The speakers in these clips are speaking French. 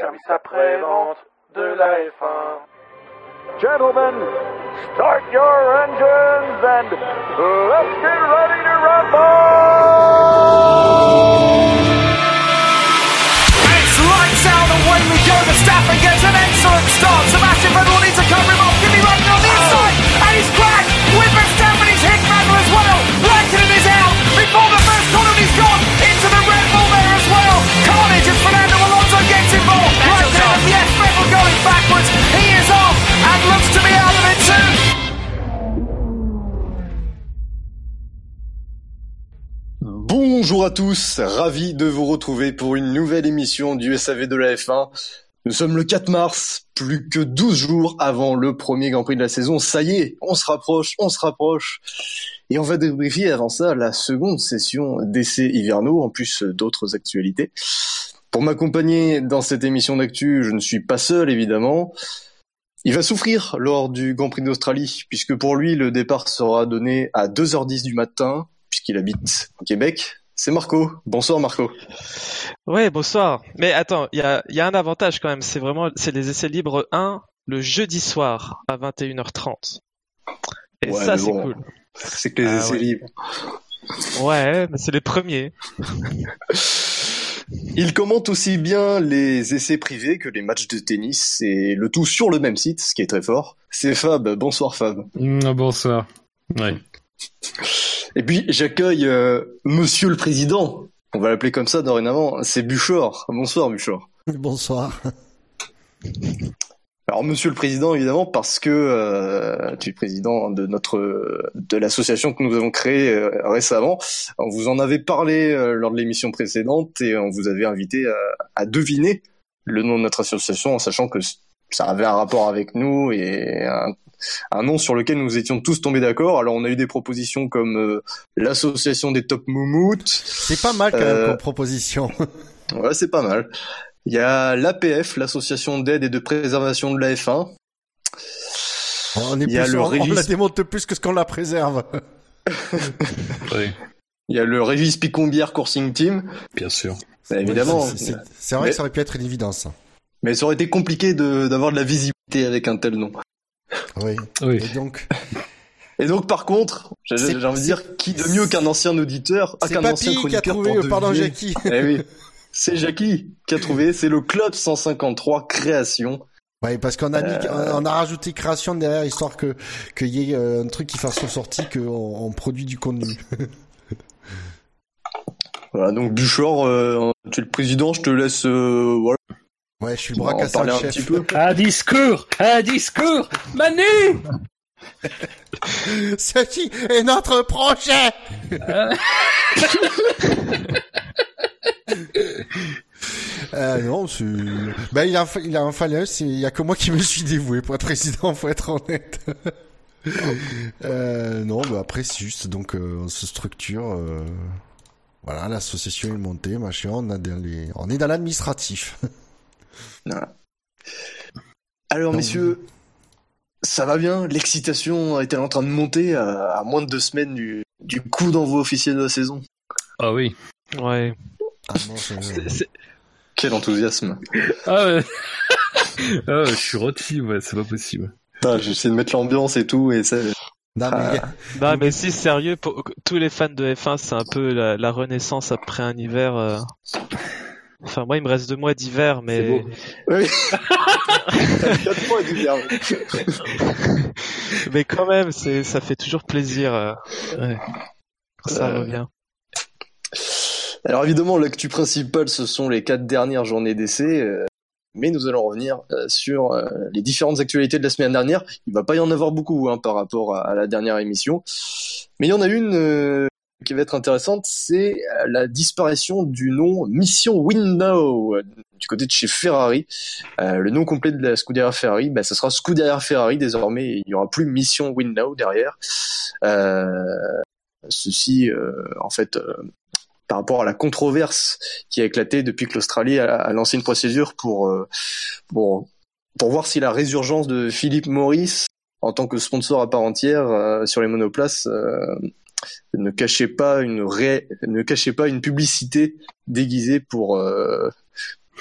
service après-vente de la F1. Gentlemen, start your engines and let's get ready to rumble! It's lights out, away we go. Verstappen gets an excellent start. Sebastian Vettel needs to cover Bonjour à tous, ravi de vous retrouver pour une nouvelle émission du SAV de la F1. Nous sommes le 4 mars, plus que 12 jours avant le premier Grand Prix de la saison. Ça y est, on se rapproche, on se rapproche. Et on va débriefer avant ça la seconde session d'essais hivernaux, en plus d'autres actualités. Pour m'accompagner dans cette émission d'actu, je ne suis pas seul évidemment. Il va souffrir lors du Grand Prix d'Australie, puisque pour lui, le départ sera donné à 2h10 du matin, puisqu'il habite au Québec. C'est Marco. Bonsoir Marco. Ouais, bonsoir. Mais attends, il y a, y a un avantage quand même. C'est vraiment, c'est les essais libres 1 le jeudi soir à 21h30. Et Ouais, ça, c'est bon. cool. C'est que les Ah essais ouais. libres. Ouais, mais c'est les premiers. Il commente aussi bien les essais privés que les matchs de tennis et le tout sur le même site, ce qui est très fort. C'est Fab. Bonsoir Fab. Mm, bonsoir. Ouais. Et puis j'accueille euh, Monsieur le Président. On va l'appeler comme ça dorénavant. C'est Buchor. Bonsoir Buchor. Bonsoir. Alors Monsieur le Président évidemment parce que euh, tu es président de notre de l'association que nous avons créée euh, récemment. On vous en avait parlé euh, lors de l'émission précédente et on vous avait invité à, à deviner le nom de notre association en sachant que ça avait un rapport avec nous et un, un nom sur lequel nous étions tous tombés d'accord. Alors on a eu des propositions comme euh, l'association des top moumoutes. C'est pas mal quand même Euh, comme proposition. Ouais, c'est pas mal. Il y a l'APF, l'association d'aide et de préservation de la F1. On, est il y a plus, le on, on Régis- la démonte plus que ce qu'on la préserve. Oui, Il y a le Régis Picombière Coursing Team. bien sûr. Bah, évidemment. C'est- vrai Mais- que ça aurait pu être une évidence. Mais ça aurait été compliqué de- d'avoir de la visibilité avec un tel nom. Oui. Oui. Et donc, Et donc, par contre, j'ai envie de dire, qui de mieux qu'un ancien auditeur, ah, qu'un ancien Papy qui a chroniqueur trouvé, pour euh, pardon. Jackie. Eh oui. C'est Jackie qui a trouvé, c'est le Club 153 Création. Ouais, parce qu'on a mis, Euh. on a rajouté création derrière histoire que qu'il y ait euh, un truc qui fasse ressortir qu'on on produit du contenu. Voilà, donc Buchor, euh, tu es le président, je te laisse, euh, voilà, Ouais, je suis le bras cassé un chef. petit peu. Un discours Un discours Manu Ceci est notre projet. Euh, non, c'est... Ben, il a, il a enfin là, c'est, il y a que moi qui me suis dévoué pour être président, faut être honnête. euh, non, bah après, c'est juste, donc, euh, on se structure, euh, voilà, l'association est montée, machin, on a dans les, on est dans l'administratif. Alors, Donc- messieurs, ça va bien? L'excitation est-elle en train de monter à, à moins de deux semaines du, du coup d'envoi officiel de la saison? Ah oui. Ouais. Ah, non, Quel enthousiasme Ah ouais. ah ouais, je suis rôti, ouais, c'est pas possible. J'essaie de mettre l'ambiance et tout, et ça... Non, mais, Non, mais si, sérieux, pour tous les fans de F1, c'est un peu la, la renaissance après un hiver. euh. Enfin, moi, il me reste deux mois d'hiver, mais. C'est beau. Oui. Quatre mois d'hiver. mais quand même, c'est, ça fait toujours plaisir. euh, ouais. Ça Euh, revient. Alors évidemment, l'actu principale, ce sont les quatre dernières journées d'essai, euh, mais nous allons revenir euh, sur les différentes actualités de la semaine dernière. Il va pas y en avoir beaucoup hein, par rapport à, à la dernière émission, mais il y en a une qui va être intéressante, c'est euh, la disparition du nom Mission Window euh, du côté de chez Ferrari. Euh, le nom complet de la Scuderia Ferrari, bah, ce sera Scuderia Ferrari désormais. Il n'y aura plus Mission Window derrière. Ceci, en fait, par rapport à la controverse qui a éclaté depuis que l'Australie a, lancé une procédure pour, pour pour voir si la résurgence de Philippe Morris en tant que sponsor à part entière sur les monoplaces ne cachait pas une ré... ne cachait pas une publicité déguisée pour euh,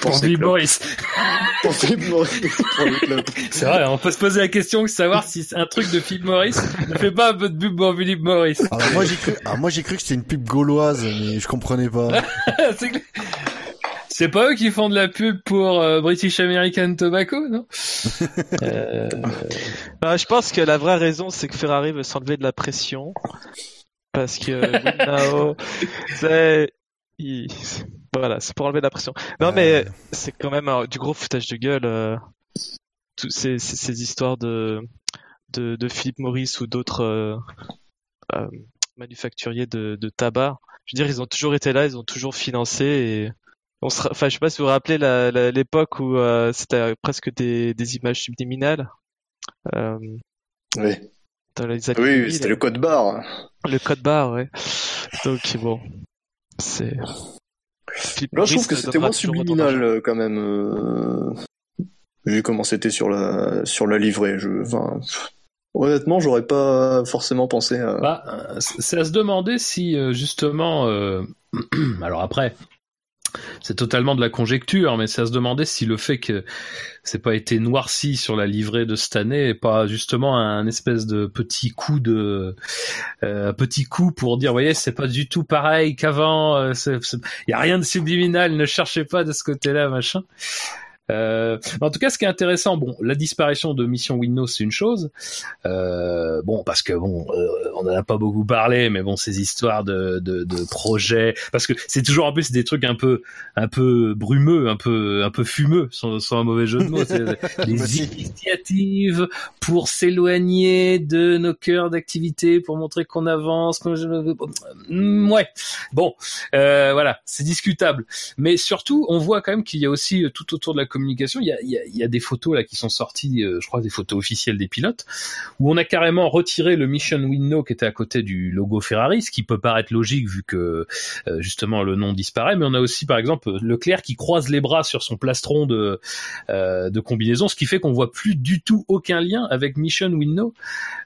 Pour Philippe. Maurice. Pour Philippe. C'est vrai, on peut se poser la question de savoir si c'est un truc de Philippe Maurice ne fait pas un peu de pub pour Philippe Maurice. Alors moi j'ai cru, ah, moi j'ai cru que c'était une pub gauloise, mais je comprenais pas. c'est pas eux qui font de la pub pour euh, British American Tobacco, non? Euh, Bah, je pense que la vraie raison, c'est que Ferrari veut s'enlever de la pression. Parce que Winnow, c'est, il- voilà, c'est pour enlever la pression. Non, mais c'est quand même du gros foutage de gueule, euh, toutes ces, ces, ces histoires de, de, de Philippe Maurice ou d'autres euh, euh, manufacturiers de, de tabac. Je veux dire, ils ont toujours été là, ils ont toujours financé et on se, enfin, je sais pas si vous vous rappelez l'époque où euh, c'était presque des, des images subliminales. Euh, Oui, dans les années oui 2000, c'était le code barre. Le code barre, ouais. Donc bon, c'est. Là, je trouve que c'était moins subliminal euh, quand même. Euh... Vu comment c'était sur la sur la livrée. Je... Enfin, honnêtement, j'aurais pas forcément pensé à. Bah, c'est à se demander si euh, justement, euh, alors après, c'est totalement de la conjecture, mais c'est à se demander si le fait que c'est pas été noirci sur la livrée de cette année est pas justement un espèce de petit coup de euh, petit coup pour dire, voyez, c'est pas du tout pareil qu'avant, euh, il y a rien de subliminal, ne cherchez pas de ce côté-là, machin. Euh, en tout cas, ce qui est intéressant, bon, la disparition de Mission Windows, c'est une chose. Euh, bon, parce que bon, euh, on en a pas beaucoup parlé, mais bon, ces histoires de, de, de projets, parce que c'est toujours en plus des trucs un peu, un peu brumeux, un peu, un peu fumeux, sans, sans un mauvais jeu de mots. Les Merci. initiatives pour s'éloigner de nos cœurs d'activité, pour montrer qu'on avance. qu'on- Mm, Ouais, bon, euh, voilà, c'est discutable. Mais surtout, on voit quand même qu'il y a aussi euh, tout autour de la communication, il y a, des photos là qui sont sorties, euh, je crois des photos officielles des pilotes, où on a carrément retiré le Mission Window qui était à côté du logo Ferrari, ce qui peut paraître logique vu que euh, justement le nom disparaît. Mais on a aussi par exemple Leclerc qui croise les bras sur son plastron de euh, de combinaison, ce qui fait qu'on voit plus du tout aucun lien avec Mission Window.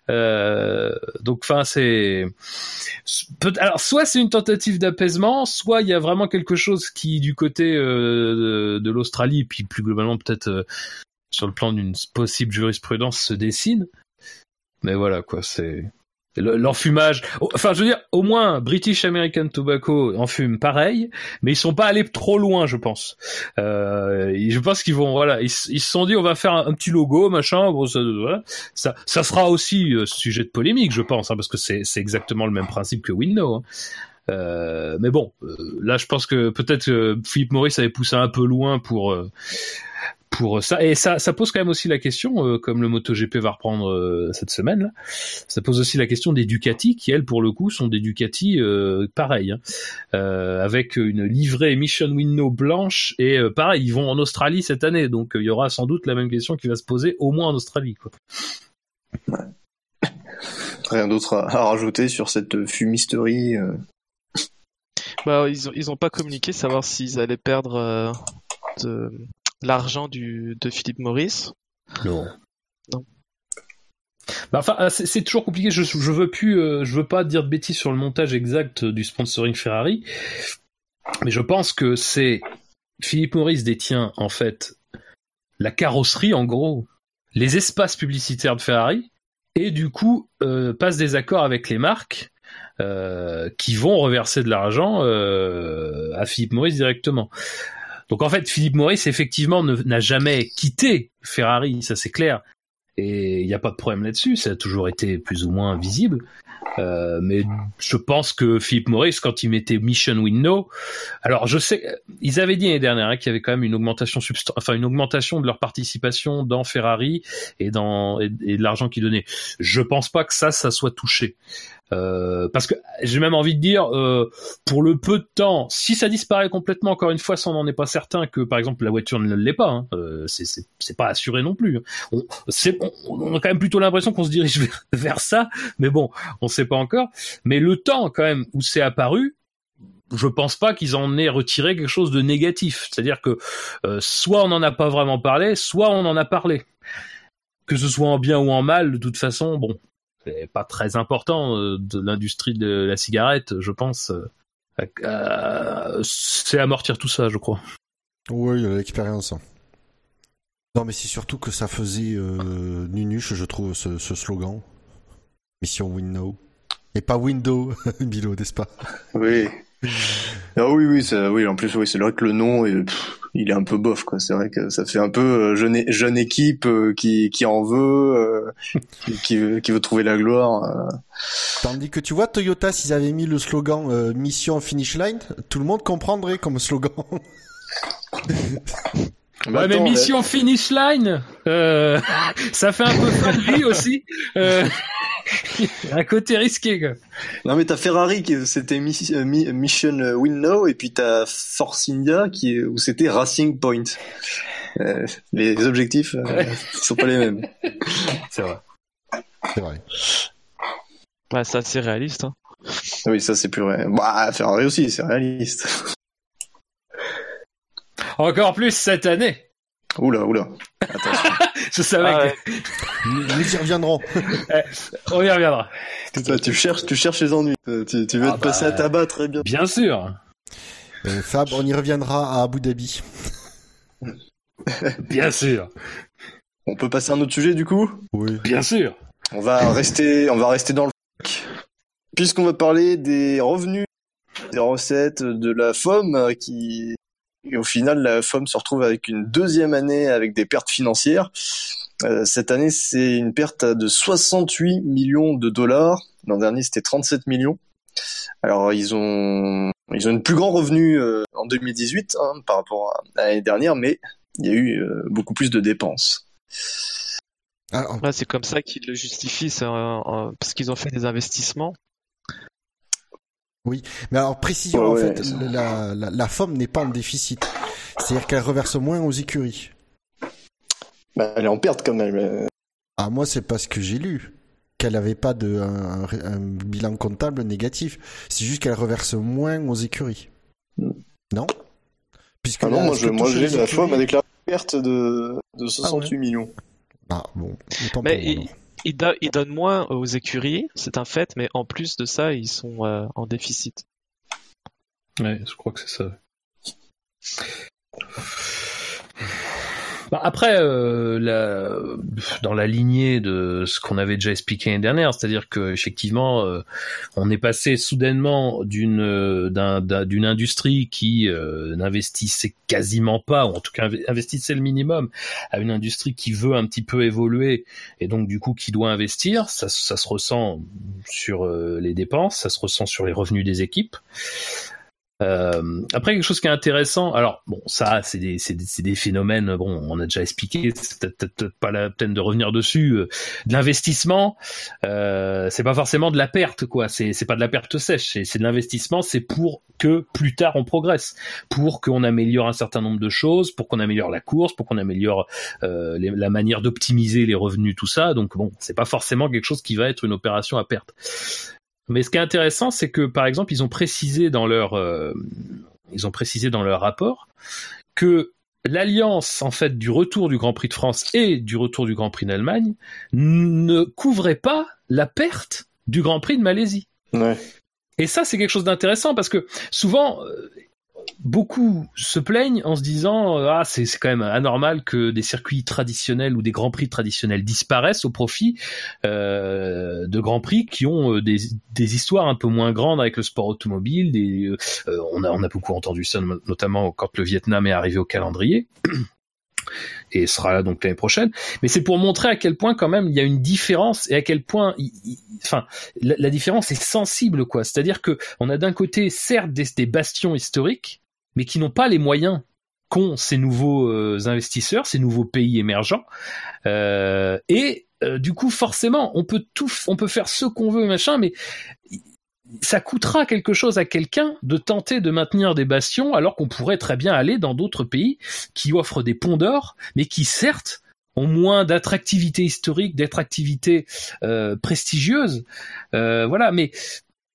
Donc, enfin, c'est alors soit c'est une tentative d'apaisement, soit il y a vraiment quelque chose qui du côté de, de l'Australie, puis plus globalement peut-être euh, sur le plan d'une possible jurisprudence se dessine. Mais voilà quoi, c'est le- l'enfumage. Enfin, je veux dire, au moins British American Tobacco enfume pareil, mais ils sont pas allés trop loin, je pense. Euh, je pense qu'ils vont, voilà, ils, se sont dit, on va faire un, petit logo, machin. Bon, ça, ça, sera aussi euh, sujet de polémique, je pense, hein, parce que c'est c'est exactement le même principe que Windows. hein. Euh, mais bon, euh, là, je pense que peut-être Philippe Maurice avait poussé un peu loin pour euh, pour ça. Et ça, ça pose quand même aussi la question, euh, comme le MotoGP va reprendre euh, cette semaine, là, ça pose aussi la question des Ducati, qui elles, pour le coup, sont des Ducati euh, pareils, hein, avec une livrée Mission Window blanche. Et pareil, ils vont en Australie cette année, donc il y aura sans doute la même question qui va se poser au moins en Australie. Quoi. Rien d'autre à, à rajouter sur cette fumisterie. Bah, ils ont, ils ont pas communiqué savoir s'ils allaient perdre euh, de l'argent du de Philippe Maurice. Non. Non. Bah, enfin, euh, c'est c'est toujours compliqué. Je, je veux plus, euh, je veux pas dire de bêtises sur le montage exact du sponsoring Ferrari, mais je pense que c'est Philippe Maurice détient en fait la carrosserie, en gros, les espaces publicitaires de Ferrari, et du coup euh, passe des accords avec les marques qui vont reverser de l'argent euh, à Philippe Maurice directement. Donc en fait, Philippe Maurice effectivement n'a jamais quitté Ferrari, ça c'est clair, et il n'y a pas de problème là-dessus, ça a toujours été plus ou moins visible. Euh, mais je pense que Philippe Maurice, quand il mettait Mission Window, alors je sais, ils avaient dit l'année dernière hein, qu'il y avait quand même une augmentation enfin une augmentation de leur participation dans Ferrari et dans et de l'argent qu'ils donnaient. Je pense pas que ça, ça soit touché. Euh, parce que j'ai même envie de dire, euh, pour le peu de temps, si ça disparaît complètement, encore une fois, ça on n'en est pas certain que, par exemple, la voiture ne l'est pas. Hein, euh, c'est- pas assuré non plus. On, c'est- on, on a quand même plutôt l'impression qu'on se dirige vers, ça, mais bon, on sait pas encore. Mais le temps quand même où c'est apparu, je pense pas qu'ils en aient retiré quelque chose de négatif. C'est-à-dire que euh, soit on n'en a pas vraiment parlé, soit on en a parlé. Que ce soit en bien ou en mal, de toute façon, bon, pas très important euh, de l'industrie de la cigarette, je pense. euh, euh, c'est amortir tout ça, je crois. Oui, il a l'expérience. Non, mais c'est surtout que ça faisait euh, nunuche, je trouve, ce, ce slogan. Mission Window. Et pas Window, Bilo, n'est-ce pas? Oui. Ah oui, oui, oui. En plus, oui, c'est vrai que le nom, est, pff, il est un peu bof, quoi. C'est vrai que ça fait un peu euh, jeune, jeune équipe euh, qui, qui en veut, euh, qui, qui veut, qui veut trouver la gloire. euh. Tandis que tu vois, Toyota, s'ils avaient mis le slogan Mission Finish Line, tout le monde comprendrait comme slogan. Bah, Ouais, mais mission finish line, euh, ça fait un peu fin de vie aussi. Euh, un côté risqué, quoi. Non mais t'as Ferrari qui c'était euh, Mi- Mission Window et puis t'as Force India qui où c'était Racing Point. Euh, les objectifs euh, sont pas les mêmes. C'est vrai. C'est vrai. Ouais, c'est assez réaliste. Hein. Oui, ça c'est plus vrai. Bah Ferrari aussi, c'est réaliste. Encore plus cette année. Oula, oula. Je savais Ah ouais. Nous, y reviendrons. que... On y reviendra. Tu cherches, tu cherches les ennuis. Euh, Tu, tu veux Ah te passer bah. à tabac très bien. Bien sûr. Euh, Fab, on y reviendra à Abu Dhabi. Bien sûr. On peut passer à un autre sujet du coup? Oui. Bien sûr. On va rester, on va rester dans le puisqu'on va parler des revenus, des recettes de la FOM euh, qui et au final la FOM se retrouve avec une deuxième année avec des pertes financières. Euh, cette année c'est une perte de 68 millions de dollars. L'an dernier c'était 37 millions. Alors ils ont ils ont une plus grand revenu euh, en 2018 hein, par rapport à l'année dernière, mais il y a eu euh, beaucoup plus de dépenses. Ouais, c'est comme ça qu'ils le justifient, c'est, euh, euh, parce qu'ils ont fait des investissements. Mais alors précision, Ouais, en ouais, fait, la, la, la FOM n'est pas en déficit. C'est-à-dire qu'elle reverse moins aux écuries. Bah, elle est en perte quand même. Ah, moi, c'est parce que j'ai lu qu'elle n'avait pas de, un, un- un bilan comptable négatif. C'est juste qu'elle reverse moins aux écuries. Hmm. Non Puisque Ah non, là, moi ce je, moi j'ai la FOM écuries- a déclaré une perte de, de 68 millions. Ah, bon. Autant Mais pour moi, il, alors. il, do- il donne moins aux écuries, c'est un fait, mais en plus de ça, ils sont euh, en déficit. Ouais, je crois que c'est ça. Bah, après, euh, la- dans la lignée de ce qu'on avait déjà expliqué l'année dernière, c'est-à-dire que effectivement, euh, on est passé soudainement d'une euh, d'un- d'un- d'une industrie qui euh, n'investissait quasiment pas, ou en tout cas inv- investissait le minimum, à une industrie qui veut un petit peu évoluer et donc du coup qui doit investir. Ça, ça se ressent sur euh, les dépenses, ça se ressent sur les revenus des équipes. Euh, après quelque chose qui est intéressant, alors bon ça c'est des, des, des phénomènes, bon on a déjà expliqué, c'est peut-être pas la peine de revenir dessus. euh, de l'investissement, euh, c'est pas forcément de la perte quoi, c'est c'est pas de la perte sèche, c'est c'est de l'investissement, c'est pour que plus tard on progresse, pour qu'on améliore un certain nombre de choses, pour qu'on améliore la course, pour qu'on améliore euh, les- la manière d'optimiser les revenus, tout ça. Donc bon, c'est pas forcément quelque chose qui va être une opération à perte. Mais ce qui est intéressant, c'est que par exemple, ils ont précisé dans leur, euh, ils ont précisé dans leur rapport que l'alliance en fait du retour du Grand Prix de France et du retour du Grand Prix d'Allemagne ne couvrait pas la perte du Grand Prix de Malaisie. Ouais. Et ça, c'est quelque chose d'intéressant parce que souvent, beaucoup se plaignent en se disant euh, ah c'est quand même anormal que des circuits traditionnels ou des grands prix traditionnels disparaissent au profit euh, de grands prix qui ont euh, des, histoires un peu moins grandes avec le sport automobile. On a on a beaucoup entendu ça no- notamment quand le Vietnam est arrivé au calendrier. Et sera là donc l'année prochaine. Mais c'est pour montrer à quel point quand même il y a une différence et à quel point, enfin, la, différence est sensible quoi. C'est-à-dire que on a d'un côté certes des, bastions historiques, mais qui n'ont pas les moyens qu'ont ces nouveaux euh, investisseurs, ces nouveaux pays émergents. Euh, et euh, du coup, forcément, on peut tout, on peut faire ce qu'on veut, machin, mais ça coûtera quelque chose à quelqu'un de tenter de maintenir des bastions alors qu'on pourrait très bien aller dans d'autres pays qui offrent des ponts d'or, mais qui certes ont moins d'attractivité historique, d'attractivité euh, prestigieuse. Euh, voilà, mais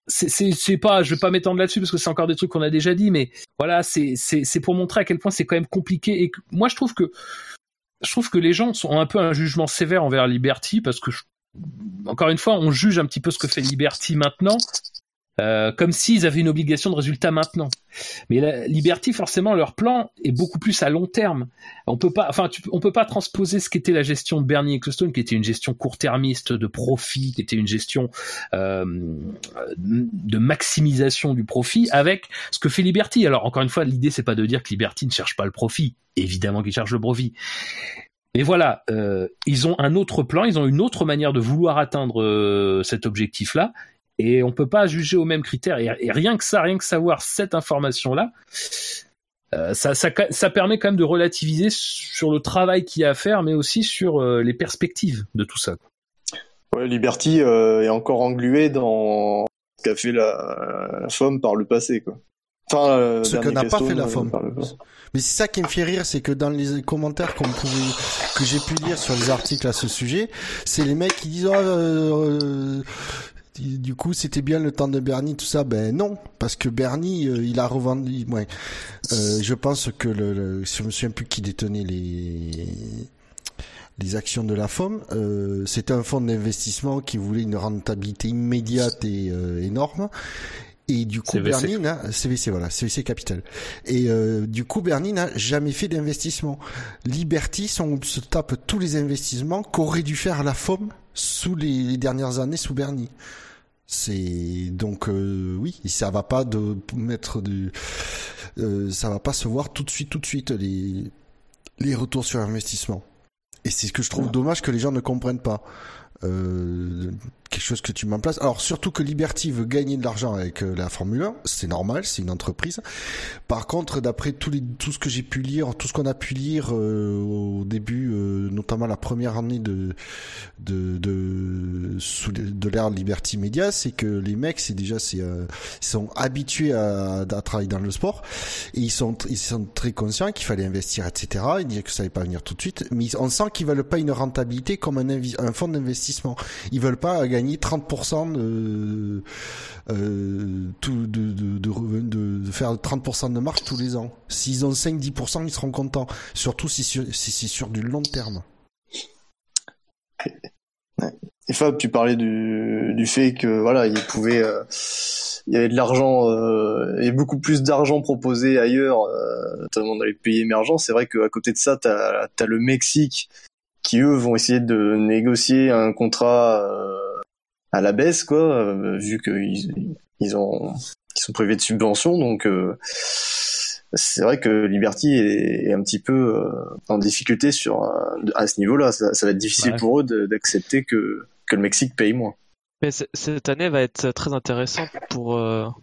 c'est- pas, je vais pas m'étendre là-dessus parce que c'est encore des trucs qu'on a déjà dit, mais voilà, c'est pour montrer à quel point c'est quand même compliqué. Et moi, je trouve que je trouve que les gens ont un peu un jugement sévère envers Liberty parce que je- encore une fois, on juge un petit peu ce que fait Liberty maintenant Euh, comme s'ils avaient une obligation de résultat maintenant. Mais Liberty, forcément, leur plan est beaucoup plus à long terme. On peut pas, enfin, on peut pas transposer ce qu'était la gestion de Bernie Ecclestone, qui était une gestion court-termiste de profit, qui était une gestion euh, de maximisation du profit, avec ce que fait Liberty. Alors, encore une fois, l'idée c'est pas de dire que Liberty ne cherche pas le profit. Évidemment qu'ils cherchent le profit. Mais voilà, euh, ils ont un autre plan, ils ont une autre manière de vouloir atteindre cet objectif-là, et on peut pas juger aux mêmes critères. Et, et rien que ça, rien que savoir cette information-là, euh, ça, ça, ça, permet quand même de relativiser sur le travail qu'il y a à faire, mais aussi sur euh, les perspectives de tout ça. Ouais, Liberty euh, est encore englué dans ce qu'a fait la, la FOM par le passé, quoi. Enfin, euh, ce que n'a pas fait la FOM. Mais c'est ça qui me fait rire, c'est que dans les commentaires qu'on pouvait, que j'ai pu lire sur les articles à ce sujet, c'est les mecs qui disent oh, euh, du coup c'était bien le temps de Bernie tout ça ben non parce que Bernie euh, il a revendu ouais. Euh, je pense que le, le je me souviens plus qui détenait les les actions de la FOM euh, c'était un fonds d'investissement qui voulait une rentabilité immédiate et euh, énorme et du coup, CVC. Bernie n'a, CVC, voilà, CVC Capital. Et euh, du coup, Bernie n'a jamais fait d'investissement. Liberty on se tape tous les investissements qu'aurait dû faire la FOM sous les, dernières années sous Bernie. C'est donc euh, oui, ça va pas de mettre du, euh, ça va pas se voir tout de suite, tout de suite les les retours sur investissement. Et c'est ce que je trouve dommage que les gens ne comprennent pas. Euh, quelque chose que tu mets en place. Alors surtout que Liberty veut gagner de l'argent avec euh, la Formule 1, c'est normal, c'est une entreprise. Par contre, d'après tout, ce que j'ai pu lire, tout ce qu'on a pu lire euh, au début, euh, notamment la première année de de de, de l'ère Liberty Media, c'est que les mecs, c'est déjà c'est ils sont habitués à, à, travailler dans le sport et ils sont ils sont très conscients qu'il fallait investir, etc. Ils disaient que ça allait pas venir tout de suite, mais on sent qu'ils veulent pas une rentabilité comme un, un fonds d'investissement. Ils veulent pas gagner gagner 30% de, euh, de, de, de, de, faire 30% de marge tous les ans. S'ils ont 5-10%, ils seront contents. Surtout si, c'est sur du long terme. Et Fab, tu parlais du, fait que voilà, il pouvait, euh, il y avait de l'argent, euh, et beaucoup plus d'argent proposé ailleurs, euh, notamment dans les pays émergents. C'est vrai qu'à côté de ça, t'as as le Mexique qui eux vont essayer de négocier un contrat euh, à la baisse, quoi, euh, vu qu'ils ils ont ils sont privés de subventions, donc euh, c'est vrai que Liberty est, un petit peu euh, en difficulté sur à ce niveau-là. Ça, ça, va être difficile ouais. pour eux d'accepter que que le Mexique paye moins. Mais cette année va être très intéressante pour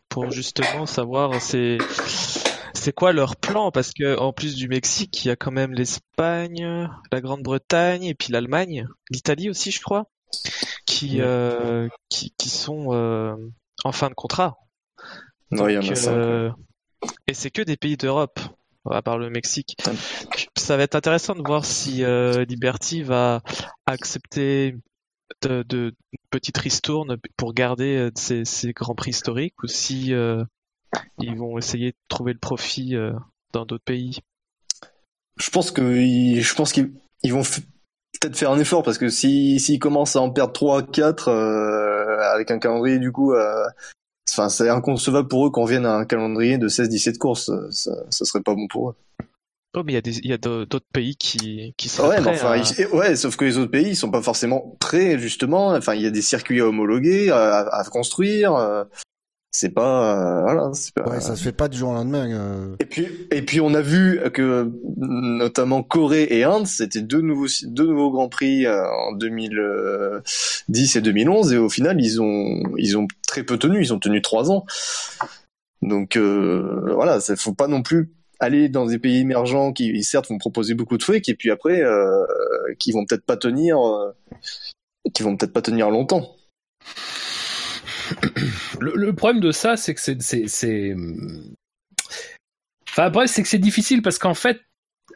pour justement savoir c'est c'est quoi leur plan parce que en plus du Mexique, il y a quand même l'Espagne, la Grande-Bretagne et puis l'Allemagne, l'Italie aussi, je crois qui, euh, qui, qui sont euh, en fin de contrat. Non, Donc, il y en a cinq, euh, et c'est que des pays d'Europe, à part le Mexique. Ça va être intéressant de voir si euh, Liberty va accepter de, de petites ristournes pour garder ces, ces grands prix historiques ou si ils vont essayer de trouver le profit dans d'autres pays. Je pense que je pense qu'ils vont peut-être faire un effort parce que si s'ils commencent à en perdre 3 4 euh, avec un calendrier du coup euh, enfin c'est inconcevable pour eux qu'on vienne à un calendrier de 16 17 courses ça, ça serait pas bon pour eux. Oh, mais il y a des, il y a d'autres pays qui, qui sont ouais, prêts. Enfin, à... ils, ouais, sauf que les autres pays, ils sont pas forcément prêts, justement. Enfin, il y a des circuits à homologuer, à, à construire. C'est pas euh, voilà c'est pas, ouais ça se fait pas du jour au lendemain euh... et puis et puis on a vu que notamment Corée et Inde c'était deux nouveaux deux nouveaux grands prix euh, en 2010 et 2011 et au final ils ont ils ont très peu tenu ils ont tenu trois ans. Donc euh, voilà ça faut pas non plus aller dans des pays émergents qui certes vont proposer beaucoup de fric et puis après euh, qui vont peut-être pas tenir qui vont peut-être pas tenir longtemps le, problème de ça, c'est que c'est. Enfin, bref, c'est que c'est difficile parce qu'en fait,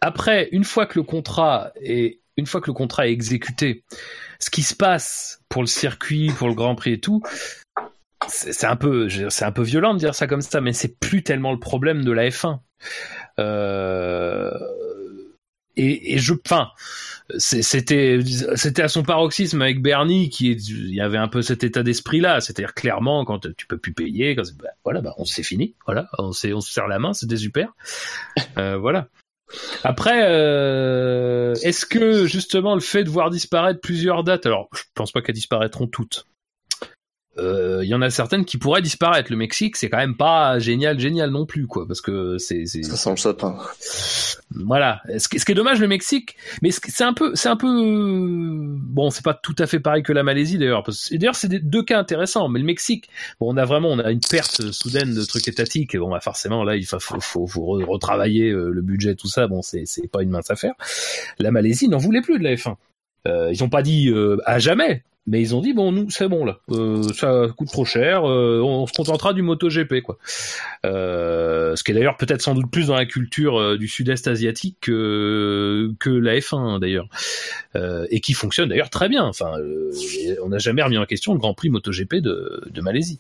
après, une fois que le contrat est, une fois que le contrat est exécuté, ce qui se passe pour le circuit, pour le Grand Prix et tout, c'est, un peu, c'est un peu violent de dire ça comme ça, mais c'est plus tellement le problème de la F1. Euh... et, et je, enfin, c'était c'était à son paroxysme avec Bernie qui il y avait un peu cet état d'esprit là, c'est-à-dire clairement quand tu peux plus payer, quand, bah, voilà, bah on c'est fini, voilà, on s'est on se serre la main, c'était super, euh, voilà. Après, euh, est-ce que justement le fait de voir disparaître plusieurs dates, alors je pense pas qu'elles disparaîtront toutes, il euh, y en a certaines qui pourraient disparaître. Le Mexique, c'est quand même pas génial, génial non plus, quoi, parce que c'est. Ça sent le sapin. Voilà. Ce qui, ce qui est dommage, le Mexique, mais c'est un peu, c'est un peu, bon, c'est pas tout à fait pareil que la Malaisie d'ailleurs. D'ailleurs, c'est deux cas intéressants. Mais le Mexique, bon, on a vraiment, on a une perte soudaine de trucs étatiques. Bon, bah, forcément, là, il faut, faut, faut, retravailler euh, le budget, tout ça. Bon, c'est, c'est pas une mince affaire. La Malaisie n'en voulait plus de la F1. Euh, ils ont pas dit euh, à jamais, mais ils ont dit bon nous c'est bon là, euh, ça coûte trop cher, euh, on, se contentera du MotoGP quoi. Euh, ce qui est d'ailleurs peut-être sans doute plus dans la culture euh, du Sud-Est asiatique que, que la F1 d'ailleurs, et qui fonctionne d'ailleurs très bien. Enfin, on n'a jamais remis en question le Grand Prix MotoGP de, de Malaisie.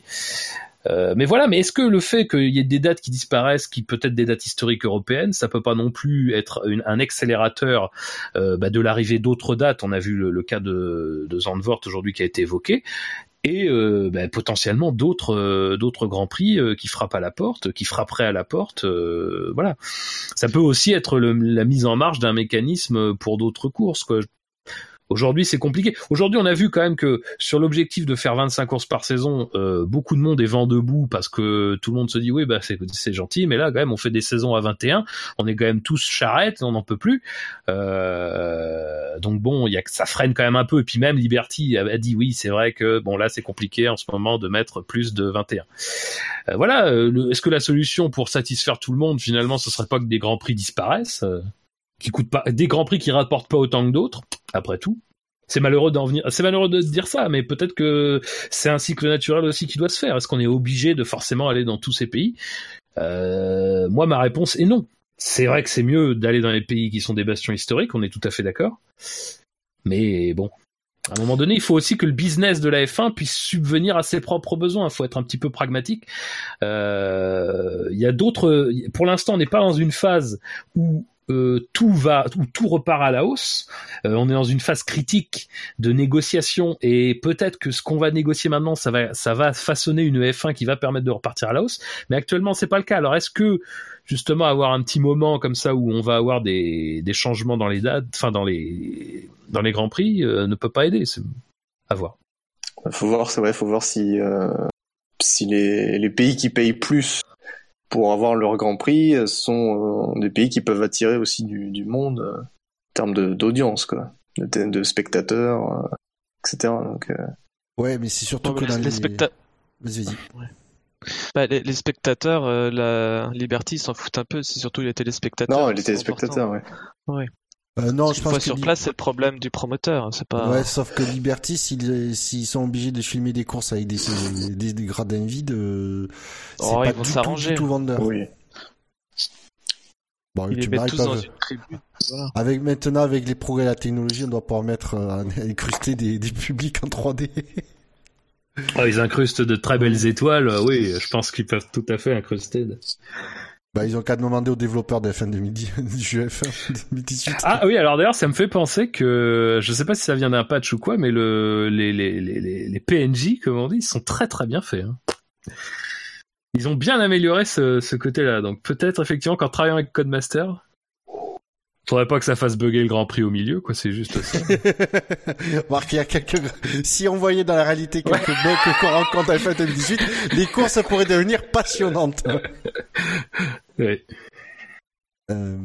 Euh, mais voilà, mais est-ce que le fait qu'il y ait des dates qui disparaissent, qui peut-être des dates historiques européennes, ça peut pas non plus être un accélérateur euh, bah, de l'arrivée d'autres dates? On a vu le, cas de, de Zandvoort aujourd'hui qui a été évoqué et euh, bah, potentiellement d'autres d'autres grands prix qui frappent à la porte, qui frapperaient à la porte. voilà, ça peut aussi être la mise en marche d'un mécanisme pour d'autres courses. Quoi. Aujourd'hui, c'est compliqué. Aujourd'hui, on a vu quand même que sur l'objectif de faire 25 courses par saison, euh, beaucoup de monde est vent debout parce que tout le monde se dit oui, bah c'est gentil, mais là quand même on fait des saisons à 21, on est quand même tous charrettes, on n'en peut plus. Euh, donc bon, il y a ça freine quand même un peu. Et puis même Liberty a, dit oui, c'est vrai que bon là c'est compliqué en ce moment de mettre plus de 21. Euh, voilà. Est-ce que la solution pour satisfaire tout le monde finalement, ce serait pas que des grands prix disparaissent? Qui coûtent pas des grands prix qui rapportent pas autant que d'autres après tout c'est malheureux d'en venir c'est malheureux de dire ça mais peut-être que c'est un cycle naturel aussi qui doit se faire est-ce qu'on est obligé de forcément aller dans tous ces pays? Euh, moi ma réponse est non c'est vrai que c'est mieux d'aller dans les pays qui sont des bastions historiques on est tout à fait d'accord mais bon à un moment donné, il faut aussi que le business de la F1 puisse subvenir à ses propres besoins. Il faut être un petit peu pragmatique. Euh, il y a d'autres. Pour l'instant, on n'est pas dans une phase où euh, tout va, tout, tout, repart à la hausse. Euh, on est dans une phase critique de négociation et peut-être que ce qu'on va négocier maintenant, ça va, ça va façonner une F1 qui va permettre de repartir à la hausse. Mais actuellement, c'est pas le cas. Alors, est-ce que justement avoir un petit moment comme ça où on va avoir des, changements dans les dates, enfin dans les dans les grands prix, euh, ne peut pas aider. À voir. Faut voir, c'est vrai, faut voir si si les, les pays qui payent plus pour avoir leur Grand Prix euh, sont euh, des pays qui peuvent attirer aussi du, monde euh, en termes d'audience, quoi, de, de, spectateurs, etc. Donc, Ouais, mais c'est surtout que dans les, spectateurs. Vas-y, bah, les, spectateurs, la Liberty s'en foutent un peu, c'est surtout les téléspectateurs. Non, les téléspectateurs, ouais. Ouais. Euh, non, je pense que sur place, c'est le problème du promoteur. Hein, c'est pas. Ouais, sauf que Liberty, s'ils s'ils sont obligés de filmer des courses avec des des, des gradins vides, euh, c'est oh, pas ils vont s'arranger. Tout, tout vendeur. Oui. Bon, ils les mettent tous dans une. Voilà. Avec maintenant, avec les progrès de la technologie, on doit pouvoir mettre euh, incruster des, des publics en 3D. oh, ils incrustent de très belles étoiles. Oui, je pense qu'ils peuvent tout à fait incruster. Bah, ils ont qu'à demander aux développeurs de F1 du F1 2018. Ah oui, alors d'ailleurs, ça me fait penser que, je sais pas si ça vient d'un patch ou quoi, mais le, les PNJ, comme on dit, ils sont très très bien faits. Hein. Ils ont bien amélioré ce, ce côté-là. Donc peut-être effectivement qu'en travaillant avec Codemaster, Faudrait pas que ça fasse bugger le Grand Prix au milieu, quoi. C'est juste ça. Marc, il y a quelques. Si on voyait dans la réalité quelques bugs qu'on rencontre à F1 2018, les courses pourraient devenir passionnantes. oui. Euh...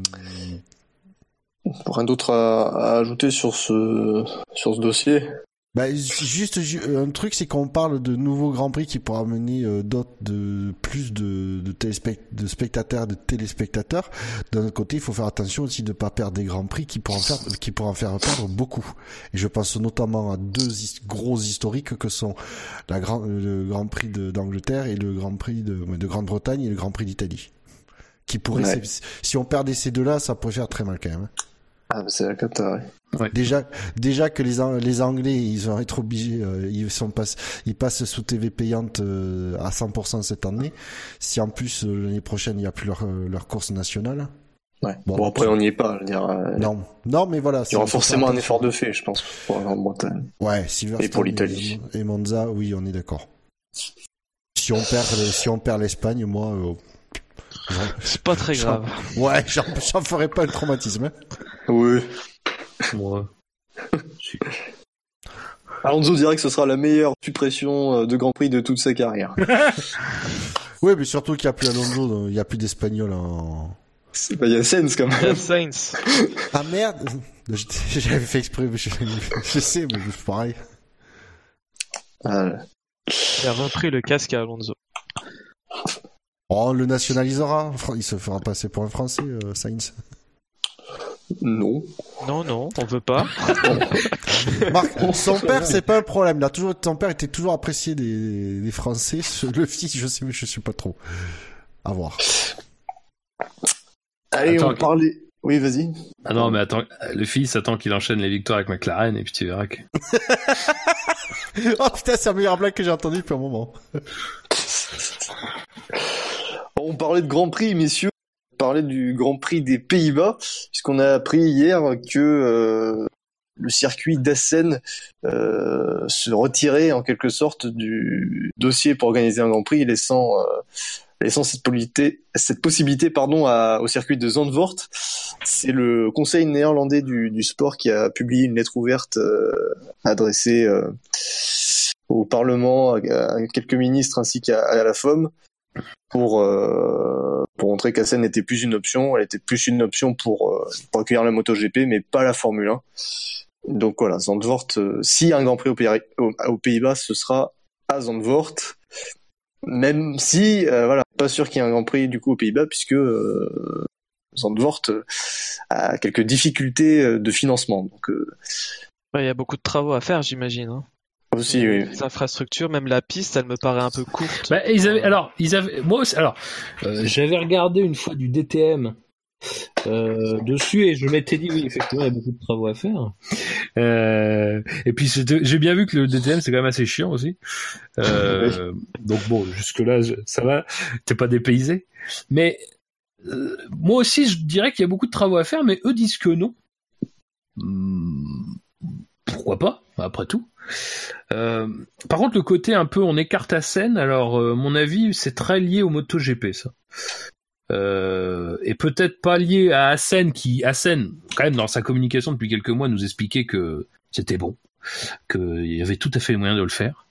Rien d'autre à, à, ajouter sur ce sur ce dossier bah, juste un truc, c'est qu'on parle de nouveaux Grands Prix qui pourra amener euh, d'autres de plus de de, de spectateurs, de téléspectateurs. D'un autre côté, il faut faire attention aussi de ne pas perdre des Grands Prix qui pourront faire qui pourront faire perdre beaucoup. Et je pense notamment à deux gros historiques que sont la grand, le Grand Prix d'Angleterre et le Grand Prix de, de Grande-Bretagne et le Grand Prix d'Italie. Qui pourrait, si on perdait ces deux-là, ça pourrait faire très mal quand même. Hein. Ah, c'est la cata, ouais. Déjà, déjà que les, les Anglais, ils vont être obligés, euh, ils sont pas, ils passent sous TV payante euh, à 100% cette année. Si en plus euh, l'année prochaine il n'y a plus leur, leur course nationale. Ouais. Bon, après, on n'y est pas. Dire, euh, non, non, mais voilà. Il y aura forcément un effort de fait, je pense, pour la Bretagne. Ouais, Silverstone et pour l'Italie. Et Monza, oui, on est d'accord. Si on perd, si on perd l'Espagne, moi. Euh, c'est pas très grave. Ouais, j'en ferai pas le traumatisme. Hein. Oui. Moi. Alonso dirait que ce sera la meilleure suppression euh, de Grand Prix de toute sa carrière. oui, mais surtout qu'il n'y a plus Alonso, il n'y a plus d'Espagnol en. Bah, il y a Sainz quand même. Il y a Sainz. ah merde J'avais fait exprès, je, je sais, mais c'est pareil. Ah. Il a repris le casque à Alonso. Oh, on le nationalisera. Il se fera passer pour un Français, euh, Sainz. Non. Non, non, on veut pas. Marc, son père, c'est pas un problème. a toujours, ton père était toujours apprécié des, des Français. Le fils, je sais, mais je sais pas trop. À voir. Allez, on parlait. Oui, vas-y. Ah non, mais attends, le fils attend qu'il enchaîne les victoires avec McLaren et puis tu verras que. oh putain, c'est la meilleure blague que j'ai entendue depuis un moment. on parlait de Grand Prix, messieurs parler du Grand Prix des Pays-Bas, puisqu'on a appris hier que euh, le circuit d'Assen euh, se retirait en quelque sorte du dossier pour organiser un Grand Prix, laissant, euh, laissant cette, possibilité, cette possibilité pardon, au circuit de Zandvoort. C'est le Conseil néerlandais du, sport qui a publié une lettre ouverte adressée au Parlement, à, quelques ministres ainsi qu'à la FOM, pour euh, pour montrer qu'Assen n'était plus une option, elle était plus une option pour euh, accueillir la MotoGP, mais pas la Formule 1. Donc voilà, Zandvoort, euh, si un Grand Prix aux Pays-Bas, ce sera à Zandvoort. Même si, voilà, pas sûr qu'il y ait un Grand Prix du coup aux Pays-Bas, puisque Zandvoort a quelques difficultés de financement. Donc, il y a beaucoup de travaux à faire, j'imagine. Hein. Aussi, oui. Les infrastructures, même la piste, elle me paraît un peu courte. Bah, ils avaient, alors, ils avaient, moi aussi, alors, euh, j'avais regardé une fois du DTM euh, dessus et je m'étais dit oui, effectivement, il y a beaucoup de travaux à faire. Euh, et puis j'ai bien vu que le DTM c'est quand même assez chiant aussi. Euh, donc bon, jusque là, ça va, t'es pas dépaysé. Mais euh, moi aussi, je dirais qu'il y a beaucoup de travaux à faire, mais eux disent que non. Hmm, pourquoi pas, après tout. Euh, par contre, le côté un peu on écarte à scène, alors euh, mon avis, c'est très lié au MotoGP, ça. Euh, et peut-être pas lié à Assen qui, Assen, quand même dans sa communication depuis quelques mois, nous expliquait que c'était bon, qu'il y avait tout à fait les moyens de le faire,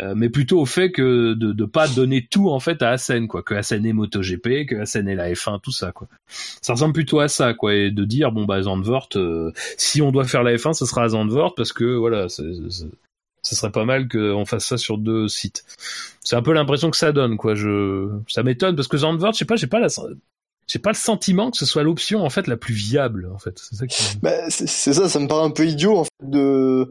euh, mais plutôt au fait que de ne pas donner tout en fait à Assen, quoi, que Assen est MotoGP, que Assen est la F1, tout ça, quoi. Ça ressemble plutôt à ça, quoi, et de dire bon bah Zandvoort, euh, si on doit faire la F1, ce sera à Zandvoort parce que voilà, ce serait pas mal qu'on fasse ça sur deux sites. C'est un peu l'impression que ça donne, quoi. Je, ça m'étonne parce que Zandvoort, je sais pas, j'ai pas la, j'ai pas le sentiment que ce soit l'option en fait la plus viable en fait. C'est ça, qui... bah, ça, ça me paraît un peu idiot en fait de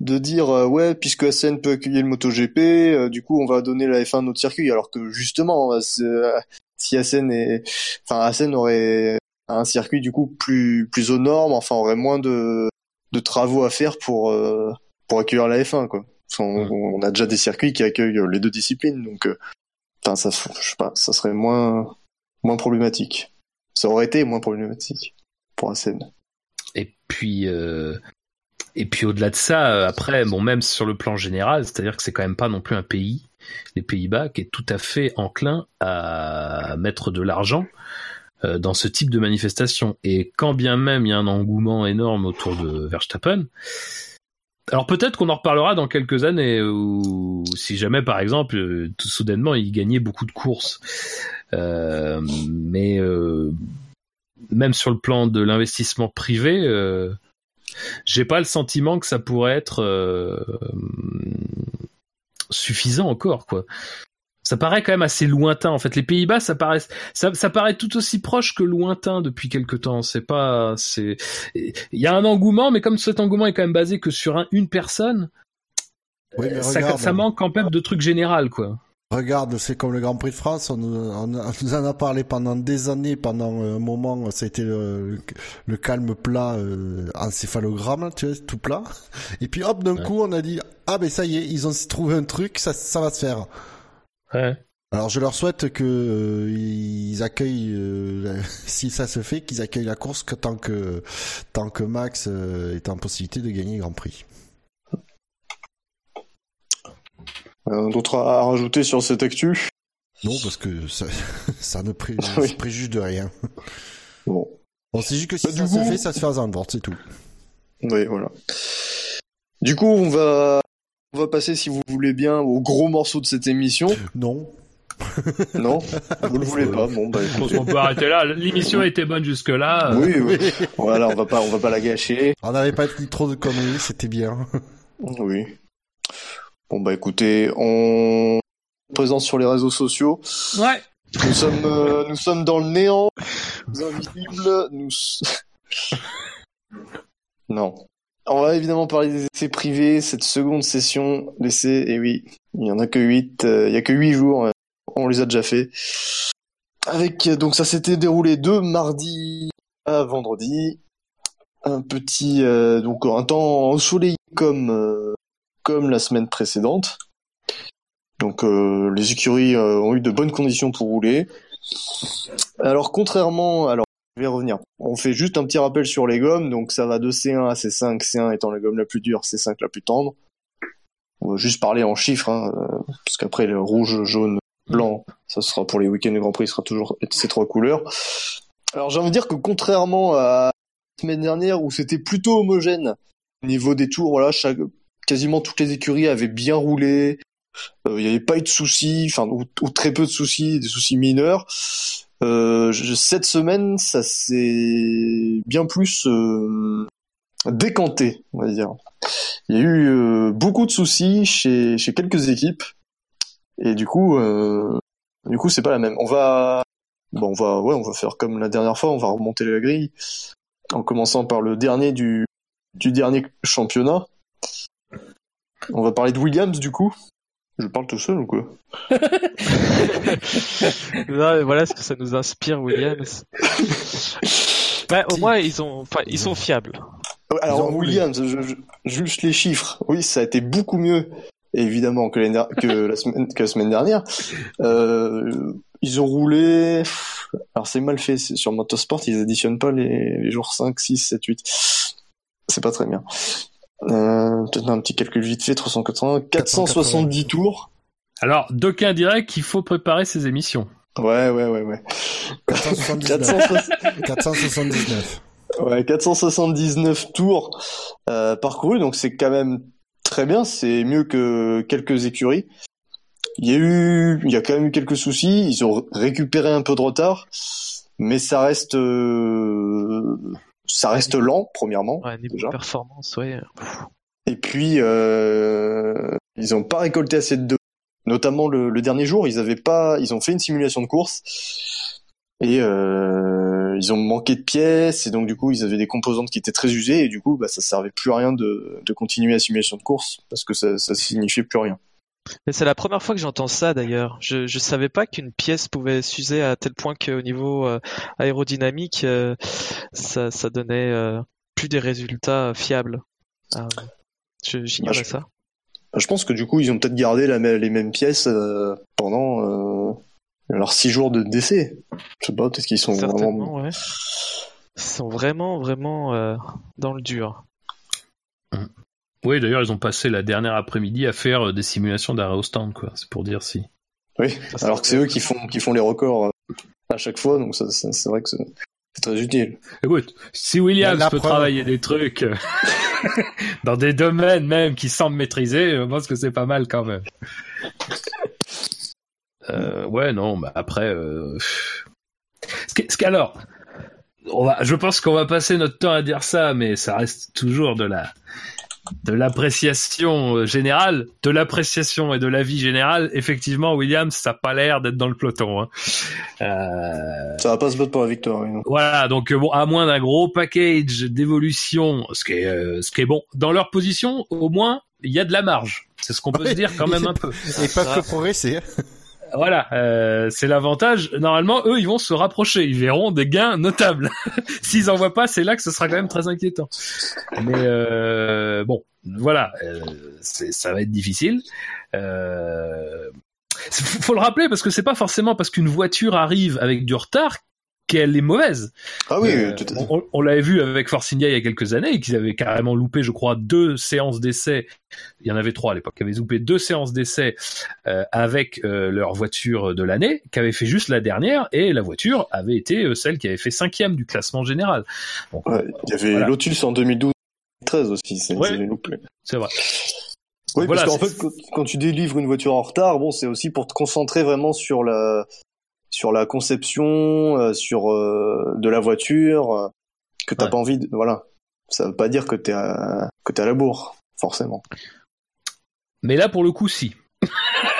de dire euh, ouais puisque SN peut accueillir le MotoGP, euh, du coup on va donner la F1 à notre circuit alors que justement euh, si SN est enfin SN aurait un circuit du coup plus plus aux normes, enfin aurait moins de de travaux à faire pour pour accueillir la F1 quoi. on, a déjà des circuits qui accueillent les deux disciplines donc enfin ça je sais pas, ça serait moins moins problématique. Ça aurait été moins problématique pour SN. Et puis et puis au-delà de ça, euh, après, bon, même sur le plan général, c'est-à-dire que c'est quand même pas non plus un pays, les Pays-Bas, qui est tout à fait enclin à mettre de l'argent euh, dans ce type de manifestation. Et quand bien même il y a un engouement énorme autour de Verstappen, alors peut-être qu'on en reparlera dans quelques années, ou si jamais par exemple, euh, tout soudainement, il gagnait beaucoup de courses. mais même sur le plan de l'investissement privé, j'ai pas le sentiment que ça pourrait être euh, suffisant encore, quoi. Ça paraît quand même assez lointain en fait. Les Pays-Bas, ça paraît, ça, ça, paraît tout aussi proche que lointain depuis quelque temps. C'est pas, c'est, il y a un engouement, mais comme cet engouement est quand même basé que sur une personne, ça, ça, manque quand même de trucs général quoi. Regarde, c'est comme le Grand Prix de France, on, nous en a parlé pendant des années, pendant un moment, ça a été le, calme plat, euh, encéphalogramme, tu vois, tout plat. Et puis hop, d'un coup, on a dit, ah ben ça y est, ils ont trouvé un truc, ça, ça va se faire. Ouais. Alors je leur souhaite que euh, ils accueillent, euh, si ça se fait, qu'ils accueillent la course que tant que tant que Max est en possibilité de gagner le Grand Prix. D'autres à rajouter sur cette actu? Non, parce que ça, ça ne préjuge de rien. Bon. On sait juste que si bah, ça se fait, ça se fait à Zandvoort, c'est tout. Oui, voilà. Du coup, on va on va passer, si vous voulez bien, au gros morceau de cette émission. Non. non, vous le voulez pas. Bon, bah, on peut arrêter là. L'émission était bonne jusque là. Oui, oui. voilà, on va pas, on va pas la gâcher. On n'avait pas dit trop de conneries, c'était bien. oui. Bon bah écoutez, on présente sur les réseaux sociaux. Ouais. Nous sommes, euh, nous sommes dans le néant, invisibles. Nous. non. On va évidemment parler des essais privés, cette seconde session d'essais, et oui, il y en a que 8, euh, il y a que 8 jours, on les a déjà fait. Avec, donc ça s'était déroulé de mardi à vendredi. Un petit, euh, donc un temps ensoleillé comme, euh, la semaine précédente. Donc les écuries ont eu de bonnes conditions pour rouler. Alors contrairement, alors je vais revenir. On fait juste un petit rappel sur les gommes, donc ça va de C1 à C5, C1 étant la gomme la plus dure, C5 la plus tendre. On va juste parler en chiffres, hein, euh, parce qu'après le rouge, jaune, blanc, ça sera pour les week-ends de Grand Prix, sera toujours ces trois couleurs. Alors j'ai envie de dire que contrairement à la semaine dernière où c'était plutôt homogène au niveau des tours, voilà, chaque, quasiment toutes les écuries avaient bien roulé, euh, il n'y avait pas eu de soucis, enfin ou, très peu de soucis, des soucis mineurs. Euh, cette semaine, ça s'est bien plus euh, décanté, on va dire. Il y a eu euh, beaucoup de soucis chez, quelques équipes, et du coup, euh, du coup, c'est pas la même. On va, bon, on va, ouais, on va faire comme la dernière fois, on va remonter la grille, en commençant par le dernier du, du dernier championnat. On va parler de Williams, du coup. Je parle tout seul ou quoi non, Voilà ce que ça nous inspire, Williams. bah, au moins, ils, ont, enfin, ils sont fiables. Alors, Williams, juste les chiffres. Oui, ça a été beaucoup mieux, évidemment, que, que, la, semaine, que la semaine dernière. Euh, ils ont roulé. Alors, c'est mal fait sur Motorsport, ils additionnent pas les, les jours 5, 6, 7, 8. C'est pas très bien. Euh, peut-être un petit calcul vite fait, 380, 470 tours. Alors, d'aucuns diraient qu'il faut préparer ses émissions. Ouais, ouais, ouais, ouais. 479. 479. Ouais, 479 tours euh, parcourus, donc c'est quand même très bien, c'est mieux que quelques écuries. Il y a eu, il y a quand même eu quelques soucis, ils ont récupéré un peu de retard, mais ça reste euh, ça reste lent, premièrement. Ouais, niveau déjà. performance, ouais. Et puis, euh, ils ont pas récolté assez de Notamment le, le, dernier jour, ils avaient pas, ils ont fait une simulation de course et euh, ils ont manqué de pièces et donc du coup ils avaient des composantes qui étaient très usées et du coup bah ça servait plus à rien de, de continuer la simulation de course parce que ça, ça signifiait plus rien. C'est la première fois que j'entends ça d'ailleurs. Je je savais pas qu'une pièce pouvait s'user à tel point qu'au niveau euh, aérodynamique, euh, ça, ça donnait euh, plus des résultats fiables. J'ignorais bah, ça. Bah, je pense que du coup ils ont peut-être gardé la, les mêmes pièces pendant leurs six jours de décès. Je sais pas, peut-être qu'ils sont vraiment. Ouais. Ils sont vraiment vraiment dans le dur. Mmh. Oui, d'ailleurs, ils ont passé la dernière après-midi à faire euh, des simulations d'arrêt au stand, quoi. C'est pour dire si. Oui, alors que c'est eux qui font, qui font les records euh, à chaque fois, donc c'est vrai que c'est très utile. Écoute, si Williams peut travailler des trucs euh, dans des domaines même qui semblent maîtrisés, je pense que c'est pas mal quand même. Euh, ouais, non, bah après, euh... ce qu'alors, on va, je pense qu'on va passer notre temps à dire ça, mais ça reste toujours de la, de l'appréciation euh, générale, de l'appréciation et de la vie générale, effectivement, Williams, ça n'a pas l'air d'être dans le peloton. Hein. Euh... Ça va pas se battre pour la victoire. Voilà, donc bon, à moins d'un gros package d'évolution, ce qui est, euh, ce qui est bon, dans leur position, au moins, il y a de la marge. C'est ce qu'on peut se dire quand même un peu. Et pas que progresser. Voilà, euh, c'est l'avantage. Normalement, eux, ils vont se rapprocher. Ils verront des gains notables. S'ils en voient pas, c'est là que ce sera quand même très inquiétant. Mais euh, bon, voilà, euh, ça va être difficile. Euh, faut le rappeler parce que c'est pas forcément parce qu'une voiture arrive avec du retard qu'elle est mauvaise. Ah oui, euh, tout à fait. On, l'avait vu avec Force India il y a quelques années, qu'ils avaient carrément loupé, je crois, deux séances d'essai. Il y en avait trois à l'époque. Ils avaient loupé deux séances d'essai euh, avec euh, leur voiture de l'année, qui avait fait juste la dernière, et la voiture avait été celle qui avait fait cinquième du classement général. il y avait Lotus en 2012, 13 aussi. C'est vrai. Oui, parce qu'en fait, quand tu délivres une voiture en retard, bon, c'est aussi pour te concentrer vraiment sur la sur la conception, euh, sur euh, de la voiture, euh, que t'as pas envie de, voilà. Ça veut pas dire que t'es à, que t'es à la bourre, forcément. Mais là, pour le coup, si.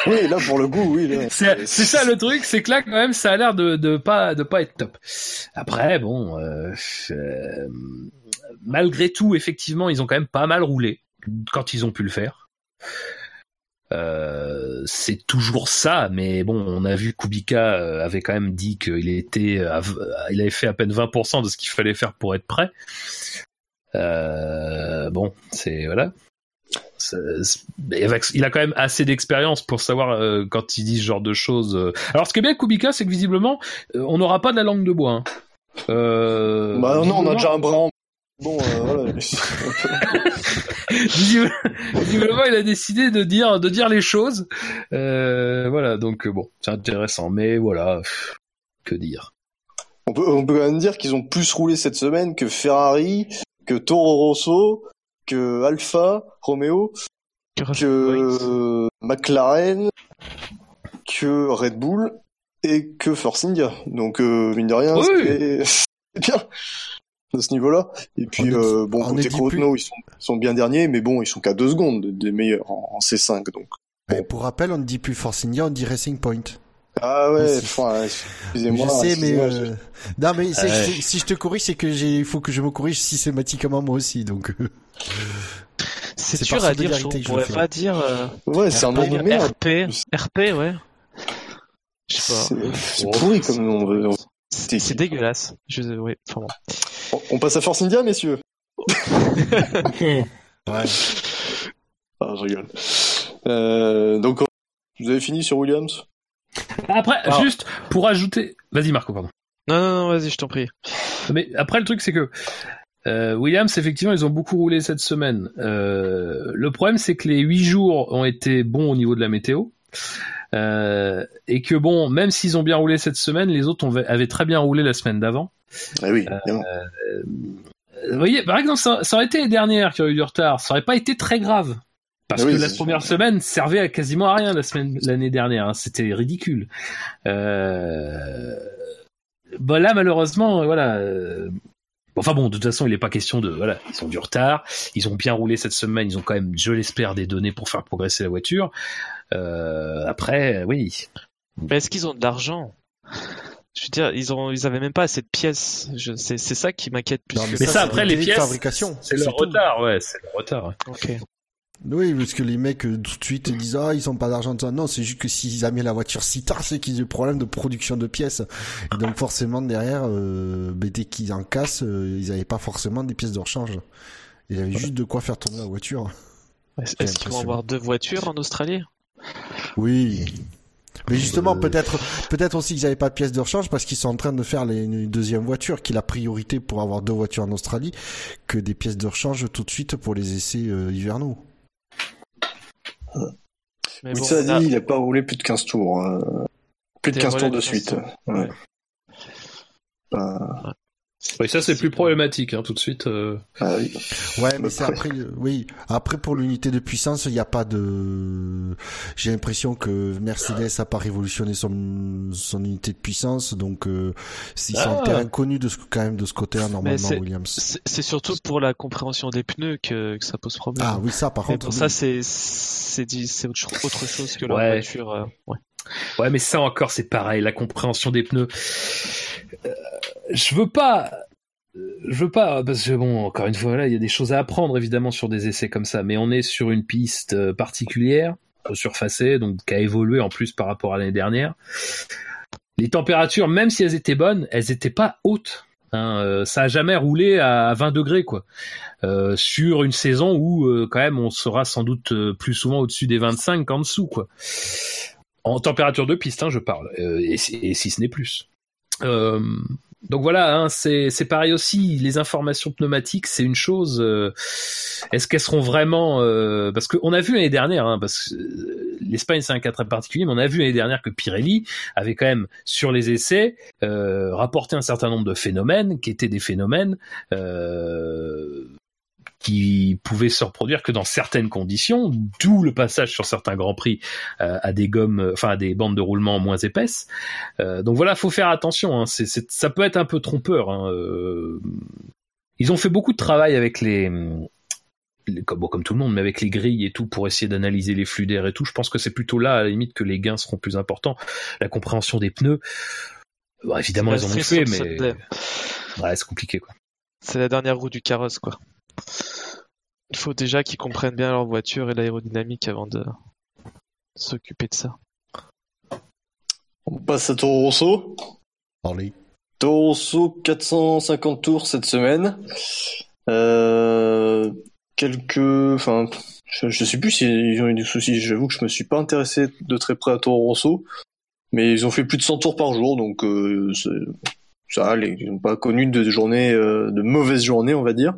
oui, là pour le coup, oui. C'est ça le truc, c'est que là quand même, ça a l'air de, de pas de pas être top. Après, bon, malgré tout, effectivement, ils ont quand même pas mal roulé quand ils ont pu le faire. Euh, c'est toujours ça, mais bon, on a vu Kubica euh, avait quand même dit qu'il était, il avait fait à peine 20% de ce qu'il fallait faire pour être prêt. Euh, bon, c'est voilà. il a quand même assez d'expérience pour savoir quand il dit ce genre de choses. Alors, ce qui est bien Kubica, c'est que visiblement, on n'aura pas de la langue de bois. Hein. bah non, on a déjà un bras Bon, euh, voilà. Visiblement, il a décidé de dire, de dire les choses. Euh, voilà, donc euh, bon, c'est intéressant. Mais voilà, que dire. On peut, on peut quand même dire qu'ils ont plus roulé cette semaine que Ferrari, que Toro Rosso, que Alfa Romeo, que McLaren, que Red Bull et que Force India. Donc, mine de rien, c'est bien à ce niveau-là. Et puis, euh, bon, côté Chrono, ils sont, sont, bien derniers, mais bon, ils sont qu'à deux secondes des meilleurs en, C5, donc. pour rappel, on ne dit plus Force India, on dit Racing Point. Ah ouais, enfin, excusez-moi. Je sais, mais euh... non, mais si je te corrige, c'est que j'ai, il faut que je me corrige systématiquement moi aussi, donc. Euh, c'est dur à dire, je pourrais pas dire. Euh... Ouais, c'est un nom de merde. RP, RP, ouais. Je sais pas. C'est pourri comme nom. C'est dégueulasse. Je... Oui, enfin bon. On passe à Force India, messieurs Ouais. Ah, je rigole. Euh, donc, vous avez fini sur Williams? Après, juste pour ajouter... Vas-y Marco, pardon. Non, non, non, vas-y, je t'en prie. Mais après, le truc, c'est que euh, Williams, effectivement, ils ont beaucoup roulé cette semaine. Euh, le problème, c'est que les huit jours ont été bons au niveau de la météo. Euh, et que bon, même s'ils ont bien roulé cette semaine, les autres avaient très bien roulé la semaine d'avant. Ah oui, euh, vous voyez, par exemple, ça, aurait été les dernières qui auraient eu du retard, ça aurait pas été très grave. Parce ah que la première semaine servait à quasiment à rien la semaine l'année dernière, hein. c'était ridicule. Euh... Bon là malheureusement, voilà. Euh, enfin bon, de toute façon, il n'est pas question de voilà, ils ont du retard, ils ont bien roulé cette semaine, ils ont quand même, je l'espère, des données pour faire progresser la voiture. Euh, après, oui. Mais est-ce qu'ils ont de l'argent je veux dire, ils ont, ils avaient même pas assez de pièces. C'est, c'est ça qui m'inquiète plus. mais, ça, après les pièces, fabrication, c'est le retard, ouais, c'est le retard. Ok. Oui, parce que les mecs euh, tout de suite disent ah ils ont pas d'argent non c'est juste que s'ils mis la voiture si tard c'est qu'ils ont des problèmes de production de pièces et donc forcément derrière euh, ben, dès qu'ils en cassent euh, ils avaient pas forcément des pièces de rechange il y avait juste de quoi faire tourner la voiture. Est-ce qu'ils vont avoir deux voitures en Australie? Oui, mais justement, peut-être, peut-être aussi qu'ils n'avaient pas de pièces de rechange parce qu'ils sont en train de faire les, une deuxième voiture, qui est la priorité pour avoir deux voitures en Australie, que des pièces de rechange tout de suite pour les essais euh, hivernaux. Mais bon, ça dit, il n'a pas roulé plus de 15 tours. Hein. Plus de 15 tours de suite. Ouais. Oui, ça c'est plus problématique hein, tout de suite. Euh... Ah, oui. Ouais, mais c'est après, oui, après pour l'unité de puissance, il n'y a pas de. J'ai l'impression que Mercedes a pas révolutionné son son unité de puissance, donc euh, ils sont ah. inconnus de ce quand même de ce côté-là normalement Williams. C'est surtout pour la compréhension des pneus que, que ça pose problème. Ah oui, ça par contre. ça c'est c'est c'est autre chose que leur voiture. Euh, ouais. Ouais, mais ça encore, c'est pareil, la compréhension des pneus. Euh, je veux pas, je veux pas, parce que bon, encore une fois, là, il y a des choses à apprendre évidemment sur des essais comme ça, mais on est sur une piste euh, particulière, surfacée, donc qui a évolué en plus par rapport à l'année dernière. Les températures, même si elles étaient bonnes, elles étaient pas hautes. Hein, euh, ça a jamais roulé à 20 degrés quoi. Euh, sur une saison où quand même on sera sans doute plus souvent au-dessus des 25 qu'en dessous quoi. En température de piste, hein, je parle, et, et, si ce n'est plus. Euh, donc voilà, hein, c'est pareil aussi. Les informations pneumatiques, c'est une chose. Euh, est-ce qu'elles seront vraiment euh, Parce qu'on a vu l'année dernière, hein, parce que euh, l'Espagne c'est un cas très particulier, mais on a vu l'année dernière que Pirelli avait quand même sur les essais rapporté un certain nombre de phénomènes qui étaient des phénomènes qui pouvait se reproduire que dans certaines conditions, d'où le passage sur certains grands prix euh, à des gommes, enfin à des bandes de roulement moins épaisses. Euh, donc voilà, faut faire attention. Hein. Ça peut être un peu trompeur. Hein. Euh, ils ont fait beaucoup de travail avec les, comme, bon, comme tout le monde, mais avec les grilles et tout pour essayer d'analyser les flux d'air et tout. Je pense que c'est plutôt là, à la limite, que les gains seront plus importants. La compréhension des pneus. Bon, évidemment, ils en ont fait, mais ouais, c'est compliqué quoi. C'est la dernière roue du carrosse quoi. Il faut déjà qu'ils comprennent bien leur voiture et l'aérodynamique avant de s'occuper de ça. On passe à Toro Rosso. Parlez. Toro Rosso, 450 tours cette semaine. Euh, quelques, enfin, je, je, sais plus s'ils ont eu des soucis. J'avoue que je me suis pas intéressé de très près à Toro Rosso, mais ils ont fait plus de 100 tours par jour, donc euh, ça allait. Ils n'ont pas connu de journées, euh, de mauvaises journées, on va dire.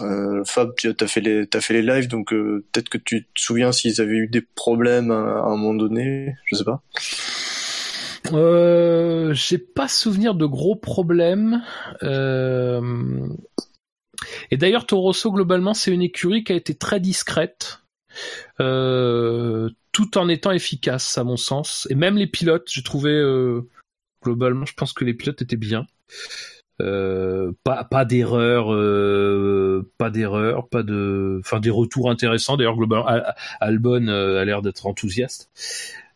Euh, Fab, tu as fait les, fait les lives, donc euh, peut-être que tu te souviens s'ils avaient eu des problèmes à, un moment donné, je sais pas. Euh, j'ai pas souvenir de gros problèmes. Et d'ailleurs, Torosso globalement, c'est une écurie qui a été très discrète, tout en étant efficace, à mon sens. Et même les pilotes, j'ai trouvé globalement, je pense que les pilotes étaient bien. Euh, pas pas d'erreur euh, pas d'erreur pas de enfin des retours intéressants. D'ailleurs globalement Albon euh, a l'air d'être enthousiaste.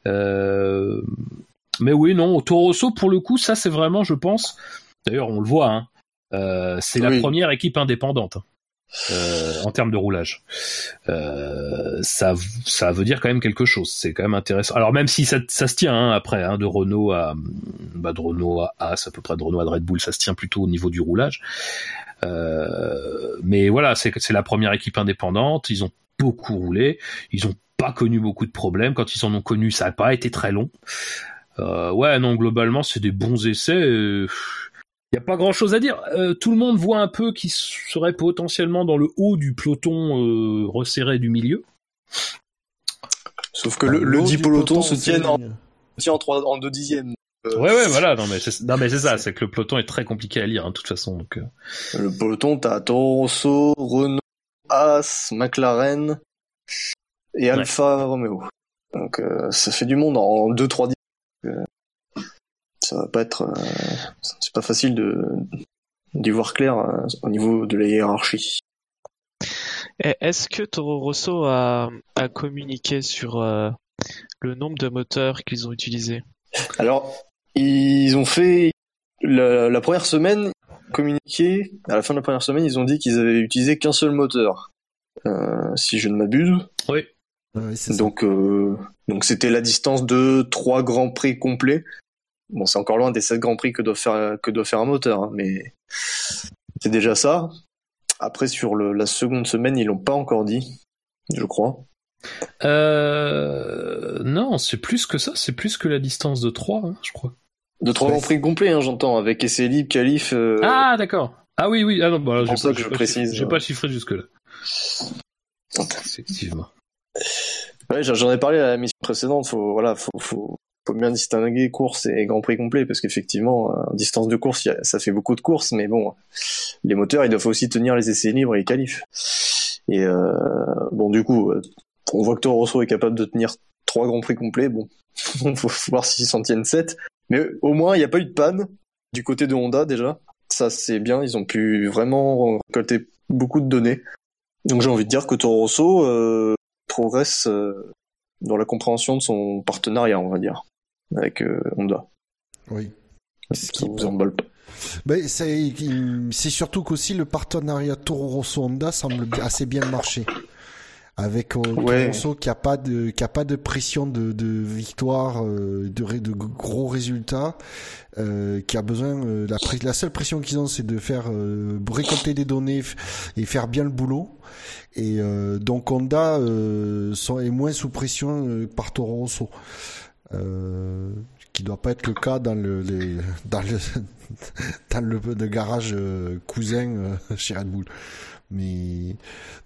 Mais oui non Torosso pour le coup ça c'est vraiment je pense d'ailleurs on le voit hein, c'est la première équipe indépendante euh, en termes de roulage. Euh, ça, ça veut dire quand même quelque chose. C'est quand même intéressant. Alors même si ça, ça se tient hein, après, hein, de Renault à, bah, de Renault à As, à peu près de Renault à Red Bull, ça se tient plutôt au niveau du roulage. Euh, mais voilà, c'est la première équipe indépendante. Ils ont beaucoup roulé. Ils ont pas connu beaucoup de problèmes. Quand ils en ont connu, ça n'a pas été très long. Ouais, non, globalement, c'est des bons essais. Il n'y a pas grand chose à dire. Euh, tout le monde voit un peu qui serait potentiellement dans le haut du peloton euh, resserré du milieu. Sauf que le, le 10 peloton se tient en, en, 3, en 2 dixièmes. Euh, ouais, ouais, voilà. Non, mais c'est, non, mais c'est ça. C'est que le peloton est très compliqué à lire, hein, de toute façon. Donc, euh. Le peloton, t'as Toro Rosso, Renault, As, McLaren et Alfa Romeo. Donc, ça fait du monde en 2-3 dixièmes ça va pas être, euh, c'est pas facile de d'y voir clair euh, au niveau de la hiérarchie. Est-ce que Toro Rosso a, a communiqué sur euh, le nombre de moteurs qu'ils ont utilisés? Alors, ils ont fait la, première semaine communiqué. À la fin de la première semaine, ils ont dit qu'ils avaient utilisé qu'un seul moteur, si je ne m'abuse. Oui. donc, donc c'était la distance de trois grands prix complets. Bon, c'est encore loin des 7 grands prix que doit faire que doit faire un moteur, hein, mais c'est déjà ça. Après, sur le, la seconde semaine, ils l'ont pas encore dit, je crois. Euh... Non, c'est plus que ça, c'est plus que la distance de 3, hein, je crois. De 3 grands prix complets, hein, j'entends, avec essai libre, qualif. Euh... Ah, d'accord. Ah oui, oui, ah non, bah, j'ai pas, que je précise. J'ai pas chiffré jusque-là. Effectivement. Ouais, j'en ai parlé à la mission précédente, faut, voilà, faut, faut, faut bien distinguer course et Grand Prix complet parce qu'effectivement, en distance de course, ça fait beaucoup de courses, mais bon, les moteurs, ils doivent aussi tenir les essais libres et les qualifs. Et euh, bon, du coup, euh, on voit que Toro Rosso est capable de tenir trois Grands Prix complets. Bon, faut voir s'ils s'en tiennent sept. Mais au moins, il n'y a pas eu de panne du côté de Honda déjà. Ça, c'est bien. Ils ont pu vraiment récolter beaucoup de données. Donc j'ai envie de dire que Toro Rosso euh, progresse euh, dans la compréhension de son partenariat, on va dire avec euh, Honda. Oui. Ce qui vous emballe pas. Ben, c'est, surtout qu'aussi le partenariat Toro Rosso Honda semble assez bien marcher. Avec euh, Toro Rosso qui a pas de qui a pas de pression de, de victoire, euh, de, de gros résultats, euh, qui a besoin euh, la, la seule pression qu'ils ont c'est de faire récolter des données et faire bien le boulot. Et donc Honda sont, est moins sous pression par Toro Rosso. Euh, qui doit pas être le cas dans le, dans le, dans le, garage euh, cousin euh, chez Red Bull. Mais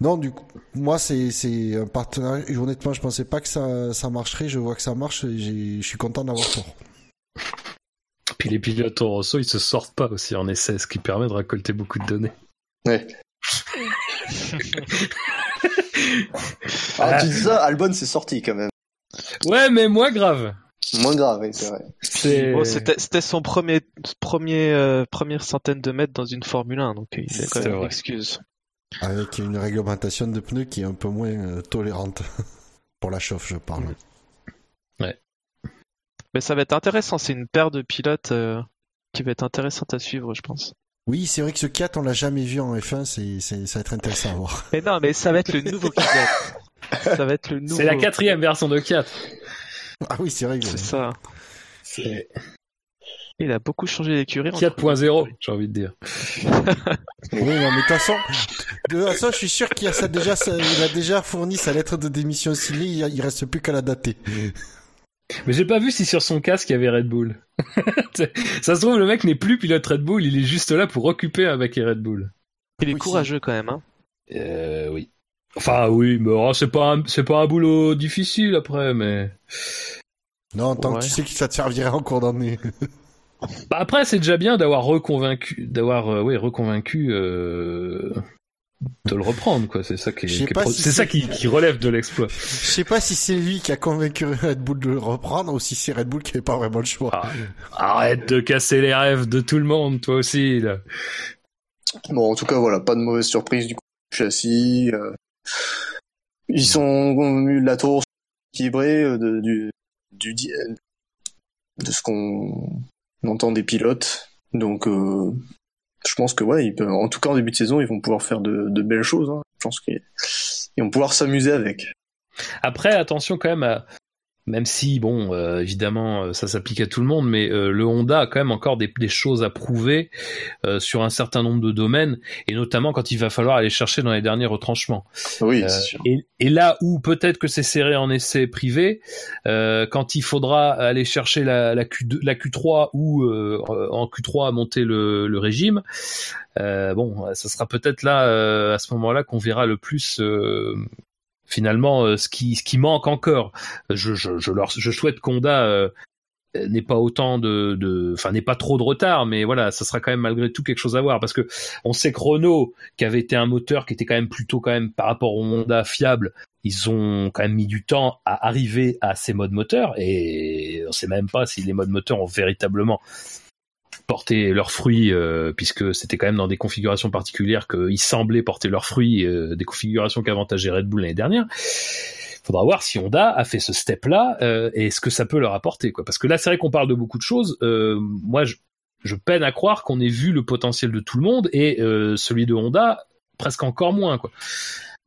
non, du coup, moi c'est c'est un partenariat. honnêtement, je pensais pas que ça ça marcherait. Je vois que ça marche. et Je suis content d'avoir tort. Puis les pilotes au Rosso, ils se sortent pas aussi en essai, ce qui permet de récolter beaucoup de données. Ouais. ah, tu dis ça, Albon c'est sorti quand même. Ouais, mais moins grave. Moins grave, oui, c'est vrai. c'était son premier, premier, euh, première centaine de mètres dans une Formule 1, donc il a quand même une excuse. Avec une réglementation de pneus qui est un peu moins euh, tolérante. Pour la chauffe, je parle. Ouais. Mais ça va être intéressant, c'est une paire de pilotes euh, qui va être intéressante à suivre, je pense. Oui, c'est vrai que ce 4, on l'a jamais vu en F1, c'est, ça va être intéressant à voir. Mais non, mais ça va être le nouveau 4. ça va être le nouveau. C'est la quatrième version de 4. Ah oui, c'est vrai. C'est ça. C'est... Il a beaucoup changé d'écurie. 4.0, j'ai envie de dire. oui, non, mais de toute façon, de toute façon, je suis sûr qu'il a ça déjà, il a déjà fourni sa lettre de démission signée, il reste plus qu'à la dater. Mais j'ai pas vu si sur son casque il y avait Red Bull. ça se trouve, le mec n'est plus pilote Red Bull, il est juste là pour occuper avec Red Bull. Il est courageux quand même, hein. Euh, oui. Enfin, oui, mais oh, c'est pas c'est pas un boulot difficile après, mais. Non, tant que tu sais que ça te servirait en cours d'année. bah après, c'est déjà bien d'avoir reconvaincu, d'avoir, euh, oui, reconvaincu, euh, de le reprendre, quoi. C'est ça qui, c'est ça qui, relève de l'exploit. Je sais pas si c'est lui qui a convaincu Red Bull de le reprendre ou si c'est Red Bull qui avait pas vraiment le choix. Ah, arrête de casser les rêves de tout le monde, toi aussi, là. Bon, en tout cas, voilà, pas de mauvaise surprise du coup. Châssis, euh, ils sont la tour équilibrée euh, de, du, du, de ce qu'on entend des pilotes. Donc, euh, je pense que ouais, ils peuvent, en tout cas en début de saison, ils vont pouvoir faire de, de belles choses. Hein. Je pense qu'ils vont pouvoir s'amuser avec. Après, attention quand même à, même si bon euh, évidemment euh, ça s'applique à tout le monde mais euh, le Honda a quand même encore des, choses à prouver sur un certain nombre de domaines et notamment quand il va falloir aller chercher dans les derniers retranchements oui c'est sûr. Et, et, là où peut-être que c'est serré en essai privé quand il faudra aller chercher la, la, Q2, la Q3 ou en Q3 monter le, le régime bon ça sera peut-être là à ce moment-là qu'on verra le plus finalement euh, ce qui ce qui manque encore. Je je je, leur, je souhaite qu'Honda euh, n'ait pas autant de de enfin n'ait pas trop de retard mais voilà ça sera quand même malgré tout quelque chose à voir parce que on sait que Renault qui avait été un moteur qui était quand même plutôt quand même par rapport au Honda fiable ils ont quand même mis du temps à arriver à ces modes moteurs et on sait même pas si les modes moteurs ont véritablement porter leurs fruits euh, puisque c'était quand même dans des configurations particulières qu'ils semblaient porter leurs fruits, euh, des configurations qu'avantageait Red Bull l'année dernière. Faudra voir si Honda a fait ce step-là euh, et ce que ça peut leur apporter, quoi. Parce que là, c'est vrai qu'on parle de beaucoup de choses. moi, je, peine à croire qu'on ait vu le potentiel de tout le monde et celui de Honda presque encore moins, quoi.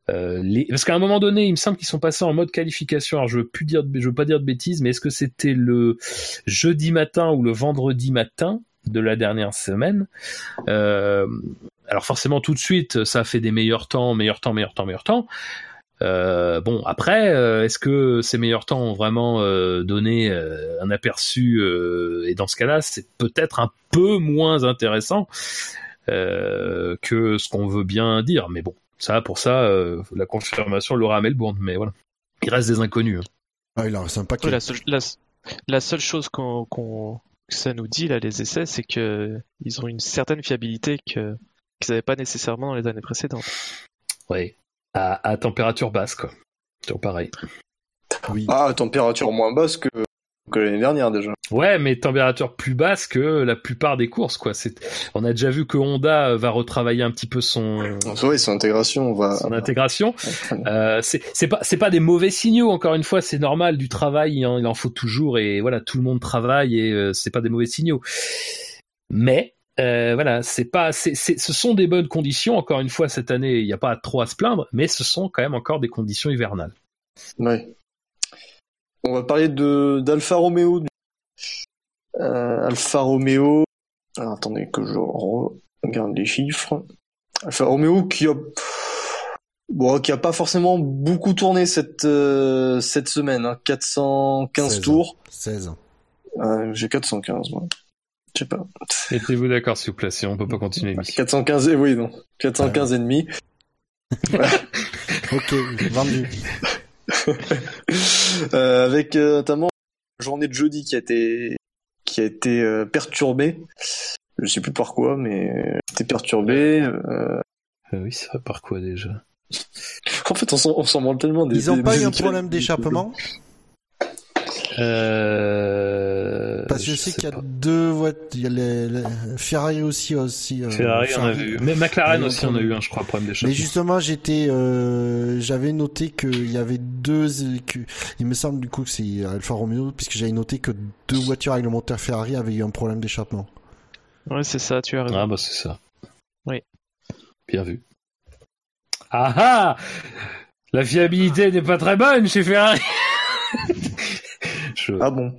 Parce qu'à un moment donné, il me semble qu'ils sont passés en mode qualification. Alors je veux plus dire, je veux pas dire de bêtises, mais est-ce que c'était le jeudi matin ou le vendredi matin de la dernière semaine. Euh, alors forcément tout de suite ça fait des meilleurs temps, meilleurs temps, meilleurs temps, meilleurs temps. Euh, bon après, euh, est-ce que ces meilleurs temps ont vraiment donné un aperçu et dans ce cas-là c'est peut-être un peu moins intéressant que ce qu'on veut bien dire. Mais bon, ça pour ça la confirmation l'aura à Melbourne. Mais voilà, il reste des inconnus. Hein. Ah, il en reste un paquet. la, seule, la, seule chose qu'on que ça nous dit là les essais, c'est que ils ont une certaine fiabilité que qu'ils n'avaient pas nécessairement dans les années précédentes. Oui, à, température basse quoi. Toujours pareil. Oui. Ah, à température moins basse que que l'année dernière déjà. Ouais, mais température plus basse que la plupart des courses, quoi. C'est, on a déjà vu que Honda va retravailler un petit peu son, oui, son intégration, va. Son intégration. Euh, c'est, c'est pas, c'est pas des mauvais signaux. Encore une fois, c'est normal du travail, il en, faut toujours et voilà, tout le monde travaille et euh, c'est pas des mauvais signaux. Mais euh, voilà, c'est pas, c'est, ce sont des bonnes conditions. Encore une fois, cette année, il n'y a pas trop à se plaindre, mais ce sont quand même encore des conditions hivernales. Ouais. On va parler de d'Alfa Romeo. Euh, Alfa Romeo. Alors, attendez que je regarde les chiffres. Alfa Romeo qui a Bon, qui a pas forcément beaucoup tourné cette cette semaine, hein. 415 tours. 16. J'ai 415 moi. Je sais pas. Mettez-vous d'accord s'il vous plaît, si on peut pas continuer 415 et oui non. 415 et demi. ok, vendu. euh, avec euh, notamment la journée de jeudi qui a été qui a été euh, perturbée. Je sais plus par quoi, mais était perturbée. Euh... oui, ça par quoi déjà? En fait, on s'en branle tellement. Des, Ils ont des, pas des eu un problème d'échappement? Euh... Parce que je sais qu'il y a deux voitures. Il y a les, les- Ferrari aussi aussi. euh, Ferrari, on a vu. Mais McLaren aussi, on a eu un, je crois, problème Mais d'échappement. justement, j'étais, euh, j'avais noté qu'il y avait deux, que, il me semble du coup que c'est Alfa Romeo, puisque j'avais noté que deux voitures réglementaires Ferrari avaient eu un problème d'échappement. Ouais, c'est ça, tu as raison. Ah bah c'est ça. Oui. Bien vu. Ah ah La fiabilité n'est pas très bonne chez Ferrari. Je- Ah bon.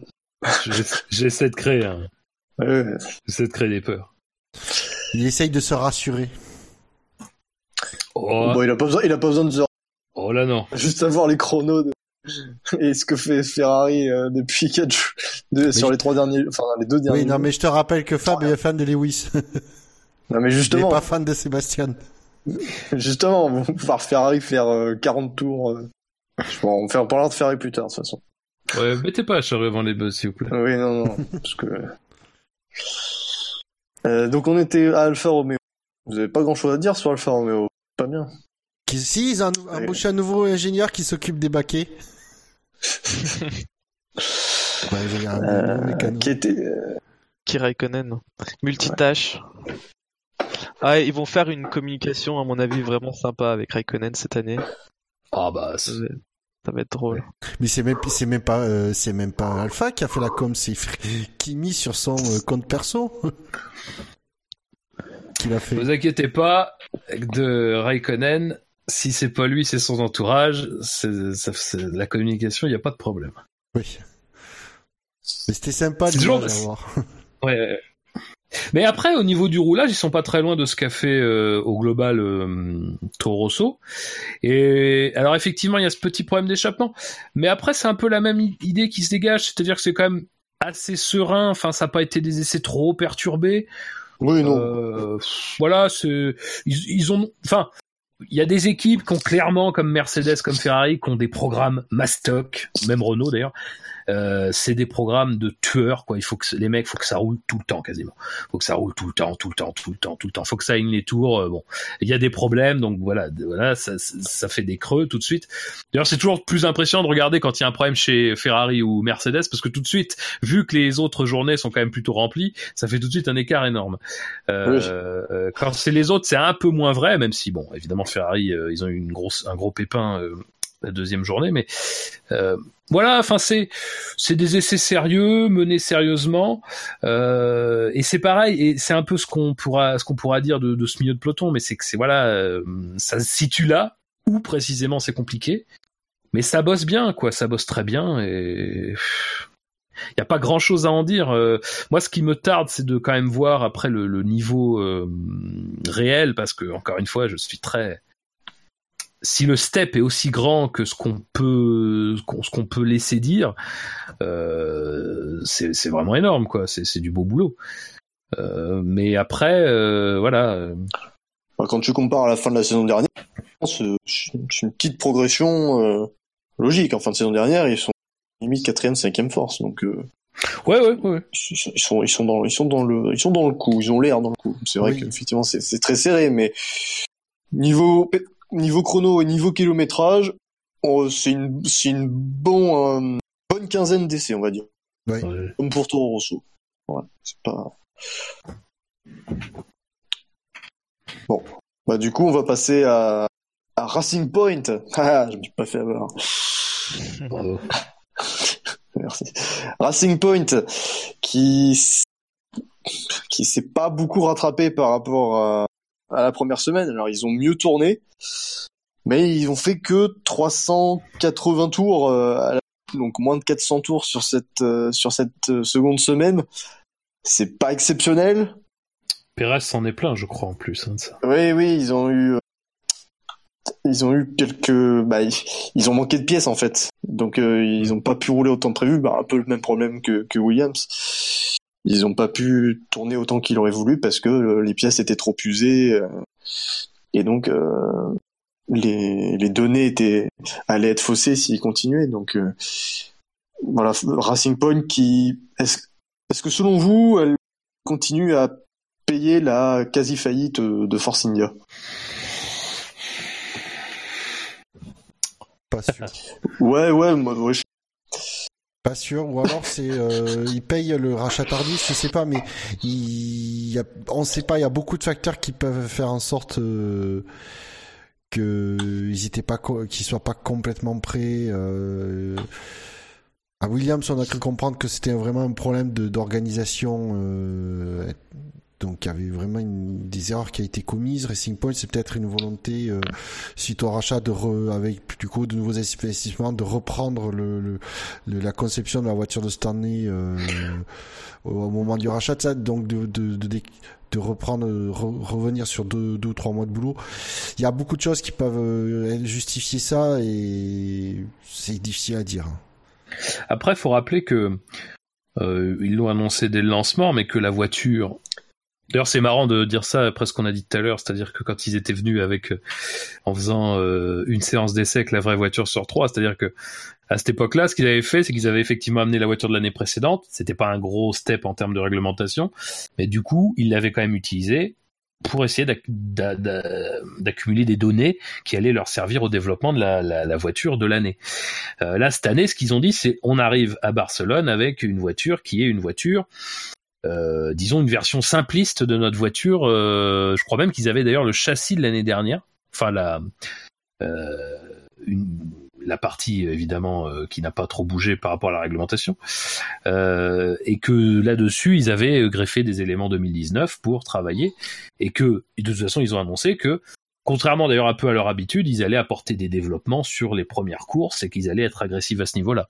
je- J'essaie de créer, un- Ouais. j'essaie de créer des peurs. Il essaye de se rassurer. Oh, Bon, il a pas besoin, il a pas besoin de se- oh là non. juste avoir les chronos de... et ce que fait Ferrari euh, depuis 4 jours de... sur les trois derniers, enfin les deux derniers. Oui, non, mais je te rappelle que Fab est fan de Lewis. Non, mais Il est justement, pas fan de Sébastien. justement, on va voir Ferrari faire euh, 40 tours. euh. Je- Bon, on fait- on parlera de Ferrari plus tard de toute façon. Ouais, mettez pas à charrer avant les buzz, s'il vous plaît. Oui, non, non, parce que. Euh, donc on était à Alfa Romeo. Vous avez pas grand chose à dire sur Alfa Romeo. Pas bien. Qui, si, ils ont embauché un nouveau ingénieur qui s'occupe des baquets. Ouais, un Euh, qui était. euh, Qui Raikkonen. Multitâche. Ah, et ils vont faire une communication, à mon avis, vraiment sympa avec Raikkonen cette année. Ah bah, Ça va, être drôle. Mais c'est même, c'est même pas, euh, c'est même pas Alpha qui a fait la com, c'est Fr- Kimi sur son euh, compte perso. qui l'a fait. vous inquiétez pas, de Raikkonen, si c'est pas lui, c'est son entourage, c'est, ça- c'est- la communication, il n'y a pas de problème. Oui. Mais c'était sympa C'est de toujours- voir. Ouais, ouais, ouais. Mais après, au niveau du roulage, ils sont pas très loin de ce qu'a fait euh, au global euh, Toro Rosso. Et alors effectivement, il y a ce petit problème d'échappement. Mais après, c'est un peu la même idée qui se dégage, c'est-à-dire que c'est quand même assez serein. Enfin, ça n'a pas été des essais trop perturbés. Oui, non. Euh, voilà, ils, ils ont, enfin, il y a des équipes qui ont clairement, comme Mercedes, comme Ferrari, qui ont des programmes mastoc, même Renault d'ailleurs. Euh, c'est des programmes de tueurs, quoi. Il faut que les mecs, faut que ça roule tout le temps, quasiment. Faut que ça roule tout le temps, tout le temps, tout le temps, tout le temps. Faut que ça aille les tours. euh, bon, il y a des problèmes, donc voilà, voilà, ça, ça- fait des creux tout de suite. D'ailleurs, c'est toujours plus impressionnant de regarder quand il y a un problème chez Ferrari ou Mercedes, parce que tout de suite, vu que les autres journées sont quand même plutôt remplies, ça fait tout de suite un écart énorme. Euh, Oui. euh, quand c'est les autres, c'est un peu moins vrai, même si bon, évidemment Ferrari, ils ont eu une grosse, un gros pépin euh, la deuxième journée, mais euh, voilà, enfin c'est c'est des essais sérieux, menés sérieusement, euh, et c'est pareil, et c'est un peu ce qu'on pourra ce qu'on pourra dire de, ce milieu de peloton, mais c'est que c'est voilà, euh, ça se situe là où précisément c'est compliqué, mais ça bosse bien, quoi, ça bosse très bien, et il n'y a pas grand chose à en dire. Moi, ce qui me tarde, c'est de quand même voir après le, niveau réel, parce que encore une fois, je suis très. Si le step est aussi grand que ce qu'on peut, ce qu'on peut laisser dire, euh, c'est vraiment énorme, quoi. C'est du beau boulot. Euh, mais après, euh, voilà. Quand tu compares à la fin de la saison dernière, c'est une petite progression logique. En fin de saison dernière, ils sont limite quatrième, cinquième force. Donc Ouais, ouais, ouais. ils sont, ils sont, dans, ils sont dans le, ils sont dans le coup. Ils ont l'air dans le coup. C'est vrai Oui. qu'effectivement, c'est c'est très serré, mais niveau niveau chrono et niveau kilométrage, oh, c'est une, c'est une bon, euh, bonne quinzaine d'essais, on va dire. Ouais. Comme pour Toro Rosso. Ouais, c'est pas. Bon. Bah, du coup, on va passer à, à Racing Point. Ah, je me suis pas fait avoir. Bravo. Merci. Racing Point, qui, qui s'est pas beaucoup rattrapé par rapport à, à la première semaine. Alors, ils ont mieux tourné. Mais ils ont fait que 380 tours, euh, à la- donc moins de 400 tours sur cette, euh, sur cette euh, seconde semaine. C'est pas exceptionnel. Perez s'en est plein, je crois, en plus, hein, de ça. Oui, oui, ils ont eu. ils ont eu quelques, bah, ils ont manqué de pièces en fait, donc euh, ils ont pas pu rouler autant que prévu. Bah, un peu le même problème que, que Williams. Ils ont pas pu tourner autant qu'ils auraient voulu parce que euh, les pièces étaient trop usées euh, et donc les, les données étaient allaient être faussées s'ils continuaient. Donc voilà, Racing Point qui est-ce que selon vous, elle continue à payer la quasi faillite de Force India? Pas sûr. ouais, ouais, moi, ouais, Pas sûr, ou alors c'est euh, ils payent le rachat tardif, je sais pas, mais il, y on sait pas, il y a beaucoup de facteurs qui peuvent faire en sorte euh, que ils étaient pas, qu'ils soient pas complètement prêts. Euh, à Williams, on a cru comprendre que c'était vraiment un problème d'organisation euh, donc il y avait vraiment des erreurs qui a été commises. Racing Point, c'est peut-être une volonté euh, suite au rachat de re, avec du coup de nouveaux investissements de reprendre le, le, la conception de la voiture de Stanley euh, au, moment du rachat de ça, donc de, de, de, de reprendre, revenir sur deux, deux ou trois mois de boulot. Il y a beaucoup de choses qui peuvent euh, justifier ça et c'est difficile à dire. Après, faut rappeler que euh, ils l'ont annoncé dès le lancement, mais que la voiture D'ailleurs, c'est marrant de dire ça après ce qu'on a dit tout à l'heure, c'est-à-dire que quand ils étaient venus avec, euh, en faisant euh, une séance d'essai avec la vraie voiture sur trois, c'est-à-dire que à cette époque-là, ce qu'ils avaient fait, c'est qu'ils avaient effectivement amené la voiture de l'année précédente. C'était pas un gros step en termes de réglementation, mais du coup, ils l'avaient quand même utilisé pour essayer d'accumuler des données qui allaient leur servir au développement de la, la, voiture de l'année. Euh, là, cette année, ce qu'ils ont dit, c'est on arrive à Barcelone avec une voiture qui est une voiture euh, disons une version simpliste de notre voiture. Euh, je crois même qu'ils avaient d'ailleurs le châssis de l'année dernière, enfin la euh, une, la partie évidemment qui n'a pas trop bougé par rapport à la réglementation, et que là-dessus ils avaient greffé des éléments 2019 pour travailler, et que de toute façon ils ont annoncé que contrairement d'ailleurs un peu à leur habitude, ils allaient apporter des développements sur les premières courses et qu'ils allaient être agressifs à ce niveau-là.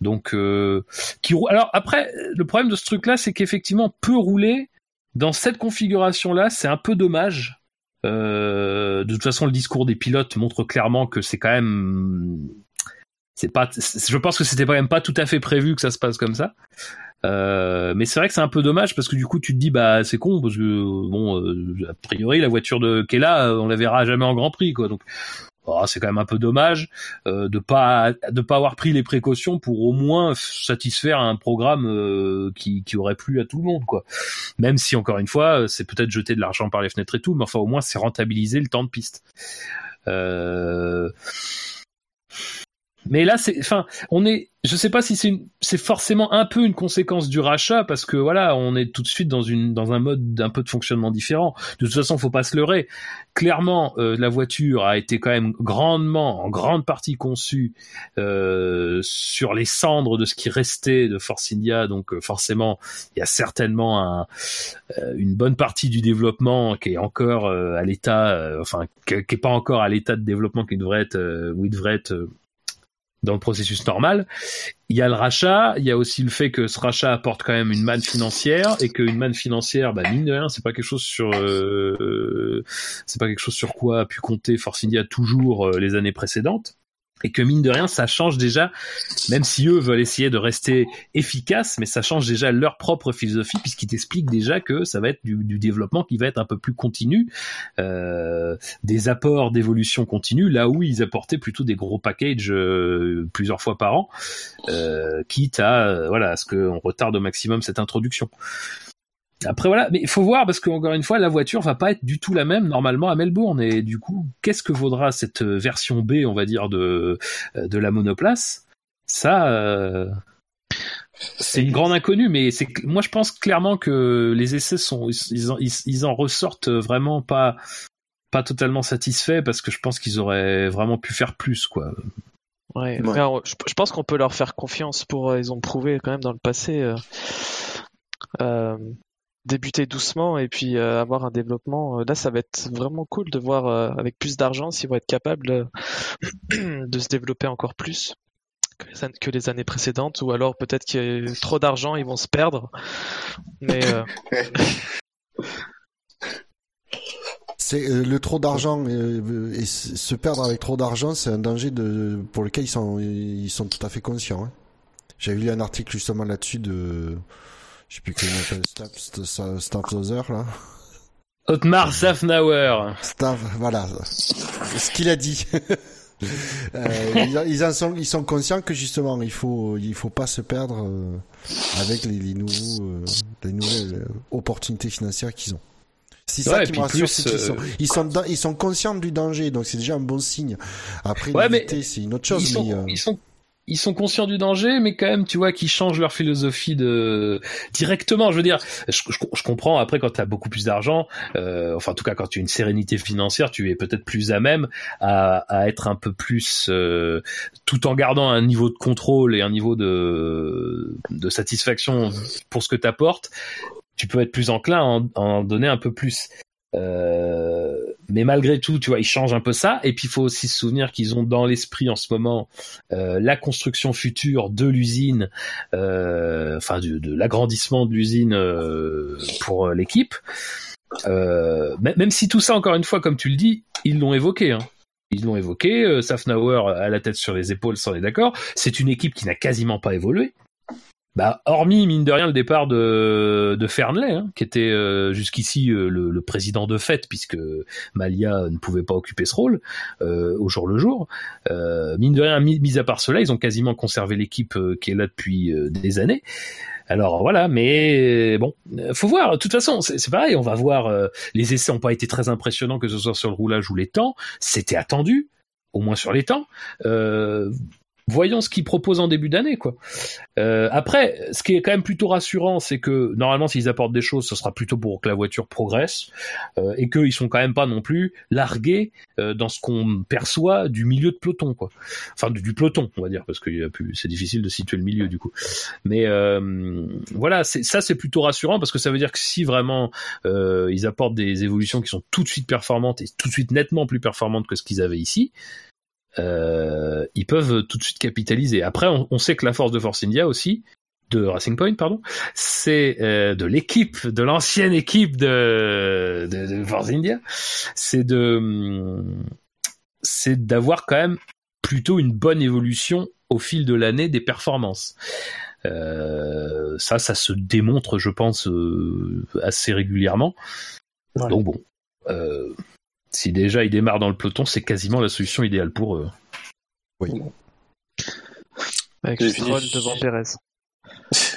Donc, euh, qui, alors après, le problème de ce truc-là, c'est qu'effectivement, peu rouler dans cette configuration-là, c'est un peu dommage. Euh, de toute façon, le discours des pilotes montre clairement que c'est quand même, c'est pas, je pense que c'était quand même pas tout à fait prévu que ça se passe comme ça. Euh, mais c'est vrai que c'est un peu dommage parce que du coup tu te dis bah c'est con parce que bon euh, a priori la voiture de Kella on la verra jamais en Grand Prix quoi. Donc oh, c'est quand même un peu dommage euh, de pas de pas avoir pris les précautions pour au moins satisfaire un programme euh, qui, qui aurait plu à tout le monde quoi. Même si encore une fois c'est peut-être jeter de l'argent par les fenêtres et tout mais enfin au moins c'est rentabiliser le temps de piste. Euh mais là, c'est, enfin, on est, je sais pas si c'est c'est forcément un peu une conséquence du rachat parce que voilà, on est tout de suite dans une, dans un mode d'un peu de fonctionnement différent. De toute façon, faut pas se leurrer. Clairement, euh, la voiture a été quand même grandement, en grande partie conçue euh, sur les cendres de ce qui restait de Force India. Donc euh, forcément, il y a certainement un, euh, une bonne partie du développement qui est encore à l'état, enfin, qui, qui est pas encore à l'état de développement qui devrait être, où il devrait être dans le processus normal. Il y a le rachat, il y a aussi le fait que ce rachat apporte quand même une manne financière et qu'une manne financière, bah mine de rien, c'est pas quelque chose sur, euh, c'est pas quelque chose sur quoi a pu compter Force India toujours euh, les années précédentes et que mine de rien ça change déjà même si eux veulent essayer de rester efficaces mais ça change déjà leur propre philosophie puisqu'ils t'expliquent déjà que ça va être du, du, développement qui va être un peu plus continu euh, des apports d'évolution continue là où ils apportaient plutôt des gros packages euh, plusieurs fois par an euh, quitte à euh, voilà à ce qu'on retarde au maximum cette introduction après voilà, mais il faut voir parce qu'encore une fois, la voiture va pas être du tout la même normalement à Melbourne et du coup, qu'est-ce que vaudra cette euh, version B, on va dire de euh, de la monoplace? Ça, euh, c'est une grande inconnue, mais c'est moi je pense clairement que les essais sont ils, en, ils, en ressortent vraiment pas pas totalement satisfaits parce que je pense qu'ils auraient vraiment pu faire plus quoi. Ouais, je, pense qu'on peut leur faire confiance pour ils ont prouvé quand même dans le passé. Euh, débuter doucement et puis euh, avoir un développement. Euh, là, ça va être vraiment cool de voir euh, avec plus d'argent s'ils vont être capables de se développer encore plus que les, années précédentes ou alors peut-être qu'il y a trop d'argent, ils vont se perdre. Mais C'est le trop d'argent et se perdre avec trop d'argent, c'est un danger pour lequel ils sont ils sont tout à fait conscients. Hein. J'avais lu un article justement là-dessus de je sais plus comment il s'appelle Staff là. Otmar Safnauer. Staff, voilà, ce qu'il a dit. euh, ils, en sont, ils sont conscients que justement il faut il faut pas se perdre euh, avec les, les nouveaux euh, les nouvelles opportunités financières qu'ils ont. C'est ça qui me rassure, c'est qu'ils sont, euh, ils sont, ils sont conscients du danger, donc c'est déjà un bon signe. Après, ouais, c'est une autre chose. Ils sont, mais, euh... ils sont ils sont conscients du danger, mais quand même, tu vois, qu'ils changent leur philosophie de directement. Je veux dire, je, comprends. Après, quand tu as beaucoup plus d'argent, euh, enfin, en tout cas, quand tu as une sérénité financière, tu es peut-être plus à même à, à être un peu plus, euh, tout en gardant un niveau de contrôle et un niveau de, de satisfaction pour ce que tu apportes tu peux être plus enclin à en, donner un peu plus. Euh, mais malgré tout, tu vois, ils changent un peu ça. Et puis, il faut aussi se souvenir qu'ils ont dans l'esprit en ce moment euh, la construction future de l'usine, euh, enfin de, l'agrandissement de l'usine pour l'équipe. Même si tout ça, encore une fois, comme tu le dis, ils l'ont évoqué. Hein. Ils l'ont évoqué. Safnauer à la tête sur les épaules, ça on est d'accord. C'est une équipe qui n'a quasiment pas évolué. Bah, hormis mine de rien le départ de, de Fernley, hein, qui était euh, jusqu'ici euh, le, président de fait, puisque Malia ne pouvait pas occuper ce rôle euh, au jour le jour. mine de rien, mis, à part cela, ils ont quasiment conservé l'équipe qui est là depuis des années. Alors voilà, mais bon, faut voir. De toute façon, c'est pareil. On va voir. les essais n'ont pas été très impressionnants, que ce soit sur le roulage ou les temps. C'était attendu, au moins sur les temps. Euh, voyons ce qu'ils proposent en début d'année, quoi. Euh, après, ce qui est quand même plutôt rassurant, c'est que normalement, s'ils apportent des choses, ce sera plutôt pour que la voiture progresse euh, et qu'ils sont quand même pas non plus largués euh, dans ce qu'on perçoit du milieu de peloton, quoi. Enfin, du, peloton, on va dire, parce que c'est difficile de situer le milieu du coup. Mais euh, voilà, ça, c'est plutôt rassurant parce que ça veut dire que si vraiment euh, ils apportent des évolutions qui sont tout de suite performantes et tout de suite nettement plus performantes que ce qu'ils avaient ici, euh, ils peuvent tout de suite capitaliser. Après, on, sait que la force de Force India aussi, de Racing Point, pardon, c'est euh, de l'équipe, de l'ancienne équipe de, de, Force India, c'est de, c'est d'avoir quand même plutôt une bonne évolution au fil de l'année des performances. Euh, ça, ça se démontre, je pense, assez régulièrement. Donc bon, si déjà ils démarrent dans le peloton, c'est quasiment la solution idéale pour eux. Oui. Avec Stroll devant Perez.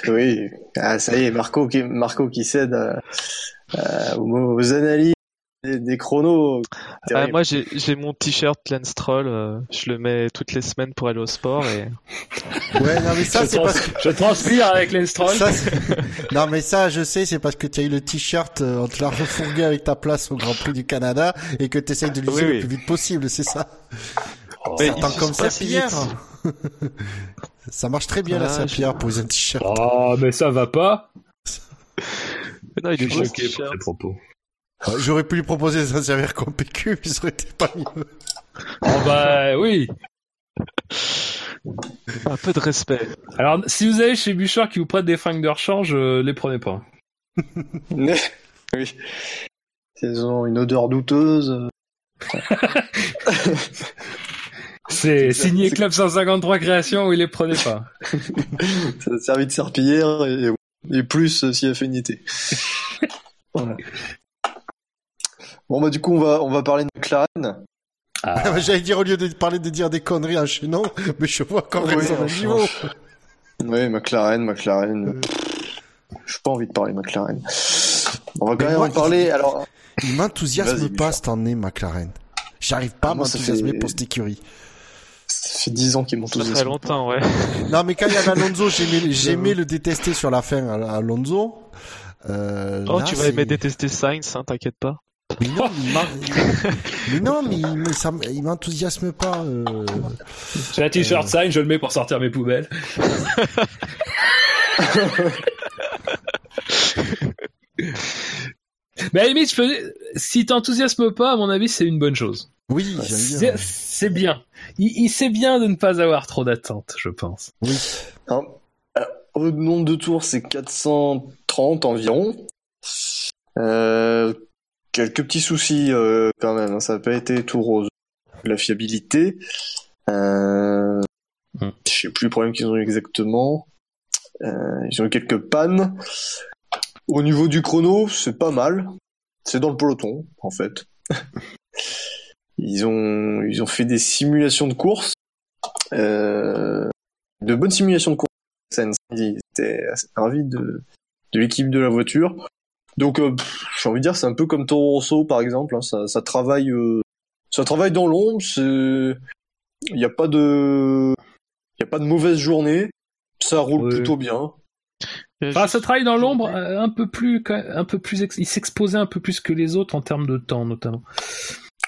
Oui, ah, ça y est, Marco qui, Marco qui cède euh, euh, aux analyses des, chronos. Ah, moi, j'ai mon t-shirt Lance Stroll. Euh, je le mets toutes les semaines pour aller au sport et. Ouais, non mais ça c'est parce que je transpire avec Lance Stroll. non mais ça, je sais, c'est parce que tu as eu le t-shirt, euh, on te l'a refourgué avec ta place au Grand Prix du Canada et que tu essayes de l'user le plus vite possible, c'est ça. Oh, ça comme ça, Pierre. ça marche très bien la Saint-Pierre pour un t-shirt. Oh, mais ça va pas. non, il est choqué par ces propos. J'aurais pu lui proposer de s'en servir comme PQ, mais ça aurait été pas mieux. Oh bah oui Un peu de respect. Alors, si vous allez chez Bouchard qui vous prête des fringues de rechange, euh, les prenez pas. oui. Ils ont une odeur douteuse. C'est signé Club 153 Création où il les prenait pas. ça a servi de serpillière et, et plus euh, si affinité. voilà. Bon bah du coup on va on va parler de McLaren. Ah. J'allais dire au lieu de parler de dire des conneries enchaînant, mais je vois quand même son niveau. Oui, McLaren, McLaren. Euh. Je n'ai pas envie de parler McLaren. On va quand même en parler. Il, alors, il m'enthousiasme pas cette année McLaren. J'arrive pas à ah, m'enthousiasmer pour cette écurie. Ça fait 10 ans qu'il m'enthousiasme. Ça fait longtemps, ouais. non, mais quand il y avait Alonso, j'aimais le détester sur la fin, Alonso. Euh, oh, tu vas aimer détester Sainz, hein, t'inquiète pas. Mais non, mais, non, mais il, ça, il m'enthousiasme pas. Euh... J'ai un t-shirt euh... sign, je le mets pour sortir mes poubelles. Mais à la limite, je peux... si t'enthousiasmes pas, à mon avis, c'est une bonne chose. Oui, j'aime C'est bien. Il, sait bien de ne pas avoir trop d'attentes, je pense. Oui. au nombre de tours, c'est 430 environ. Euh, quelques petits soucis quand même. Hein. Ça n'a pas été tout rose. La fiabilité. Euh... Hmm. Je sais plus le problème qu'ils ont eu exactement. ils ont eu quelques pannes. Au niveau du chrono, c'est pas mal. C'est dans le peloton, en fait. ils ont ils ont fait des simulations de course, euh, de bonnes simulations de course. Assez ravis de de l'équipe de la voiture. Donc, euh, j'ai envie de dire, c'est un peu comme Toro Rosso, par exemple. Hein. ça, ça travaille, euh, ça travaille dans l'ombre. C'est, il n'y a pas de, il y a pas de mauvaise journée. Ça roule plutôt bien. Enfin, ça travaille dans l'ombre euh, un peu plus, un peu plus, il s'exposait un peu plus que les autres en termes de temps, notamment.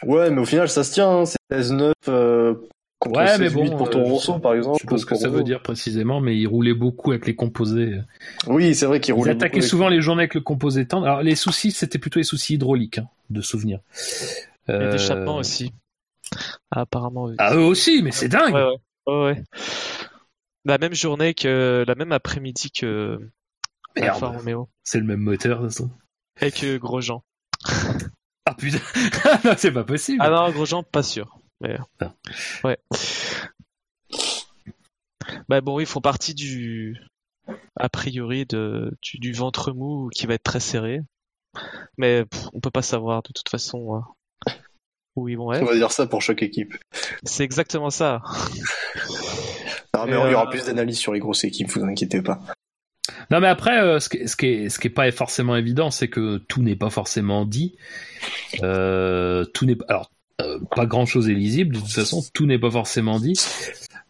Ouais, mais au final, ça se tient. Hein. C'est 16-9 euh, contre ouais, mais bon, pour ton euh, par exemple. Je sais pas ce que ça veut dire précisément, mais il roulait beaucoup avec les composés. Oui, c'est vrai qu'il roulait. Il attaquait souvent les journées avec le composé tendre. Alors, les soucis, c'était plutôt les soucis hydrauliques, hein, de souvenir. Et d'échappement aussi. apparemment. Ah, eux aussi, mais c'est dingue. Ouais, ouais. ouais. La même journée que, la même après-midi que, c'est le même moteur, de toute Avec euh, Grosjean. ah putain, c'est pas possible. Ah non, Grosjean, pas sûr. Mais... Ah. Ouais. Bah bon, ils font partie du, a priori, de, du, ventre mou qui va être très serré. Mais on peut pas savoir de toute façon hein, où ils vont être. On va dire ça pour chaque équipe. C'est exactement ça. non, mais il y aura euh, plus d'analyses sur les grosses équipes, vous inquiétez pas. Non, mais après, euh, ce, qui, ce, qui est, ce qui est pas forcément évident, c'est que tout n'est pas forcément dit. Euh, tout n'est alors euh, pas grand chose est lisible. De toute façon, tout n'est pas forcément dit.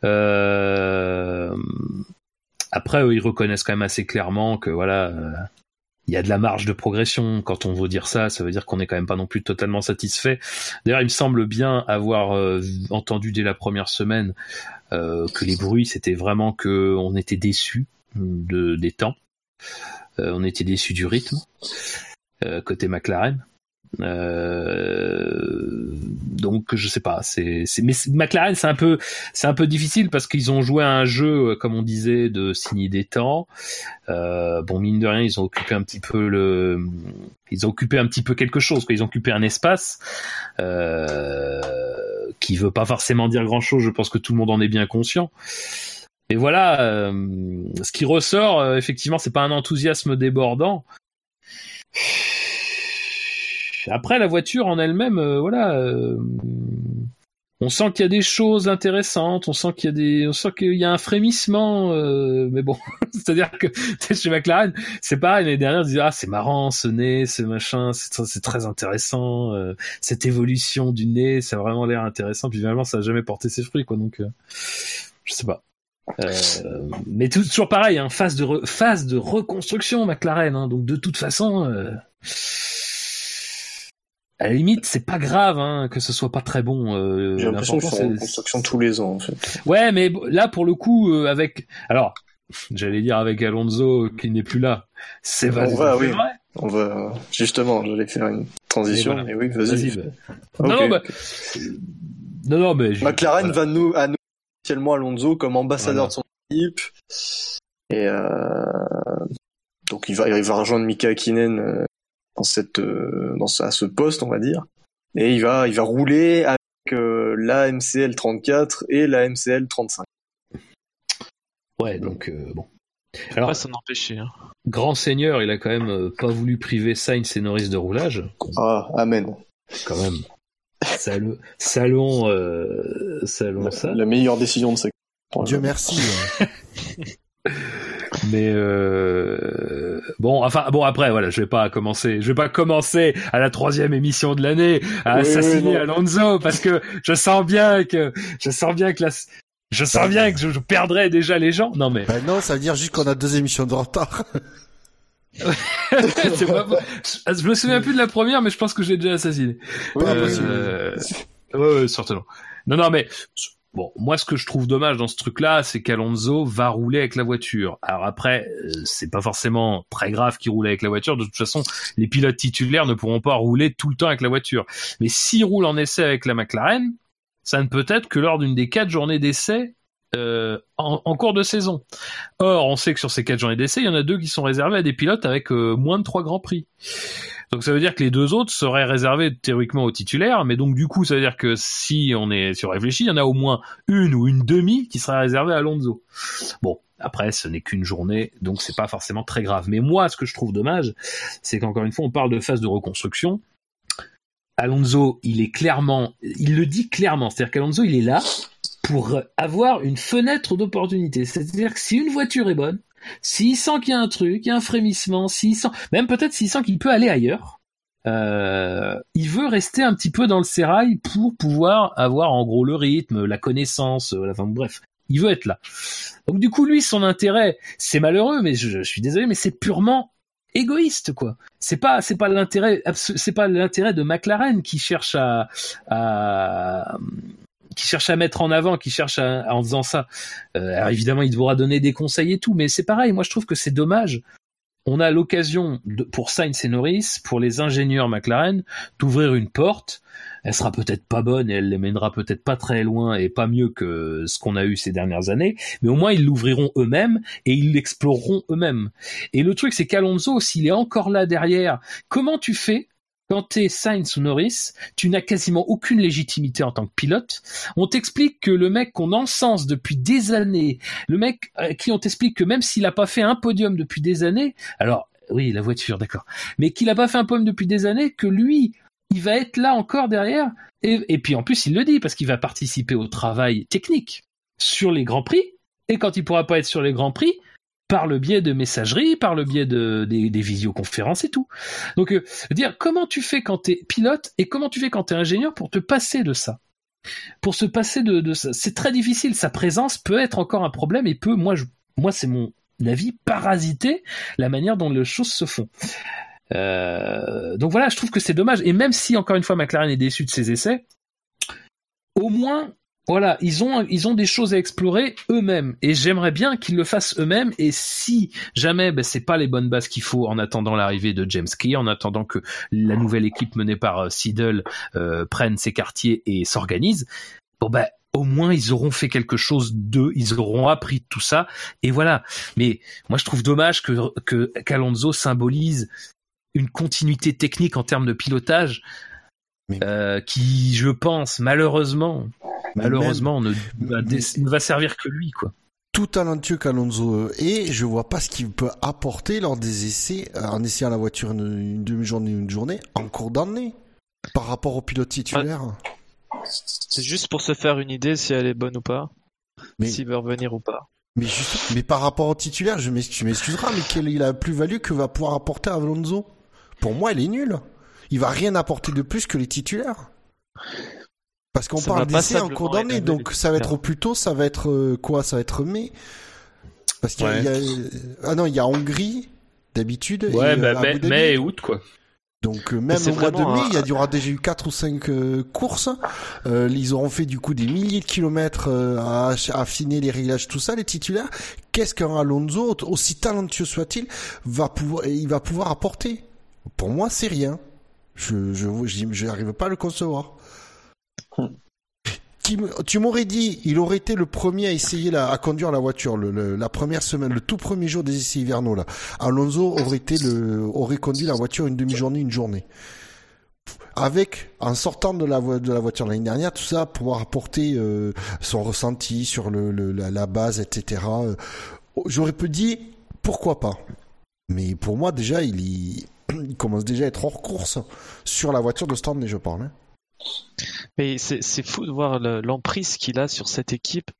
Euh, après, eux, ils reconnaissent quand même assez clairement que voilà, il y a de la marge de progression. Quand on veut dire ça, ça veut dire qu'on n'est quand même pas non plus totalement satisfait. D'ailleurs, il me semble bien avoir entendu dès la première semaine que les bruits, c'était vraiment que on était déçus de, des temps. Euh, on était déçus du rythme euh, côté McLaren. Euh, donc je sais pas, c'est, mais McLaren c'est un peu c'est un peu difficile parce qu'ils ont joué à un jeu comme on disait de signer des temps. Euh, bon mine de rien ils ont occupé un petit peu le ils ont occupé un petit peu quelque chose, quoi. ils ont occupé un espace euh, qui veut pas forcément dire grand chose. Je pense que tout le monde en est bien conscient. Et voilà, euh, ce qui ressort, euh, effectivement, c'est pas un enthousiasme débordant. Après, la voiture en elle-même, euh, voilà, on sent qu'il y a des choses intéressantes, on sent qu'il y a des, on sent qu'il y a un frémissement, mais bon, c'est-à-dire que chez McLaren, c'est pareil. L'année dernière, on disait ah c'est marrant ce nez, ce machin, c'est très intéressant, cette évolution du nez, ça a vraiment l'air intéressant. Puis finalement, ça a jamais porté ses fruits, quoi. Donc, je sais pas. Euh, mais toujours pareil, hein, phase de phase de reconstruction McLaren. Hein, donc de toute façon, euh, à la limite, c'est pas grave hein, que ce soit pas très bon. Euh, J'ai l'impression que c'est reconstruction tous les ans en fait. Ouais, mais là pour le coup, euh, avec alors, j'allais dire avec Alonso qui n'est plus là, c'est vrai. On va, oui. On va justement, j'allais faire une transition. Mais oui, vas-y. Vas non, non, bah... non, non, mais McLaren va nous à nous officiellement Alonso comme ambassadeur de son équipe. Et euh, donc il va, il va rejoindre Mika Hakkinen euh, dans cette, euh, dans à ce poste, on va dire. Et il va, il va rouler avec la MCL 34 et la MCL 35. Ouais, donc bon. Alors, ça n'empêchait. Hein. Grand seigneur, il a quand même pas voulu priver Sainz et Norris de roulage. Ah, amen. Quand même. Salon, salon, euh, salon, ça. La meilleure décision de ce. Dieu merci. Mais euh... bon, enfin bon après voilà, je vais pas commencer, je vais pas commencer à la troisième émission de l'année à assassiner Alonso parce que je sens bien que je sens bien que la, je sens bien que je, je perdrais déjà les gens. Non mais. Ben non, ça veut dire juste qu'on a deux émissions de retard. Je me souviens plus de la première, mais je pense que j'ai déjà assassiné. Oui, euh... ouais, ouais, certainement. Non, non, mais bon, moi, ce que je trouve dommage dans ce truc-là, c'est qu'Alonso va rouler avec la voiture. Alors après, euh, c'est pas forcément très grave qu'il roule avec la voiture. De toute façon, les pilotes titulaires ne pourront pas rouler tout le temps avec la voiture. Mais s'il roule en essai avec la McLaren, ça ne peut être que lors d'une des quatre journées d'essai euh, en, cours de saison. Or, on sait que sur ces quatre journées d'essai, il y en a deux qui sont réservés à des pilotes avec euh, moins de trois grands prix. Donc ça veut dire que les deux autres seraient réservés théoriquement aux titulaires, mais donc du coup ça veut dire que si on est sur réfléchi, il y en a au moins une ou une demi qui sera réservée à Alonso. Bon, après, ce n'est qu'une journée, donc c'est pas forcément très grave. Mais moi, ce que je trouve dommage, c'est qu'encore une fois, on parle de phase de reconstruction. Alonso, il est clairement, il le dit clairement, c'est-à-dire qu'Alonso, il est là pour avoir une fenêtre d'opportunité. C'est-à-dire que si une voiture est bonne, s'il sent qu'il y a un truc, il y a un frémissement, s'il sent, même peut-être s'il sent qu'il peut aller ailleurs, euh, il veut rester un petit peu dans le sérail pour pouvoir avoir en gros le rythme, la connaissance, euh, enfin bref, il veut être là. Donc du coup lui son intérêt, c'est malheureux, mais je, suis désolé, mais c'est purement égoïste quoi. C'est pas c'est pas l'intérêt c'est pas l'intérêt de McLaren qui cherche à, à qui cherche à mettre en avant, qui cherche à, en faisant ça. Euh, alors évidemment, il devra donner des conseils et tout, mais c'est pareil. Moi, je trouve que c'est dommage. On a l'occasion pour Sainz et Norris, pour les ingénieurs McLaren, d'ouvrir une porte. Elle sera peut-être pas bonne et elle les mènera peut-être pas très loin et pas mieux que ce qu'on a eu ces dernières années, mais au moins ils l'ouvriront eux-mêmes et ils l'exploreront eux-mêmes. Et le truc, c'est qu'Alonso, s'il est encore là derrière, comment tu fais quand t'es Sainz ou Norris, tu n'as quasiment aucune légitimité en tant que pilote. On t'explique que le mec qu'on encense depuis des années, le mec à qui on t'explique que même s'il n'a pas fait un podium depuis des années, alors oui, la voiture, d'accord, mais qu'il n'a pas fait un podium depuis des années, que lui, il va être là encore derrière. Et, et puis en plus, il le dit parce qu'il va participer au travail technique sur les grands prix. Et quand il pourra pas être sur les grands prix, par le biais de messagerie, par le biais de, des, des visioconférences et tout. Donc, euh, dire comment tu fais quand tu es pilote et comment tu fais quand tu es ingénieur pour te passer de ça. Pour se passer de, ça. C'est très difficile. Sa présence peut être encore un problème et peut, moi, moi c'est mon avis, parasiter la manière dont les choses se font. Euh, donc voilà, je trouve que c'est dommage. Et même si, encore une fois, McLaren est déçu de ses essais, au moins voilà, ils ont ils ont des choses à explorer eux-mêmes. Et j'aimerais bien qu'ils le fassent eux-mêmes. Et si jamais ben, c'est pas les bonnes bases qu'il faut en attendant l'arrivée de James Key, en attendant que la nouvelle équipe menée par euh, Seidel euh, prenne ses quartiers et s'organise, bon ben au moins ils auront fait quelque chose d'eux, ils auront appris tout ça. Et voilà. Mais moi je trouve dommage que que qu'Alonso symbolise une continuité technique en termes de pilotage euh, qui, je pense, malheureusement, malheureusement, ne, va, servir que lui, quoi. Tout talentueux qu'Alonso est, je vois pas ce qu'il peut apporter lors des essais, euh, en essayant la voiture une, demi-journée, une journée, en cours d'année, par rapport au pilote titulaire. C'est juste pour se faire une idée si elle est bonne ou pas, s'il veut revenir ou pas. Mais mais par rapport au titulaire, je m'excuseras, mais quelle est la plus-value que va pouvoir apporter Alonso? Pour moi, elle est nulle il va rien apporter de plus que les titulaires. Parce qu'on parle d'essai en cours d'année, donc ça va être au plus tôt, ça va être euh, quoi Ça va être mai Parce qu'il y, a ah non, il y a Hongrie d'habitude. Ouais, bah, mai, et août quoi. Donc euh, même au mois de mai, il y, aura déjà eu quatre ou cinq euh, courses. ils auront fait du coup des milliers de kilomètres à affiner les réglages, tout ça, les titulaires. Qu'est-ce qu'un Alonso, aussi talentueux soit-il, va pouvoir, il va pouvoir apporter? Pour moi, c'est rien. Je je n'arrive pas à le concevoir. Tu m'aurais dit, il aurait été le premier à essayer à conduire la voiture la première semaine, le tout premier jour des essais hivernaux là. Alonso aurait été aurait conduit la voiture une demi-journée, une journée. Avec, en sortant de la, voiture l'année dernière, tout ça, pouvoir apporter euh, son ressenti sur la, base, etc. Euh, j'aurais pu dire pourquoi pas? Mais pour moi déjà, il commence déjà à être hors course sur la voiture de Stanley, je parle. Hein. Mais c'est fou de voir l'emprise qu'il a sur cette équipe.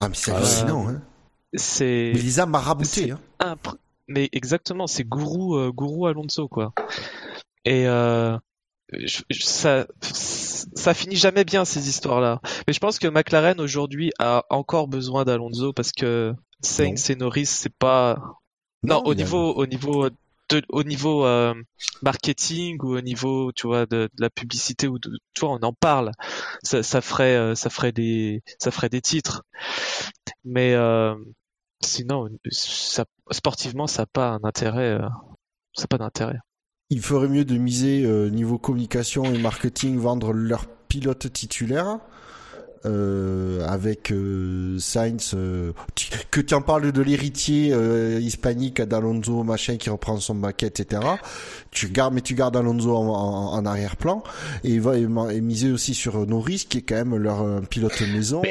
Ah, mais c'est hallucinant, hein. C'est. M'a rabouté, hein. Mais exactement, c'est gourou, euh, gourou Alonso, quoi. Et euh, ça, ça finit jamais bien ces histoires-là. Mais je pense que McLaren aujourd'hui a encore besoin d'Alonso parce que Sainz et Norris, c'est pas. Non, au niveau, au niveau au niveau euh, marketing ou au niveau tu vois de, la publicité ou de, tu on en parle. Ça, ça ferait euh, ça ferait des ça ferait des titres. Mais euh, sinon ça, sportivement ça n'a pas un intérêt ça pas d'intérêt. Il ferait mieux de miser niveau communication et marketing vendre leur pilote titulaire euh, avec euh, Sainz, euh, que tu en parles de l'héritier euh, hispanique d'Alonso, machin, qui reprend son maquette, etc. Tu gardes, mais tu gardes Alonso en, en, arrière-plan et, va, et, miser aussi sur Norris, qui est quand même leur pilote maison.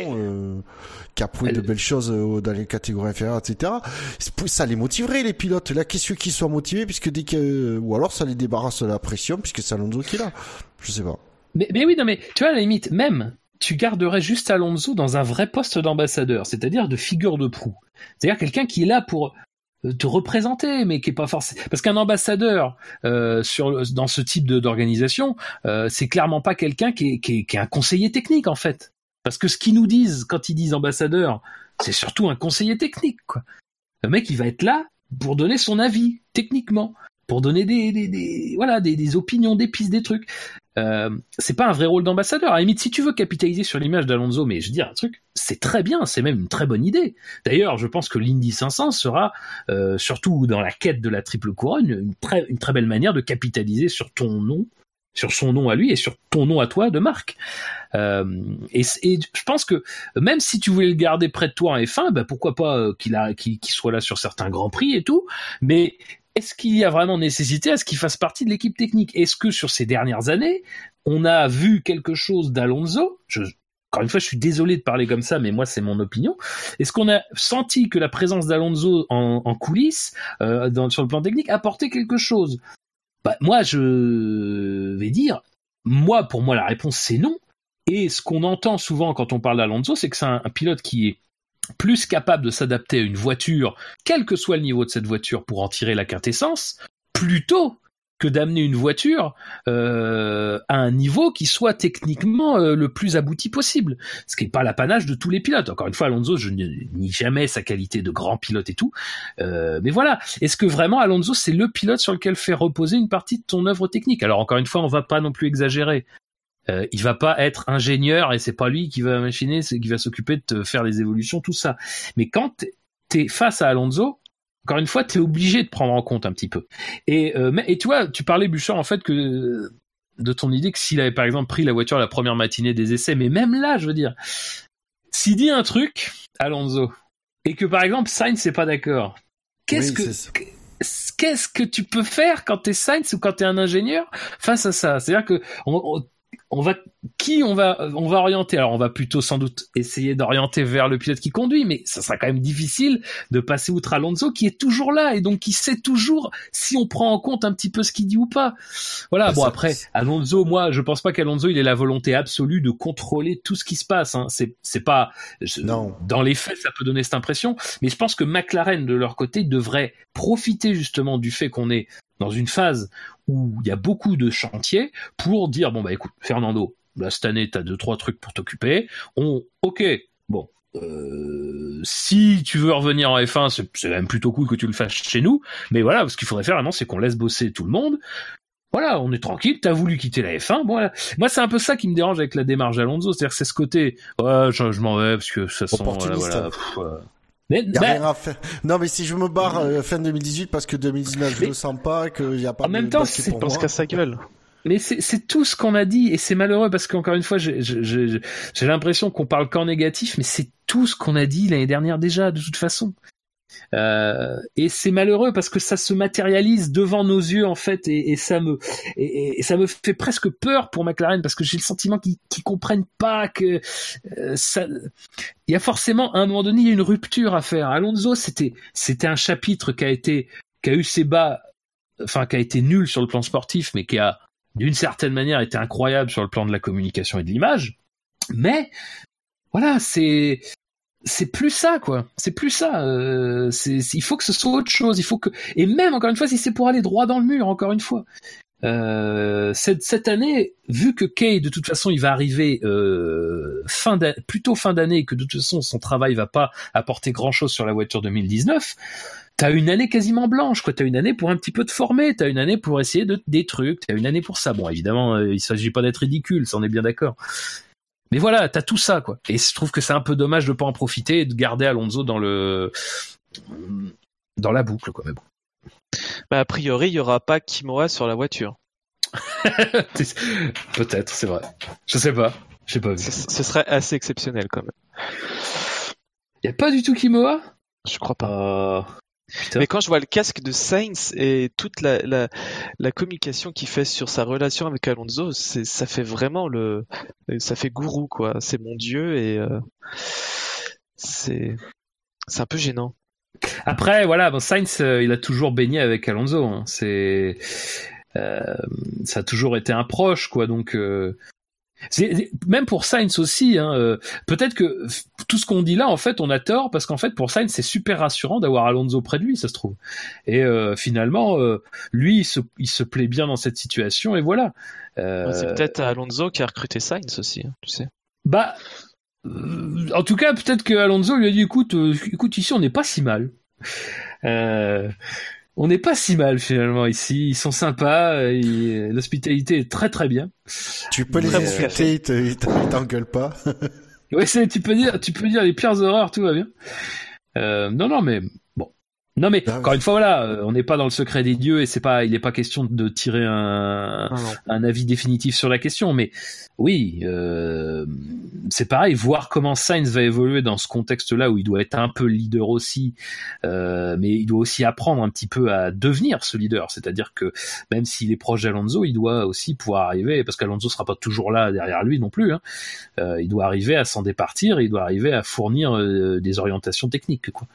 qui a prouvé de belles choses dans les catégories inférieures, etc. Ça les motiverait les pilotes. La question qu'ils soient motivés, puisque dès que ou alors ça les débarrasse de la pression, puisque c'est Alonso qui est là. Je sais pas. Mais, mais oui, non, mais tu vois, à la limite, même tu garderais juste Alonso dans un vrai poste d'ambassadeur, c'est-à-dire de figure de proue. C'est-à-dire quelqu'un qui est là pour euh, te représenter, mais qui est pas forcément parce qu'un ambassadeur euh, dans ce type d'organisation, euh, c'est clairement pas quelqu'un qui est un conseiller technique en fait. Parce que ce qu'ils nous disent quand ils disent ambassadeur, c'est surtout un conseiller technique. Quoi. Le mec, il va être là pour donner son avis techniquement, pour donner des, voilà des, des opinions, des pistes, des trucs. Euh, c'est pas un vrai rôle d'ambassadeur. À la limite, si tu veux capitaliser sur l'image d'Alonso, mais je veux dire un truc, c'est très bien, c'est même une très bonne idée. D'ailleurs, je pense que l'Indy 500 sera, euh, surtout dans la quête de la triple couronne, une très, une très belle manière de capitaliser sur ton nom, sur son nom à lui et sur ton nom à toi de marque. Euh, et, je pense que même si tu voulais le garder près de toi en F1, bah pourquoi pas qu'il soit là sur certains grands prix et tout. Mais est-ce qu'il y a vraiment nécessité à ce qu'il fasse partie de l'équipe technique? Est-ce que sur ces dernières années, on a vu quelque chose d'Alonso? Encore une fois, je suis désolé de parler comme ça, mais moi, c'est mon opinion. Est-ce qu'on a senti que la présence d'Alonso en, coulisses, euh, sur le plan technique, apportait quelque chose? Bah, Moi, je vais dire, moi, pour moi, la réponse, c'est non. Et ce qu'on entend souvent quand on parle d'Alonso, c'est que c'est un, pilote qui est plus capable de s'adapter à une voiture, quel que soit le niveau de cette voiture, pour en tirer la quintessence, plutôt que d'amener une voiture euh, à un niveau qui soit techniquement euh, le plus abouti possible. Ce qui n'est pas l'apanage de tous les pilotes. Encore une fois, Alonso, je ne nie jamais sa qualité de grand pilote et tout. Euh, mais voilà, est-ce que vraiment Alonso, c'est le pilote sur lequel faire reposer une partie de ton œuvre technique? Alors encore une fois, on va pas non plus exagérer. Euh, il va pas être ingénieur et c'est pas lui qui va machiner, c'est qui va s'occuper de te faire les évolutions, tout ça. Mais quand t'es face à Alonso, encore une fois, t'es obligé de prendre en compte un petit peu. Et, euh, et tu vois, tu parlais Bouchard en fait que de ton idée que s'il avait par exemple pris la voiture la première matinée des essais, mais même là, je veux dire, s'il dit un truc, Alonso, et que par exemple Sainz n'est pas d'accord, qu'est-ce que qu'est-ce que tu peux faire quand t'es Sainz ou quand t'es un ingénieur face à ça? C'est-à-dire que on, on va qui on va on va orienter? Alors on va plutôt sans doute essayer d'orienter vers le pilote qui conduit mais ça sera quand même difficile de passer outre Alonso qui est toujours là et donc qui sait toujours si on prend en compte un petit peu ce qu'il dit ou pas. Voilà bon après Alonso moi je pense pas qu'Alonso il ait la volonté absolue de contrôler tout ce qui se passe hein. c'est c'est pas non. dans les faits ça peut donner cette impression mais je pense que McLaren de leur côté devrait profiter justement du fait qu'on est dans une phase où il y a beaucoup de chantiers pour dire bon bah écoute Fernando là cette année t'as deux trois trucs pour t'occuper. On ok bon euh, si tu veux revenir en F1 c'est même plutôt cool que tu le fasses chez nous. Mais voilà ce qu'il faudrait faire vraiment c'est qu'on laisse bosser tout le monde. Voilà, on est tranquille, t'as voulu quitter la F1, bon, voilà. Moi, c'est un peu ça qui me dérange avec la démarche d'Alonso, c'est-à-dire c'est ce côté, ouais, je, m'en vais parce que ça sent, voilà, voilà mais, y a rien à faire. Non, mais si je me barre euh, fin 2018 parce que 2019 je le sens pas, qu'il y a pas. En même temps, c'est pense qu'à sa gueule. Mais c'est tout ce qu'on a dit et c'est malheureux parce qu'encore une fois, j'ai l'impression qu'on parle qu'en négatif, mais c'est tout ce qu'on a dit l'année dernière déjà de toute façon. Euh, et c'est malheureux parce que ça se matérialise devant nos yeux en fait et, ça me fait presque peur pour McLaren parce que j'ai le sentiment qu'ils qu'ils comprennent pas que euh, ça il y a forcément à un moment donné une rupture à faire. Alonso c'était un chapitre qui a eu ses bas enfin qui a été nul sur le plan sportif mais qui a d'une certaine manière été incroyable sur le plan de la communication et de l'image. Mais voilà c'est c'est plus ça quoi c'est plus ça euh, il faut que ce soit autre chose il faut que et même encore une fois si c'est pour aller droit dans le mur encore une fois euh, cette, année vu que Kay de toute façon il va arriver euh, plutôt fin d'année que de toute façon son travail va pas apporter grand chose sur la voiture 2019 T'as une année quasiment blanche, quoi. T'as une année pour un petit peu te former, t'as une année pour essayer de des trucs, t'as une année pour ça. Bon, évidemment, il s'agit pas d'être ridicule, ça on est bien d'accord. Mais voilà, t'as tout ça, quoi. Et je trouve que c'est un peu dommage de pas en profiter et de garder Alonso dans le dans la boucle, quoi. Mais bon. Bah, a priori, il y aura pas Kimura sur la voiture. Peut-être, c'est vrai. Je sais pas. Je sais pas. Ce, serait assez exceptionnel quand même. Y a pas du tout Kimoa? Je crois pas. Mais quand je vois le casque de Sainz et toute la, la, la communication qu'il fait sur sa relation avec Alonso, c'est, ça fait vraiment le, ça fait gourou quoi. C'est mon dieu et euh, c'est, c'est un peu gênant. Après, voilà, bon, Sainz, euh, il a toujours baigné avec Alonso. Hein. C'est, euh, ça a toujours été un proche, quoi. Donc, euh, même pour Sainz aussi, hein, euh, peut-être que tout ce qu'on dit là, en fait, on a tort parce qu'en fait, pour Sainz, c'est super rassurant d'avoir Alonso près de lui, ça se trouve. Et euh, finalement, euh, lui, il se, il se, plaît bien dans cette situation et voilà. c'est peut-être Alonso qui a recruté Sainz aussi, hein, tu sais. Bah, en tout cas, peut-être que Alonso lui a dit, écoute, écoute, ici, on n'est pas si mal. Euh, on n'est pas si mal finalement ici. Ils sont sympas. L'hospitalité est très très bien. Tu peux les insulter, ils t'engueulent pas. oui, tu peux dire, tu peux dire les pires horreurs, tout va bien. Euh, non, non, mais non mais bah encore une fois voilà, euh, on n'est pas dans le secret des dieux et c'est pas, il n'est pas question de tirer un, un avis définitif sur la question, mais oui, euh, c'est pareil, voir comment Sainz va évoluer dans ce contexte-là où il doit être un peu leader aussi, euh, mais il doit aussi apprendre un petit peu à devenir ce leader, c'est-à-dire que même s'il est proche d'Alonso, il doit aussi pouvoir arriver, parce qu'Alonso sera pas toujours là derrière lui non plus, hein, euh, il doit arriver à s'en départir, il doit arriver à fournir des orientations techniques quoi.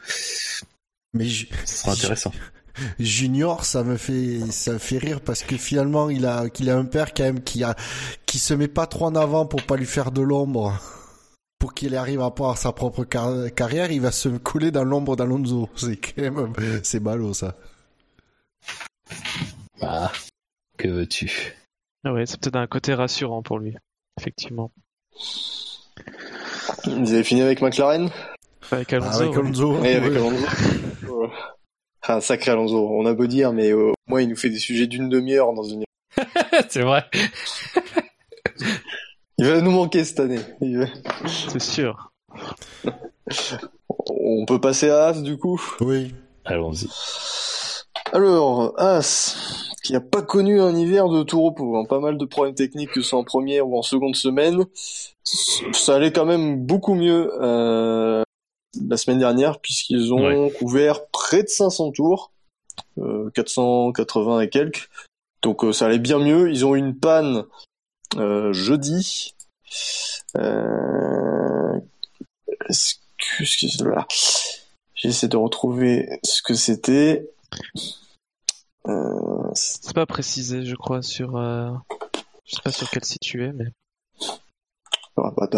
Mais ce sera intéressant. Junior, ça me fait ça me fait rire parce que finalement il a qu'il a un père quand même qui a qui se met pas trop en avant pour pas lui faire de l'ombre. Pour qu'il arrive à avoir sa propre carrière, il va se coller dans l'ombre d'Alonso. C'est quand même c'est ballot ça. Bah, que veux-tu? Ah ouais, c'est peut-être un côté rassurant pour lui, effectivement. Vous avez fini avec McLaren? Avec Alonso. Avec Alonso. Oui, avec Alonso. Un sacré Alonso. On a beau dire, mais au moins il nous fait des sujets d'une demi-heure dans une. c'est vrai. il va nous manquer cette année. C'est sûr. On peut passer à As du coup? Oui. Allons-y. Alors, As, qui n'a pas connu un hiver de tout repos, hein. pas mal de problèmes techniques que ce soit en première ou en seconde semaine, ça allait quand même beaucoup mieux euh, la semaine dernière puisqu'ils ont couvert près de 500 tours, euh, 480 et quelques. Donc euh, ça allait bien mieux. Ils ont eu une panne euh, jeudi. Euh, J'essaie de retrouver ce que c'était. Euh, c'est pas précisé, je crois, sur. Euh... Je sais pas sur quel site tu es, mais. Ah, bah,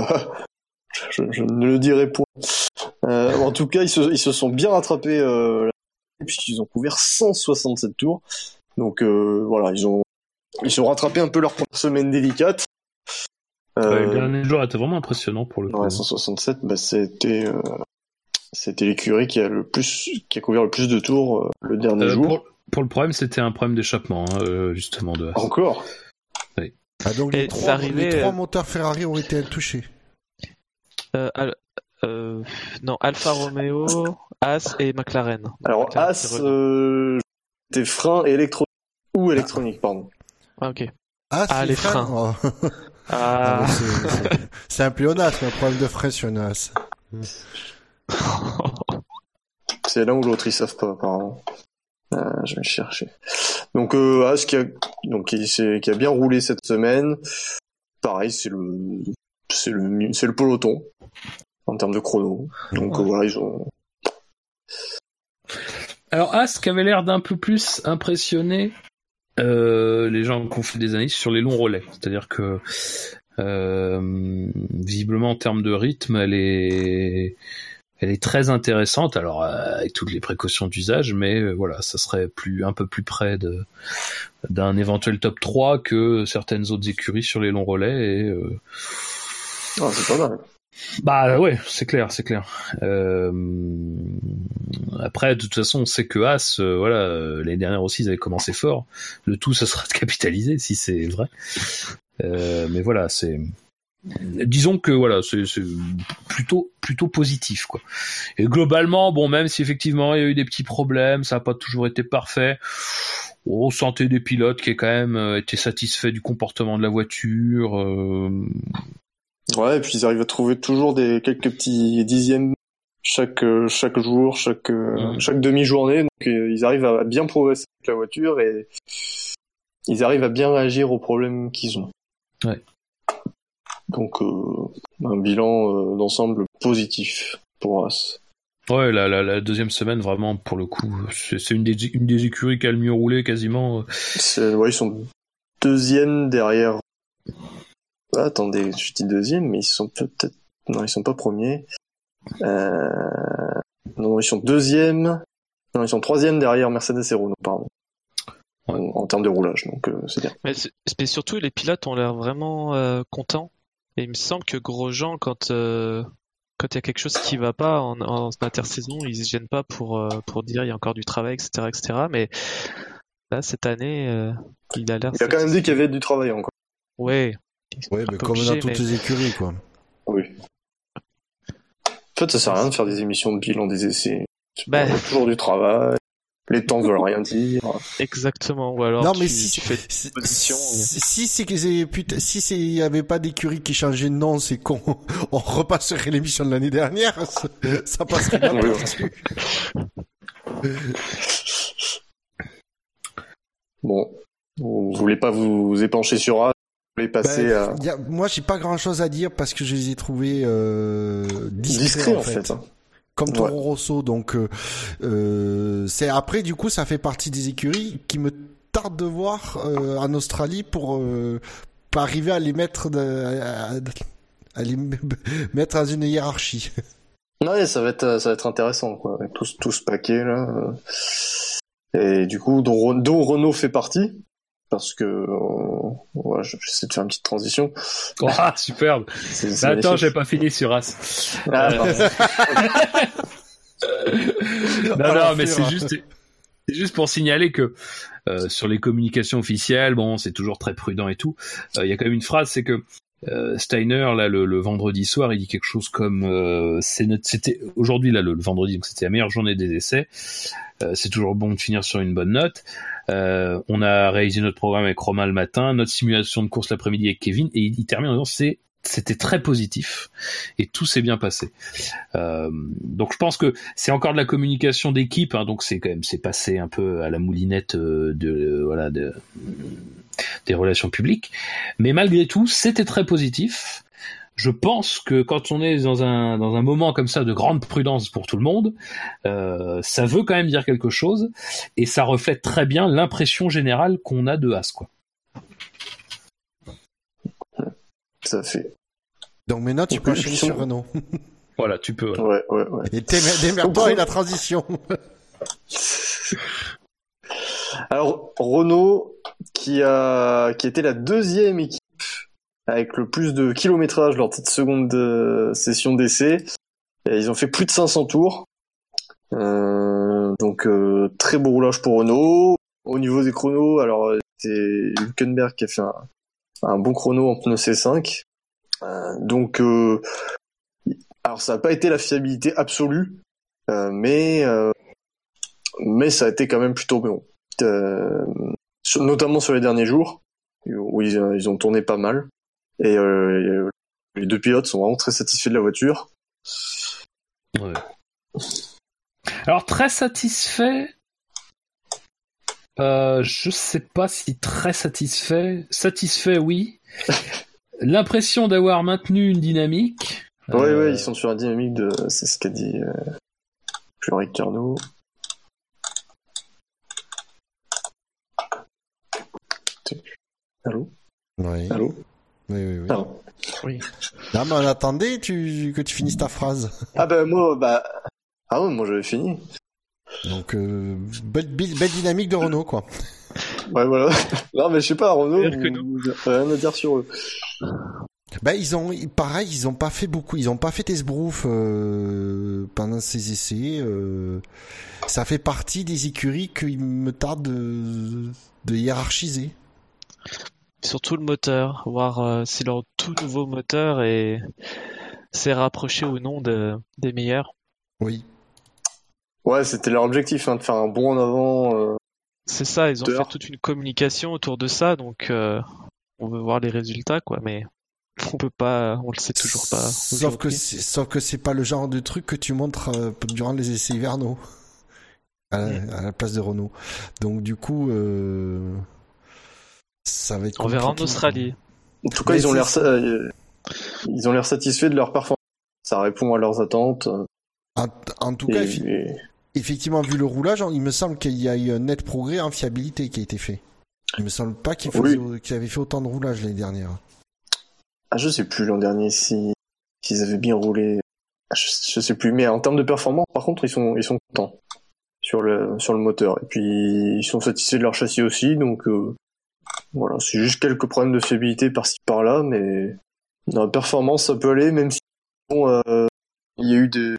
je, je, ne le dirai point. Euh, en tout cas, ils se, ils se sont bien rattrapés euh, puisqu'ils ont couvert 167 tours. Donc euh, voilà, ils ont ils sont rattrapés un peu leur première semaine délicate. Euh, le dernier jour était vraiment impressionnant pour le coup. Ouais, 167, bah, c'était euh, c'était l'écurie qui a le plus qui a couvert le plus de tours euh, le dernier jour. Pour, pour, le problème, c'était un problème d'échappement hein, justement de. Encore? Oui. Ah donc les trois, les trois moteurs Ferrari ont été touchés. Euh, euh, non, Alfa Romeo, As et McLaren. Alors As, euh, c'était frein électronique ou électronique, pardon. Ah ok. Ah, ah les freins. Oh. Ah. ah c'est un pléonasme, un problème de frein sur une As. c'est l'un ou l'autre, ils savent pas apparemment. Euh, je vais le chercher. Donc euh, As qui a donc qui, qui a bien roulé cette semaine. Pareil, c'est le c'est le c'est le peloton en termes de chrono. Donc voilà, ils ont. Alors As qui avait l'air d'un peu plus impressionné euh, les gens qui ont fait des analyses sur les longs relais, c'est-à-dire que euh, visiblement en termes de rythme, elle est elle est très intéressante. Alors euh, avec toutes les précautions d'usage, mais voilà, ça serait plus un peu plus près de d'un éventuel top 3 que certaines autres écuries sur les longs relais et ah, c'est pas mal. Bah ouais, c'est clair, c'est clair. Euh... Après, de toute façon, on sait que As, euh, voilà, euh, l'année dernière aussi, ils avaient commencé fort. Le tout, ça sera de capitaliser, si c'est vrai. Euh, mais voilà, c'est. Disons que voilà, c'est plutôt plutôt positif quoi. Et globalement, bon, même si effectivement il y a eu des petits problèmes, ça n'a pas toujours été parfait. On sentait des pilotes qui ont quand même été satisfaits du comportement de la voiture. Ouais, et puis ils arrivent à trouver toujours des quelques petits dixièmes chaque chaque jour, chaque mmh. chaque demi-journée. Donc ils arrivent à bien progresser avec la voiture et ils arrivent à bien réagir aux problèmes qu'ils ont. Ouais. Donc euh, un bilan euh, d'ensemble positif pour As. Ouais, la, la, la, deuxième semaine, vraiment, pour le coup, c'est une des, une des écuries qui a le mieux roulé quasiment. Ouais, ils sont deuxième derrière. Ah, attendez, je dis deuxième, mais ils sont peut-être. Non, ils sont pas premiers. Euh... Non, ils sont deuxième. Non, ils sont troisième derrière Mercedes et Renault, pardon. En, termes de roulage, donc euh, c'est bien. Mais, mais, surtout, les pilotes ont l'air vraiment euh, contents. Et il me semble que Grosjean, quand quand il y a quelque chose qui va pas en, en intersaison, ils se gênent pas pour pour dire il y a encore du travail, etc., etc. Mais là, cette année, il a l'air. Il a quand même dit qu'il y avait du travail encore. Ouais. Ouais, mais comme dans toutes les écuries, quoi. Oui. En fait, ça sert à rien de faire des émissions de bilan des essais. Bah... toujours du travail les temps veulent rien dire. Exactement. Ou alors non, mais tu, si, tu fais si, si c'est que si c'est il y avait pas d'écurie qui changeait de nom, c'est qu'on on repasserait l'émission de l'année dernière, ça, passerait bien dessus. Bon, vous voulez pas vous épancher sur A, voulez passer ben, à... moi, j'ai pas grand chose à dire parce que je les ai trouvés euh, discrets, en, fait. Hein comme Toro Rosso. Donc euh, euh, c'est après du coup ça fait partie des écuries qui me tarde de voir euh, en Australie pour, arriver à les mettre à, à, les mettre dans une hiérarchie. Ouais, ça va être ça va être intéressant quoi, avec tout, tout ce paquet là. Et du coup, dont, dont Renault fait partie, parce que euh, ouais, j'essaie de faire une petite transition. Ah, superbe. Bah, attends, j'ai pas fini sur As. Ah, euh... non, non, mais c'est juste, c'est juste pour signaler que euh, sur les communications officielles, bon, c'est toujours très prudent et tout. Il y a quand même une phrase, c'est que euh, Steiner là le, vendredi soir, il dit quelque chose comme euh, c'était aujourd'hui là le, vendredi donc c'était la meilleure journée des essais. Euh, c'est toujours bon de finir sur une bonne note. Euh, on a réalisé notre programme avec Romain le matin, notre simulation de course l'après-midi avec Kevin, et il, termine en disant c'est c'était très positif. Et tout s'est bien passé. Euh, donc je pense que c'est encore de la communication d'équipe, hein, donc c'est quand même c'est passé un peu à la moulinette euh, de voilà de, des relations publiques, mais malgré tout c'était très positif. Je pense que quand on est dans un moment comme ça de grande prudence pour tout le monde, euh, ça veut quand même dire quelque chose. Et ça reflète très bien l'impression générale qu'on a de As. Fait. Donc maintenant tu peux enchaîner sur Renault. voilà, tu peux. Ouais, ouais, ouais. Et démerde-toi et la transition. Alors Renault qui a qui était la deuxième équipe avec le plus de kilométrage lors de cette seconde euh, session d'essai. Ils ont fait plus de 500 tours. Euh, donc euh, très beau roulage pour Renault. Au niveau des chronos, alors c'est Hülkenberg qui a fait un, bon chrono en pneu C5. donc alors ça n'a pas été la fiabilité absolue, mais mais ça a été quand même plutôt bon. notamment sur les derniers jours où ils ont tourné pas mal. Et euh, les deux pilotes sont vraiment très satisfaits de la voiture. Ouais. Alors très satisfait. Euh, je sais pas si très satisfait. Satisfait, oui. L'impression d'avoir maintenu une dynamique. Oui, euh... ouais, ils sont sur une dynamique de. C'est ce qu'a dit euh... Jean-Ric Carnot. Allô? Oui. Allô? Oui, oui, oui. Pardon. Oui. Non, mais on attendait tu, que tu finisses ta phrase. Ah ben moi, bah... Ah ouais, moi j'avais fini. Donc, euh, belle, belle, dynamique de Renault, quoi. Ouais, voilà. Non, mais je sais pas, Renault, vous... rien à dire sur eux. Bah ils ont pareil ils ont pas fait beaucoup ils ont pas fait Tesbrouf euh, pendant ces essais euh, ça fait partie des écuries qu'il me tarde de, de hiérarchiser surtout le moteur, voir euh, si leur tout nouveau moteur est s'est rapproché ou non de, des meilleurs. Oui. Ouais, c'était leur objectif, hein, de faire un bon en avant. Euh, c'est ça, ils ont fait toute une communication autour de ça, donc euh, on veut voir les résultats, quoi. Mais on peut pas, on le sait toujours pas. Sauf que sauf que c'est pas le genre de truc que tu montres euh, durant les essais hivernaux à, la, place de Renault. Donc du coup, euh, ça va être. On verra en Australie. En tout cas, ils ont l'air ils ont l'air satisfaits de leur performance. Ça répond à leurs attentes. En, tout cas, effectivement, vu le roulage, il me semble qu'il y a eu un net progrès en fiabilité qui a été fait. Il me semble pas qu'il avait fait autant de roulage l'année dernière. Ah, je sais plus l'an dernier si s'ils avaient bien roulé. Ah, je, sais plus, mais en termes de performance, par contre, ils sont ils sont contents sur le sur le moteur. Et puis ils sont satisfaits de leur châssis aussi, donc euh, voilà, c'est juste quelques problèmes de fiabilité par-ci par-là, mais dans la performance ça peut aller, même si bon, euh, il y a eu des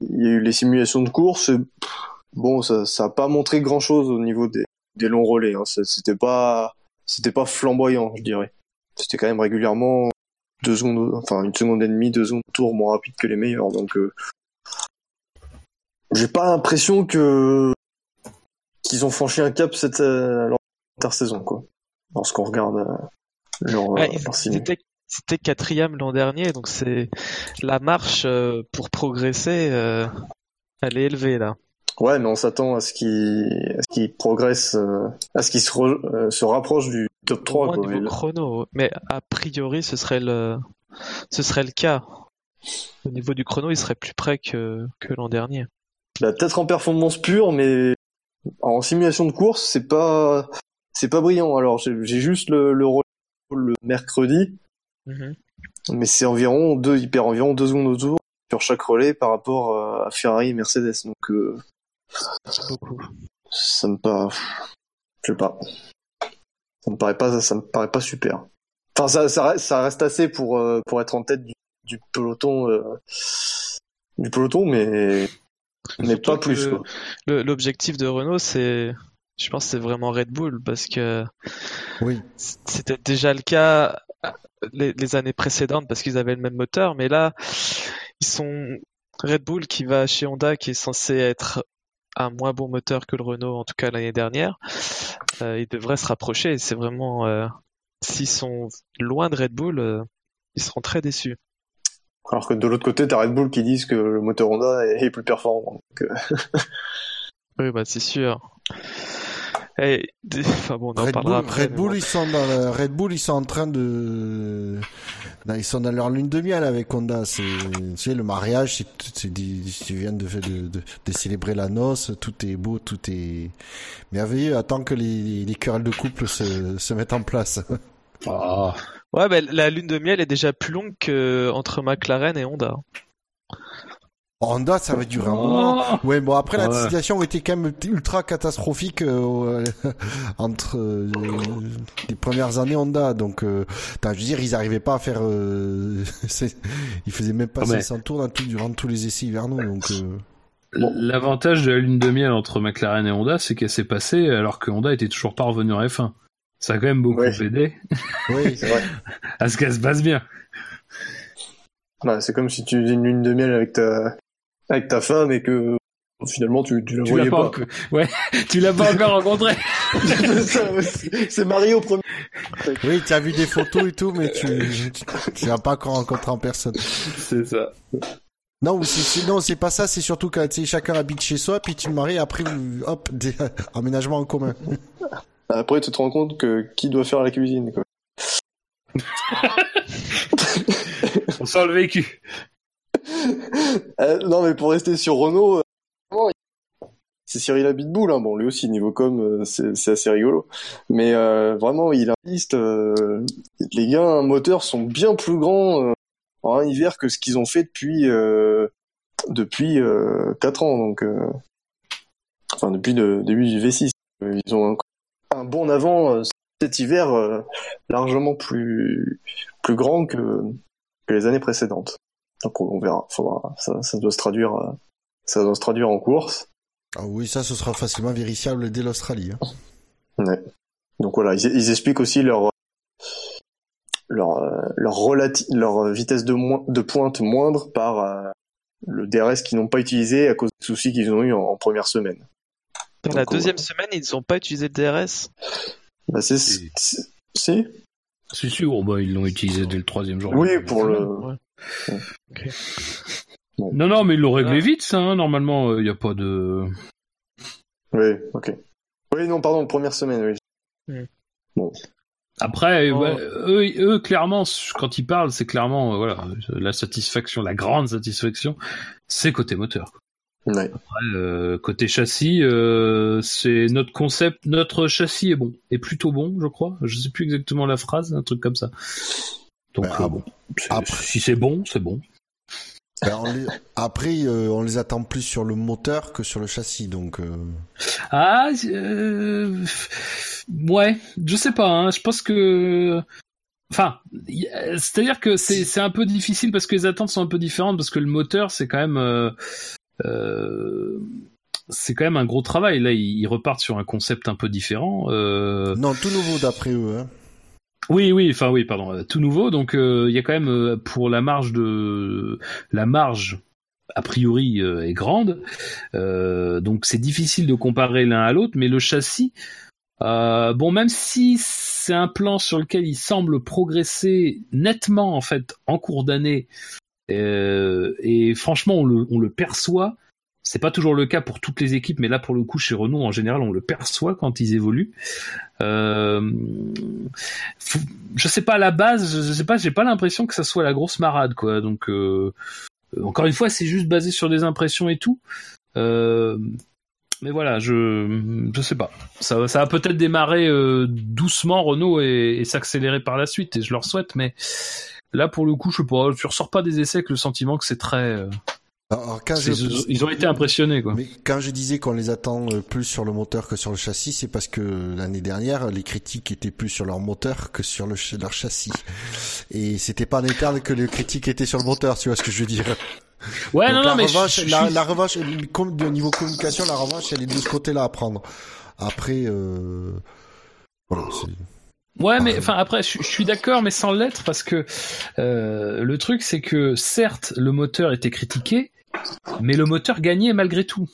il y a eu les simulations de course. Bon, ça ça a pas montré grand chose au niveau des des longs relais. Hein. C'était pas c'était pas flamboyant, je dirais c'était quand même régulièrement deux secondes, enfin une seconde et demie, deux secondes de tour moins rapide que les meilleurs. Donc, euh, j'ai pas l'impression que qu'ils ont franchi un cap cette euh, intersaison, quoi. Lorsqu'on regarde euh, leur, C'était quatrième l'an dernier, donc c'est la marche pour progresser, elle est élevée là. Ouais, mais on s'attend à ce qu'il qu progresse, euh, à ce qu'il se, euh, se rapproche du top 3. Au niveau chrono, mais a priori ce serait le, ce serait le cas. Au niveau du chrono, il serait plus près que, que l'an dernier. Bah, peut-être en performance pure, mais en simulation de course, c'est pas, c'est pas brillant. Alors j'ai juste le, le, le mercredi, mhm. mais c'est environ deux, il perd environ deux secondes autour sur chaque relais par rapport à Ferrari et Mercedes. Donc euh, Beaucoup. Ça me paraît, je sais pas. Ça me paraît pas, ça me paraît pas super. Enfin, ça, ça, reste, ça reste assez pour euh, pour être en tête du, peloton, euh, du peloton, mais mais pas plus. L'objectif de Renault, c'est, je pense, c'est vraiment Red Bull parce que oui, c'était déjà le cas les, les années précédentes parce qu'ils avaient le même moteur, mais là, ils sont Red Bull qui va chez Honda, qui est censé être un moins bon moteur que le Renault, en tout cas l'année dernière, euh, ils devraient se rapprocher. C'est vraiment, euh, s'ils sont loin de Red Bull, euh, ils seront très déçus. Alors que de l'autre côté, t'as Red Bull qui disent que le moteur Honda est plus performant. oui, bah c'est sûr. Et, enfin bon, on en Red parlera Bull, Red Bull, ils sont dans Red Bull, ils sont en train de, ils sont dans leur lune de miel avec Honda. C'est, tu sais, le mariage, c'est, tu viens de, de, de, célébrer la noce, tout est beau, tout est merveilleux. Attends que les, les querelles de couple se, se mettent en place. Ah. Ouais, mais la lune de miel est déjà plus longue que entre McLaren et Honda. Honda, ça va durer un moment. Oh. Ouais, bon après la situation était quand même ultra catastrophique euh, entre euh, les premières années Honda. Donc, euh, je veux dire, ils arrivaient pas à faire. Euh, ils faisaient même pas 500 tours dans tout, durant tous les essais hivernaux. Donc. L'avantage de la lune de miel entre McLaren et Honda, c'est qu'elle s'est passée alors que Honda était toujours pas revenu en F1. Ça a quand même beaucoup aidé. Oui, c'est vrai. à ce qu'elle se passe bien. Bah, c'est comme si tu faisais une lune de miel avec ta, avec ta femme et que finalement tu, tu la tu voyais pas. Ouais, tu l'as pas encore rencontré. c'est Mario premier. Oui, tu as vu des photos et tout, mais tu tu l'as pas encore rencontré en personne. C'est ça. Non, c'est non, c'est pas ça. C'est surtout quand chacun habite chez soi, puis tu te maries, après hop, des, aménagement en commun. Après, tu te rends compte que qui doit faire la cuisine, quoi. On sent le vécu. Euh, non, mais pour rester sur Renault, euh, c'est Cyril Abitboul. Hein. Bon, lui aussi, niveau com, euh, c'est assez rigolo. Mais vraiment, il insiste. les gars, un moteur sont bien plus grands en un hiver que ce qu'ils ont fait depuis depuis 4 ans. Donc, enfin, depuis le début du V6. Ils ont un, bon avant cet hiver largement plus plus grand que, que les années précédentes. Donc on verra. ça, ça, doit se traduire, euh, ça doit se traduire en course. Ah oui, ça, ce sera facilement vérifiable dès l'Australie. Hein. Ouais. Donc voilà, ils, expliquent aussi leur leur leur, leur vitesse de, de pointe moindre par euh, le DRS qu'ils n'ont pas utilisé à cause des soucis qu'ils ont eu en, première semaine. Dans la deuxième semaine, ils n'ont pas utilisé le DRS Bah c'est si C'est sûr, oh, bah, ils l'ont utilisé dès le troisième jour. Oui, pour le. Non, non, mais ils l'ont réglé vite, ça. Hein. Normalement, il n'y a pas de. Oui, ok. Oui, non, pardon, première semaine, oui. Bon. Après, oh. eux, eux, clairement, quand ils parlent, c'est clairement, euh, voilà, la satisfaction, la grande satisfaction, c'est côté moteur. Ouais. Après, euh, côté châssis, euh, c'est notre concept, notre châssis est bon, est plutôt bon, je crois. Je sais plus exactement la phrase, un truc comme ça. Donc, ah bon, si c'est bon, c'est bon. Ben, après, euh, on les attend plus sur le moteur que sur le châssis, donc. Euh... Ah, euh... ouais, je sais pas. Hein. Je pense que, enfin, c'est-à-dire que c'est un peu difficile parce que les attentes sont un peu différentes parce que le moteur, c'est quand même. Euh, euh, c'est quand même un gros travail. Là, ils repartent sur un concept un peu différent. Non, tout nouveau d'après eux. Hein. Oui, oui, enfin oui, pardon, euh, tout nouveau. Donc euh, il y a quand même euh, pour la marge de la marge a priori est grande, donc c'est difficile de comparer l'un à l'autre. Mais le châssis, bon, même si c'est un plan sur lequel il semble progresser nettement en fait en cours d'année, et franchement on le, on le perçoit. C'est pas toujours le cas pour toutes les équipes, mais là pour le coup chez Renault en général on le perçoit quand ils évoluent. Euh, je sais pas à la base, je sais pas, j'ai pas l'impression que ça soit la grosse marade quoi. Donc euh, encore une fois c'est juste basé sur des impressions et tout. Euh, mais voilà, je je sais pas. Ça, ça va peut-être démarrer doucement Renault et, s'accélérer par la suite et je leur souhaite. Mais là pour le coup je je ressors pas des essais avec le sentiment que c'est très alors, quand Ils ont été impressionnés, quoi. Mais quand je disais qu'on les attend euh, plus sur le moteur que sur le châssis, c'est parce que l'année dernière, les critiques étaient plus sur leur moteur que sur le, leur châssis. Et c'était pas en interne que les critiques étaient sur le moteur, tu vois ce que je veux dire. Ouais, non, non, mais revanche, la, revanche, au niveau communication, la revanche, elle est de ce côté-là à prendre. Après, euh, voilà, c'est... Ouais, mais enfin après, je, suis d'accord, mais sans l'être parce que euh, le truc c'est que certes le moteur était critiqué, mais le moteur gagnait malgré tout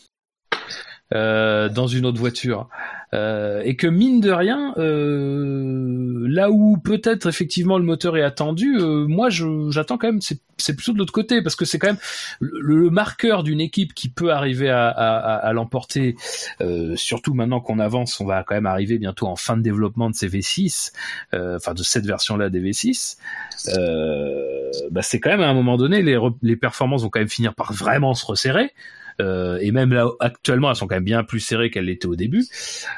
euh, dans une autre voiture. Euh, et que mine de rien, euh, là où peut-être effectivement le moteur est attendu, euh, moi j'attends quand même, c'est plutôt de l'autre côté parce que c'est quand même le, marqueur d'une équipe qui peut arriver à, à, à l'emporter. Euh, surtout maintenant qu'on avance, on va quand même arriver bientôt en fin de développement de ces V6, enfin de cette version-là des V6. Bah c'est quand même à un moment donné les, les performances vont quand même finir par vraiment se resserrer. Euh, et même là actuellement elles sont quand même bien plus serrées qu'elles l'étaient au début.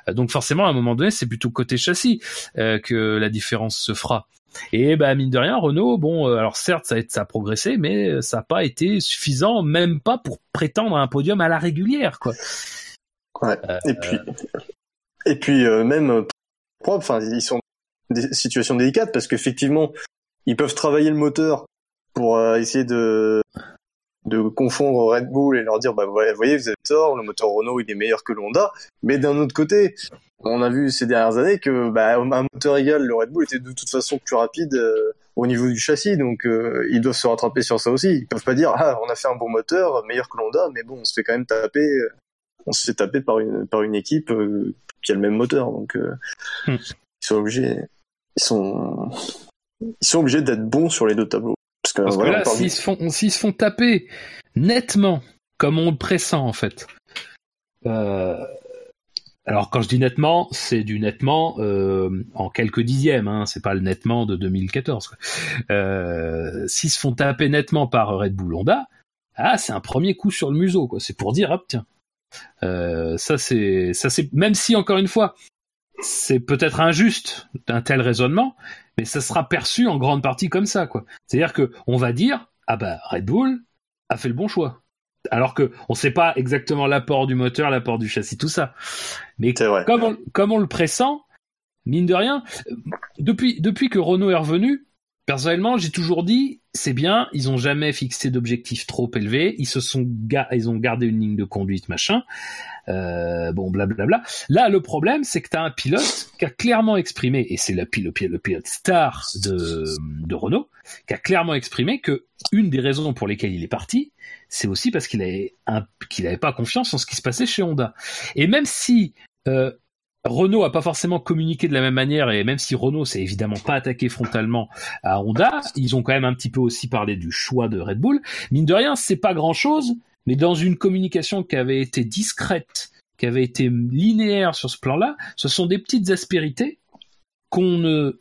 Euh, donc forcément à un moment donné c'est plutôt côté châssis euh, que la différence se fera. Et bah mine de rien, Renault, bon, alors certes ça a, ça a progressé, mais ça n'a pas été suffisant, même pas pour prétendre à un podium à la régulière, quoi. Ouais. et puis, et puis même enfin ils sont des situations délicates parce qu'effectivement ils peuvent travailler le moteur pour essayer de de confondre Red Bull et leur dire bah vous voyez vous avez tort le moteur Renault il est meilleur que l'Honda mais d'un autre côté on a vu ces dernières années que bah, un moteur égal le Red Bull était de toute façon plus rapide euh, au niveau du châssis. Donc euh, ils doivent se rattraper sur ça aussi. Ils peuvent pas dire ah on a fait un bon moteur meilleur que l'Honda mais bon on se fait quand même taper euh, on se fait taper par une par une équipe qui a le même moteur. Donc hmm. ils sont obligés ils sont ils sont obligés d'être bons sur les deux tableaux parce que, là, s'ils se, font, se font taper nettement, comme on le pressent en fait, euh, alors quand je dis nettement, c'est du nettement euh, en quelques dixièmes, hein, c'est pas le nettement de 2014. Euh, s'ils se font taper nettement par Red Bull Honda, ah c'est un premier coup sur le museau, quoi. C'est pour dire hop tiens. Euh, ça c'est ça c'est même si encore une fois c'est peut-être injuste d'un tel raisonnement, mais ça sera perçu en grande partie comme ça, quoi. C'est-à-dire que on va dire ah bah Red Bull a fait le bon choix, alors que on sait pas exactement l'apport du moteur, l'apport du châssis, tout ça. Mais comme on, comme on le pressent, mine de rien, depuis depuis que Renault est revenu, Personnellement, j'ai toujours dit, c'est bien, ils ont jamais fixé d'objectifs trop élevés, ils se sont, ils ont gardé une ligne de conduite, machin. Euh, bon, blablabla. Là, le problème, c'est que tu as un pilote qui a clairement exprimé, et c'est le, pilote, star de, Renault, qui a clairement exprimé que une des raisons pour lesquelles il est parti, c'est aussi parce qu'il n'avait pas confiance en ce qui se passait chez Honda. Et même si euh, Renault a pas forcément communiqué de la même manière et même si Renault s'est évidemment pas attaqué frontalement à Honda, ils ont quand même un petit peu aussi parlé du choix de Red Bull. Mine de rien, c'est pas grand chose, mais dans une communication qui avait été discrète, qui avait été linéaire sur ce plan-là, ce sont des petites aspérités qu'on ne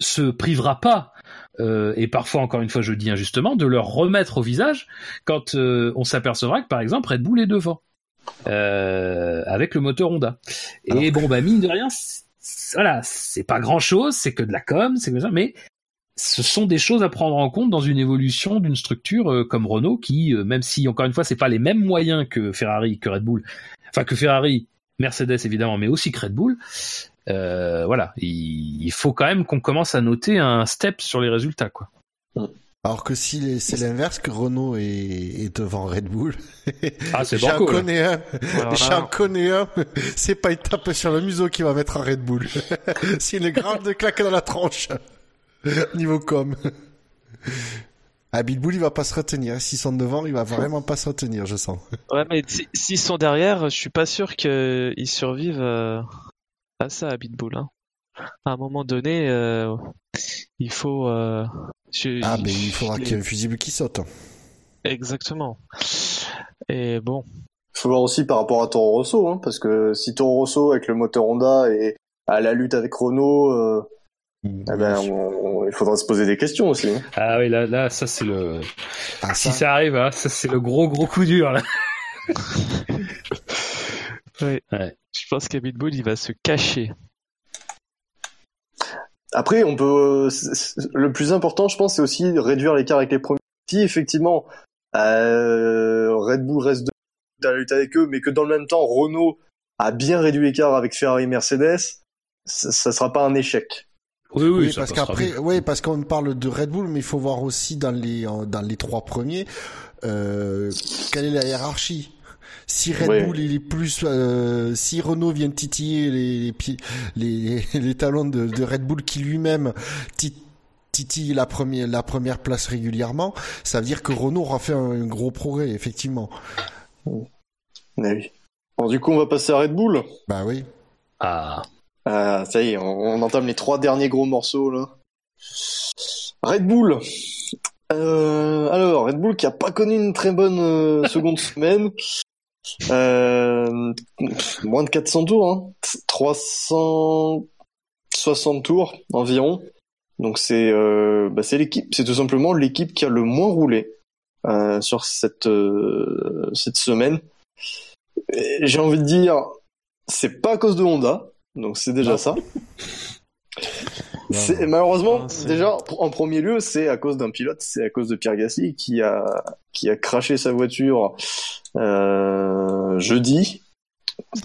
se privera pas euh, et parfois encore une fois je dis injustement de leur remettre au visage quand euh, on s'apercevra que par exemple Red Bull est devant euh, avec le moteur Honda. Et bon, bah mine de rien, voilà, c'est pas grand chose, c'est que de la com, c'est que ça, mais ce sont des choses à prendre en compte dans une évolution d'une structure euh, comme Renault qui, euh, même si encore une fois, c'est pas les mêmes moyens que Ferrari, que Red Bull, enfin que Ferrari, Mercedes évidemment, mais aussi que Red Bull. Euh, voilà, il, faut quand même qu'on commence à noter un step sur les résultats, quoi. Alors que si c'est l'inverse, que Renault est, devant Red Bull. Ah, c'est J'en connais un. J'en connais un. C'est pas une tape sur le museau qui va mettre un Red Bull. c'est une grande claque dans la tronche. Niveau com. Ah, Bull, il va pas se retenir. S'ils sont devant, il va vraiment pas se retenir, je sens. Ouais, mais s'ils sont derrière, je suis pas sûr qu'ils survivent euh, à ça, à Bull. Hein. À un moment donné, euh, il faut. Euh, ah, mais il faudra qu'il y ait un fusible qui saute. Exactement. Et bon. Il faut voir aussi par rapport à Toro Rosso, hein, parce que si Toro Rosso avec le moteur Honda et à la lutte avec Renault, euh, eh ben, il faudra se poser des questions aussi. Hein. Ah oui, là, là, ça c'est le. Ah, si ça, arrive, hein, ça c'est le gros gros coup dur là. ouais. Je pense qu'Abitbull il va se cacher. Après, on peut. Le plus important, je pense, c'est aussi réduire l'écart avec les premiers. Si effectivement euh, Red Bull reste de la lutte avec eux, mais que dans le même temps Renault a bien réduit l'écart avec Ferrari et Mercedes, ça, ça sera pas un échec. Oui, oui, oui parce qu'après, oui, parce qu'on parle de Red Bull, mais il faut voir aussi dans les dans les trois premiers euh, quelle est la hiérarchie? Si Red Bull il est plus, euh, si Renault vient titiller les les, les, talons de, de, Red Bull qui lui-même titille la première la première place régulièrement, ça veut dire que Renault aura fait un, gros progrès effectivement. oui. Bon, du coup, on va passer à Red Bull. Bah oui. Ah. Ah, ça y est, on, entame les trois derniers gros morceaux là. Red Bull. Euh, alors, Red Bull qui a pas connu une très bonne euh, seconde semaine. Euh, moins de 400 tours, hein. 360 tours environ. Donc c'est euh, bah c'est l'équipe, c'est tout simplement l'équipe qui a le moins roulé euh, sur cette euh, cette semaine. J'ai envie de dire, c'est pas à cause de Honda, donc c'est déjà ça. malheureusement, déjà, en premier lieu, c'est à cause d'un pilote, c'est à cause de Pierre Gasly qui a qui a craché sa voiture euh, jeudi.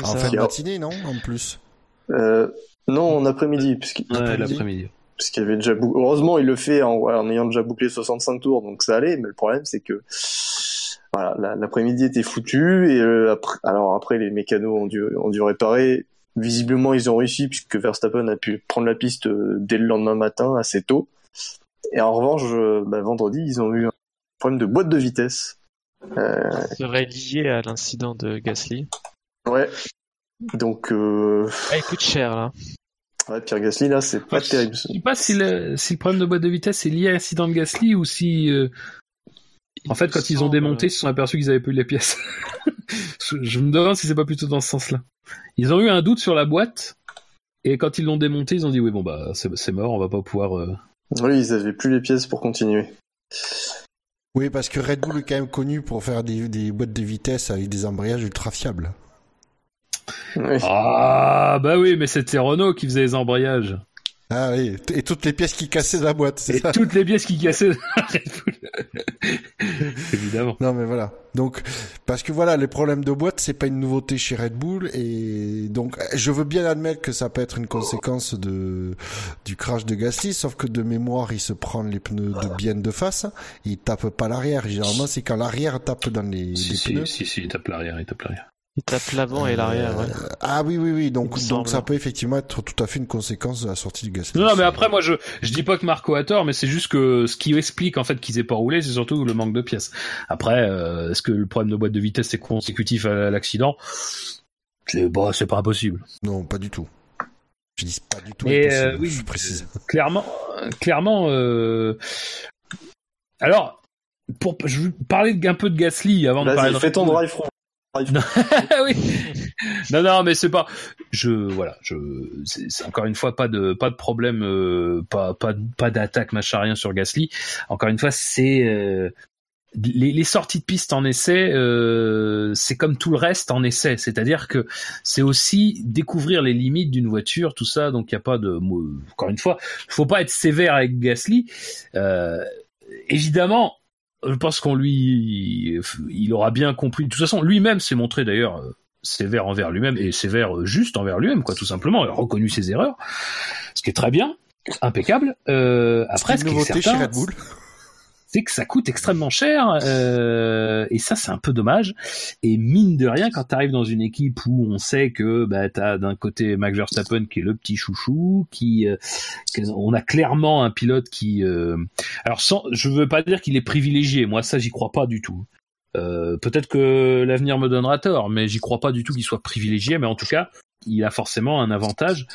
En fin de matinée, non En plus? Euh, non, en après-midi, ouais, l'après-midi. Puisqu'il avait déjà heureusement il le fait en, en, ayant déjà bouclé 65 tours, donc ça allait. Mais le problème, c'est que voilà, l'après-midi était foutu et euh, après, alors après les mécanos ont dû ont dû réparer Visiblement, ils ont réussi puisque Verstappen a pu prendre la piste euh, dès le lendemain matin, assez tôt. Et en revanche, euh, bah, vendredi, ils ont eu un problème de boîte de vitesse. Euh... serait lié à l'incident de Gasly. Ouais. Donc. Euh... Ah, il coûte cher là. Ouais, Pierre Gasly là, c'est pas terrible. Je sais pas si le, si le problème de boîte de vitesse est lié à l'incident de Gasly ou si. Euh, en fait, quand ils ont démonté, ils se sont aperçus qu'ils avaient plus les pièces. je me demande si c'est pas plutôt dans ce sens-là. Ils ont eu un doute sur la boîte, et quand ils l'ont démonté, ils ont dit oui bon bah c'est mort, on va pas pouvoir. Euh, oui, ils avaient plus les pièces pour continuer. Oui, parce que Red Bull est quand même connu pour faire des, des boîtes de vitesse avec des embrayages ultra fiables. Ah bah oui, mais c'était Renault qui faisait les embrayages. Ah oui, et toutes les pièces qui cassaient la boîte, c'est ça? toutes les pièces qui cassaient Évidemment. Non mais voilà. Donc parce que voilà, les problèmes de boîte, c'est pas une nouveauté chez Red Bull et donc je veux bien admettre que ça peut être une conséquence de du crash de Gasly, sauf que de mémoire, il se prend les pneus de bien de face, il tape pas l'arrière. Généralement, c'est quand l'arrière tape dans les, si, si, pneus. Si si, il tape l'arrière, il tape l'arrière. Il tape l'avant et l'arrière. Ouais. Euh, ah oui, oui, oui. Donc, donc ça peut effectivement être tout à fait une conséquence de la sortie du gaz. Non, non, mais après, moi, je je dis pas que Marco a tort, mais c'est juste que ce qui explique en fait qu'ils aient pas roulé, c'est surtout le manque de pièces. Après, euh, est-ce que le problème de boîte de vitesse est consécutif à l'accident? C'est bah, c'est pas impossible. Non, pas du tout. Je dis pas du tout. Et euh, oui, je précise. Clairement, clairement. Euh... Alors, pour je vais parler un peu de Gasly avant de parler. Fais ton drive front. Non, non, mais c'est pas. Je voilà, je c'est encore une fois pas de pas de problème, euh, pas pas pas d'attaque machin rien sur Gasly. Encore une fois, c'est euh, les, sorties de piste en essai, euh, c'est comme tout le reste en essai, c'est-à-dire que c'est aussi découvrir les limites d'une voiture, tout ça. Donc il y a pas de encore une fois, faut pas être sévère avec Gasly. Évidemment, je pense qu'on lui, il aura bien compris. De toute façon, lui-même s'est montré d'ailleurs euh, sévère envers lui-même et sévère euh, juste envers lui-même, quoi, tout simplement. Il a reconnu ses erreurs, ce qui est très bien, impeccable. Euh, après, ce qui est certain, Red Bull c'est que ça coûte extrêmement cher euh, et ça c'est un peu dommage. Et mine de rien, quand tu arrives dans une équipe où on sait que bah, tu as d'un côté Max Verstappen qui est le petit chouchou, qui euh, on a clairement un pilote qui, euh, alors sans, je veux pas dire qu'il est privilégié, moi ça j'y crois pas du tout. Euh, peut-être que l'avenir me donnera tort, mais j'y crois pas du tout qu'il soit privilégié. Mais en tout cas, il a forcément un avantage.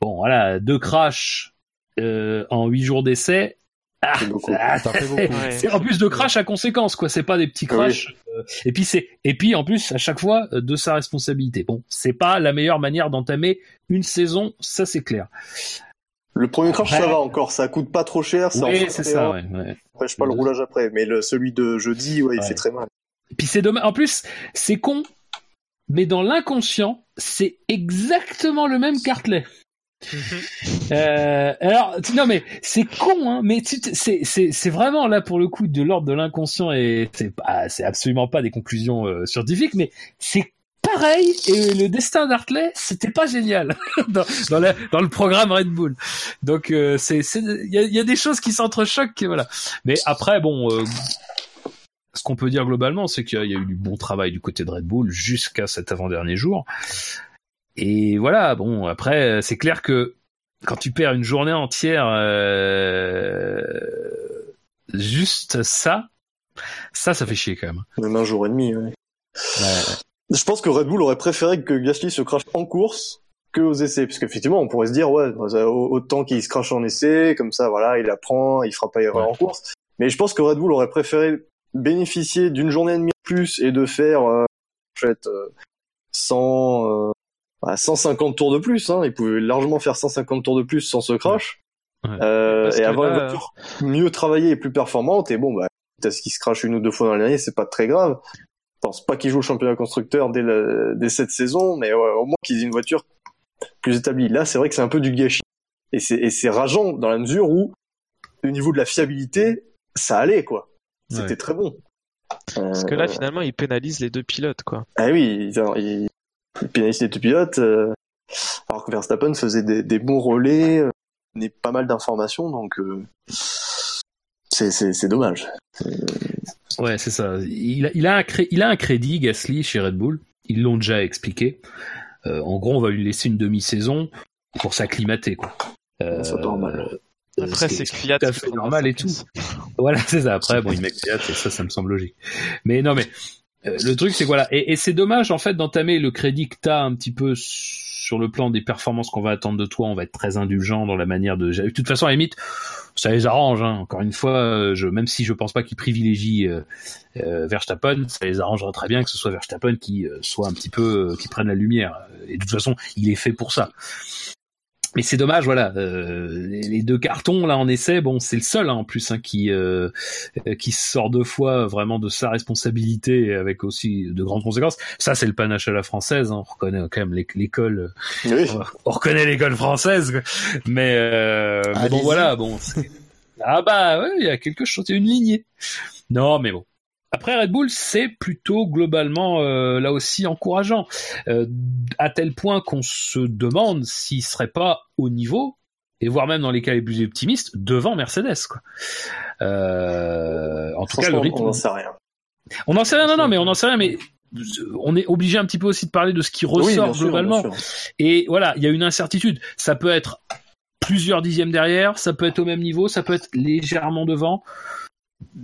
Bon, voilà, deux crashs euh, en huit jours d'essai, ah, c'est en plus de crash à conséquence quoi. C'est pas des petits crashs euh, et puis c'est et puis en plus à chaque fois euh, de sa responsabilité. Bon c'est pas la meilleure manière d'entamer une saison ça c'est clair. Le premier crash ça va encore. Ça coûte pas trop cher ça oui c'est ça ouais, ouais. je pas le roulage après mais le, celui de jeudi ouais il fait très mal. Et puis c'est dommage. En plus c'est con mais dans l'inconscient c'est exactement le même Cartley Mhm. Euh, alors non mais c'est con hein, mais c'est vraiment là pour le coup de l'ordre de l'inconscient et c'est absolument pas des conclusions euh, scientifiques mais c'est pareil et le destin d'Hartley c'était pas génial dans le programme Red Bull. Donc euh, il y a, des choses qui s'entrechoquent voilà. Mais après bon euh, ce qu'on peut dire globalement c'est qu'il y, a eu du bon travail du côté de Red Bull jusqu'à cet avant-dernier jour et voilà, bon, après, c'est clair que quand tu perds une journée entière, euh, juste ça, ça, ça fait chier quand même. Même un jour et demi, ouais. Je pense que Red Bull aurait préféré que Gasly se crache en course que aux essais, parce qu'effectivement, on pourrait se dire, ouais, autant qu'il se crache en essai, comme ça, voilà, il apprend, il fera pas erreur en course. Mais je pense que Red Bull aurait préféré bénéficier d'une journée et demie plus et de faire, euh, en fait, euh, sans, 150 tours de plus, hein. il pouvait largement faire 150 tours de plus sans ce crash. Euh, et avoir une voiture mieux travaillée et plus performante. Et bon, bah, ce qu'il se crache une ou deux fois dans l'année, c'est pas très grave. Je pense pas qu'il joue le championnat constructeur dès, dès cette saison, mais au moins qu'ils aient une voiture plus établie. Là, c'est vrai que c'est un peu du gâchis. Et c'est rageant dans la mesure où, au niveau de la fiabilité, ça allait, quoi. C'était très bon. Parce que là, euh, finalement, il pénalise les deux pilotes, quoi. Ah oui, il, il deux pilotes, euh, alors que Verstappen faisait des, des bons relais, euh, n'est pas mal d'informations, donc euh, c'est dommage. Ouais, c'est ça. Il a, il, a un il a un crédit, Gasly, chez Red Bull. Ils l'ont déjà expliqué. Euh, en gros, on va lui laisser une demi-saison pour s'acclimater, quoi. Euh, c'est normal. Après, c'est Fiat. Tout à fait normal et tout. voilà, c'est ça. Après, bon, il met Fiat et ça, ça me semble logique. Mais non, mais euh, le truc, c'est voilà, et, c'est dommage en fait d'entamer le crédit que t'as un petit peu sur le plan des performances qu'on va attendre de toi. On va être très indulgent dans la manière de. De toute façon, à ça les arrange. Hein. Encore une fois, euh, même si je pense pas qu'ils privilégient euh, euh, Verstappen, ça les arrangerait très bien que ce soit Verstappen qui soit un petit peu qui prenne la lumière. Et de toute façon, il est fait pour ça mais c'est dommage, voilà. Euh, les deux cartons là en essai, bon, c'est le seul hein, en plus hein, qui euh, qui sort deux fois vraiment de sa responsabilité avec aussi de grandes conséquences. Ça, c'est le panache à la française. Hein. On reconnaît quand même l'école. On reconnaît l'école française, mais, euh, mais bon, voilà, bon. ah bah ouais, il y a quelque chose, il y a une lignée. Non, mais bon, après Red Bull, c'est plutôt globalement euh, là aussi encourageant, euh, à tel point qu'on se demande s'il serait pas au niveau, et voire même dans les cas les plus optimistes, devant Mercedes. Quoi. Euh, en tout cas, le rythme. On n'en sait rien. On n'en sait rien, non, non, mais on n'en sait rien, mais on est obligé un petit peu aussi de parler de ce qui ressort globalement. et voilà, il y a une incertitude. Ça peut être plusieurs dixièmes derrière, ça peut être au même niveau, ça peut être légèrement devant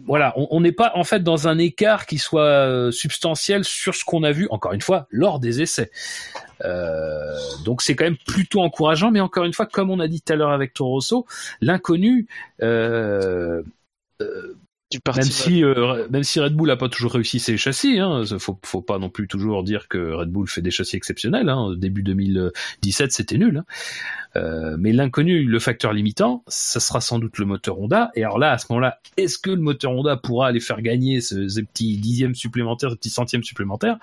voilà, on n'est pas en fait dans un écart qui soit euh, substantiel sur ce qu'on a vu, encore une fois, lors des essais. Euh, donc c'est quand même plutôt encourageant, mais encore une fois, comme on a dit tout à l'heure avec Torosso, l'inconnu, euh, euh même si euh, même si Red Bull a pas toujours réussi ses châssis, hein, faut faut pas non plus toujours dire que Red Bull fait des châssis exceptionnels. Hein, début 2017 c'était nul. Hein. Euh, mais l'inconnu, le facteur limitant, ça sera sans doute le moteur Honda. Et alors là, à ce moment-là, est-ce que le moteur Honda pourra aller faire gagner ces, petits dixièmes supplémentaires, ces petits centièmes supplémentaires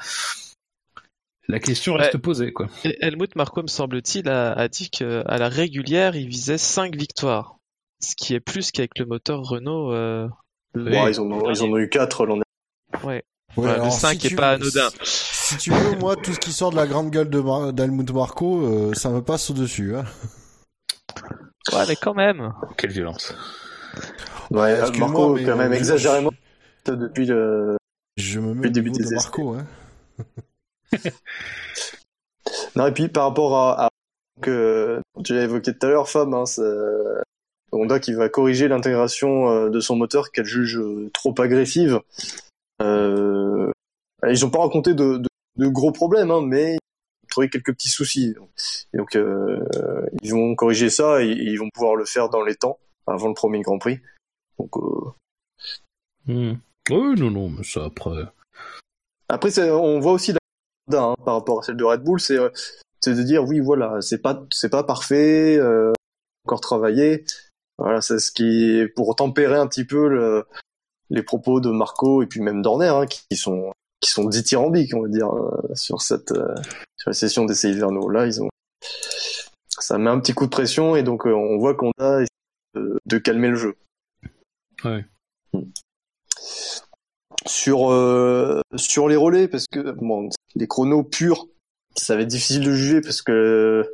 la question reste posée, quoi. Helmut Marko, me semble-t-il, a, a dit qu'à la régulière, il visait 5 victoires. Ce qui est plus qu'avec le moteur Renault euh, ils, en ont, ils en ont eu 4 l'an dernier. Ouais. ouais le 5 est pas anodin. Si, tu veux, moi, tout ce qui sort de la grande gueule de d'Helmut Marco, euh, ça me passe au-dessus. Hein. Ouais, mais quand même. Quelle violence. Ouais, Marco, quand même, exagérément depuis le, Je me mets début de Marco. Hein. non, et puis par rapport à, à que tu l'as évoqué tout à l'heure, Fab, hein, Honda qui va corriger l'intégration euh, de son moteur qu'elle juge euh, trop agressive. Euh, ils n'ont pas raconté de, gros problèmes, hein, mais ils ont trouvé quelques petits soucis. donc ils vont corriger ça et, ils vont pouvoir le faire dans les temps avant le premier Grand Prix. Donc hmm. oui, non, non, mais ça après. Après, on voit aussi la hein, par rapport à celle de Red Bull, c'est de dire oui, voilà, c'est pas c'est pas parfait, encore travaillé, voilà, c'est ce qui pour tempérer un petit peu les propos de Marco et puis même d'Horner, hein, qui sont qui sont dithyrambiques, on va dire, euh, sur cette euh, sur la session d'essai hivernaux. Là, ils ont ça met un petit coup de pression et donc euh, on voit qu'on a de, de, calmer le jeu. Ouais. Hmm. Sur sur les relais, parce que bon, les chronos purs, ça va être difficile de juger parce que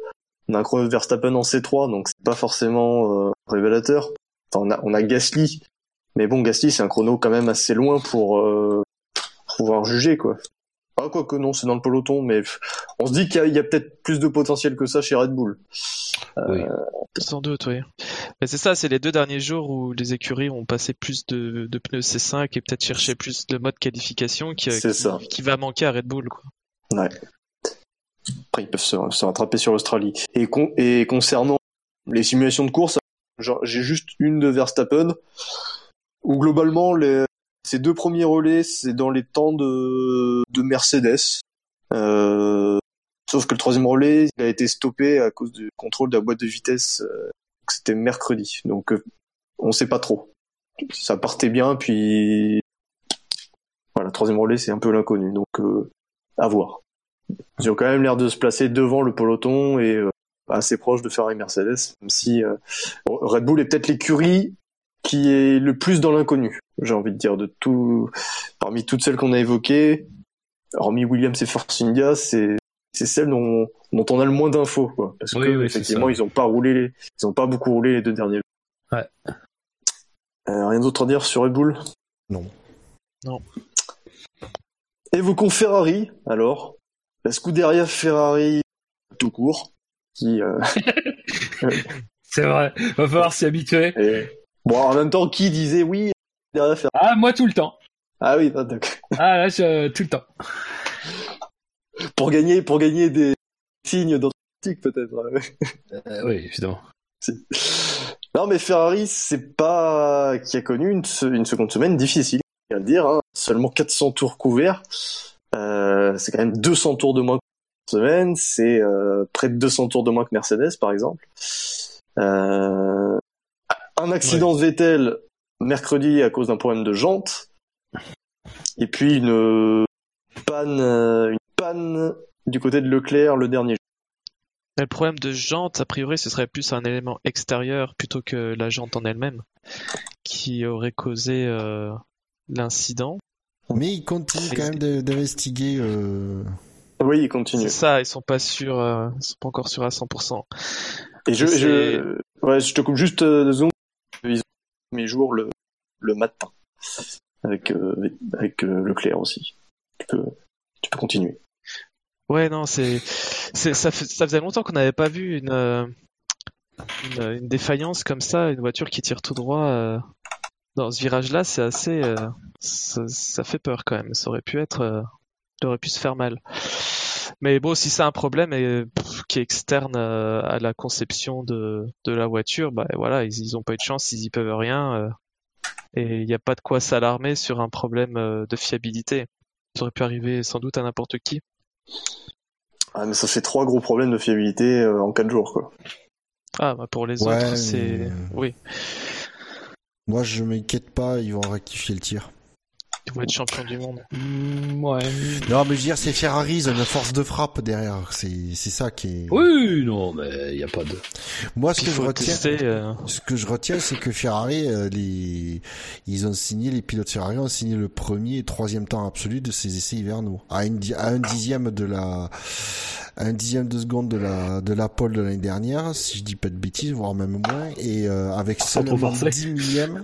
on a un Verstappen en C3, donc c'est pas forcément euh, révélateur. Enfin, on a, on a Gasly, mais bon, Gasly c'est un chrono quand même assez loin pour euh, pouvoir juger quoi. Ah, quoi que non, c'est dans le peloton, mais on se dit qu'il y a, peut-être plus de potentiel que ça chez Red Bull. Euh, oui. Sans doute, oui. Mais c'est ça, c'est les deux derniers jours où les écuries ont passé plus de, de pneus C5 et peut-être cherché plus de mode qualification qui, qui, qui, va manquer à Red Bull. Quoi. Ouais. Après, ils peuvent se, rattraper sur l'Australie. Et, et concernant les simulations de course, j'ai juste une de Verstappen, où globalement, les, ces deux premiers relais, c'est dans les temps de, de Mercedes. Euh, sauf que le troisième relais, il a été stoppé à cause du contrôle de la boîte de vitesse. Euh, c'était mercredi, donc euh, on sait pas trop. Ça partait bien, puis voilà, le troisième relais, c'est un peu l'inconnu, donc euh, à voir. Ils ont quand même l'air de se placer devant le peloton et euh, assez proche de Ferrari Mercedes, même si euh, Red Bull est peut-être l'écurie qui est le plus dans l'inconnu, j'ai envie de dire, de tout, parmi toutes celles qu'on a évoquées, hormis Williams et Force India, c'est c'est celle dont, dont on a le moins d'infos, quoi. Parce que effectivement, ils ont pas roulé, ils ont pas beaucoup roulé les deux derniers. Ouais. Euh, rien d'autre à dire sur Red Bull? Non. Non. Évoquons Ferrari, alors la Scuderia Ferrari tout court, qui. Euh... c'est vrai, va falloir s'y habituer. Bon, en même temps, qui disait oui Ah, moi tout le temps. Ah oui, d'accord. ah là, je... tout le temps. pour gagner, pour gagner des signes dans peut-être. Euh, oui, évidemment. Non, mais Ferrari, c'est pas qui a connu une, une seconde semaine difficile, à dire. Hein. Seulement 400 tours couverts. Euh, c'est quand même 200 tours de moins semaine, c'est euh, près de 200 tours de moins que Mercedes par exemple. Euh, un accident de Vettel mercredi à cause d'un problème de jante, et puis une panne, une panne du côté de Leclerc le dernier jour. Le problème de jante, a priori, ce serait plus un élément extérieur plutôt que la jante en elle-même qui aurait causé l'incident. Mais ils continuent quand même d'investiguer. Euh... Oui, ils continuent. C'est ça, ils sont pas sûrs, euh, ils sont pas encore sûrs à 100%. Et je, je, ouais, je te coupe juste euh, deux secondes. Ils ont mes jours le, le matin avec euh, avec euh, Leclerc aussi. Tu peux, tu peux continuer. Ouais, non, c'est, c'est ça, ça faisait longtemps qu'on n'avait pas vu une, une, une défaillance comme ça, une voiture qui tire tout droit dans ce virage-là, c'est assez, ça, fait peur quand même. Ça aurait pu être, ça aurait pu se faire mal. Mais bon, si c'est un problème et, qui est externe à la conception de, de la voiture, bah voilà, ils, ils ont pas eu de chance, ils y peuvent rien. et il n'y a pas de quoi s'alarmer sur un problème de fiabilité. Ça aurait pu arriver sans doute à n'importe qui. Ah, mais ça fait trois gros problèmes de fiabilité euh, en quatre jours, quoi. Ah, bah pour les autres, c'est. Oui. Moi, je m'inquiète pas, ils vont rectifier le tir. Ils vont être champions du monde. Mm, ouais. Non, mais je veux dire, c'est Ferrari, ils ont une force de frappe derrière. C'est, c'est ça qui est. Oui, non, mais il y a pas de. Moi, ce que je retiens, euh. ce que je retiens, c'est que Ferrari, euh, les, ils ont signé, les pilotes Ferrari ont signé le premier et troisième temps absolu de ces essais hivernaux. À, une, à un dixième de la, un dixième de seconde de la de la pole de l'année dernière, si je dis pas de bêtises, voire même moins, et euh, avec seulement 10 millièmes.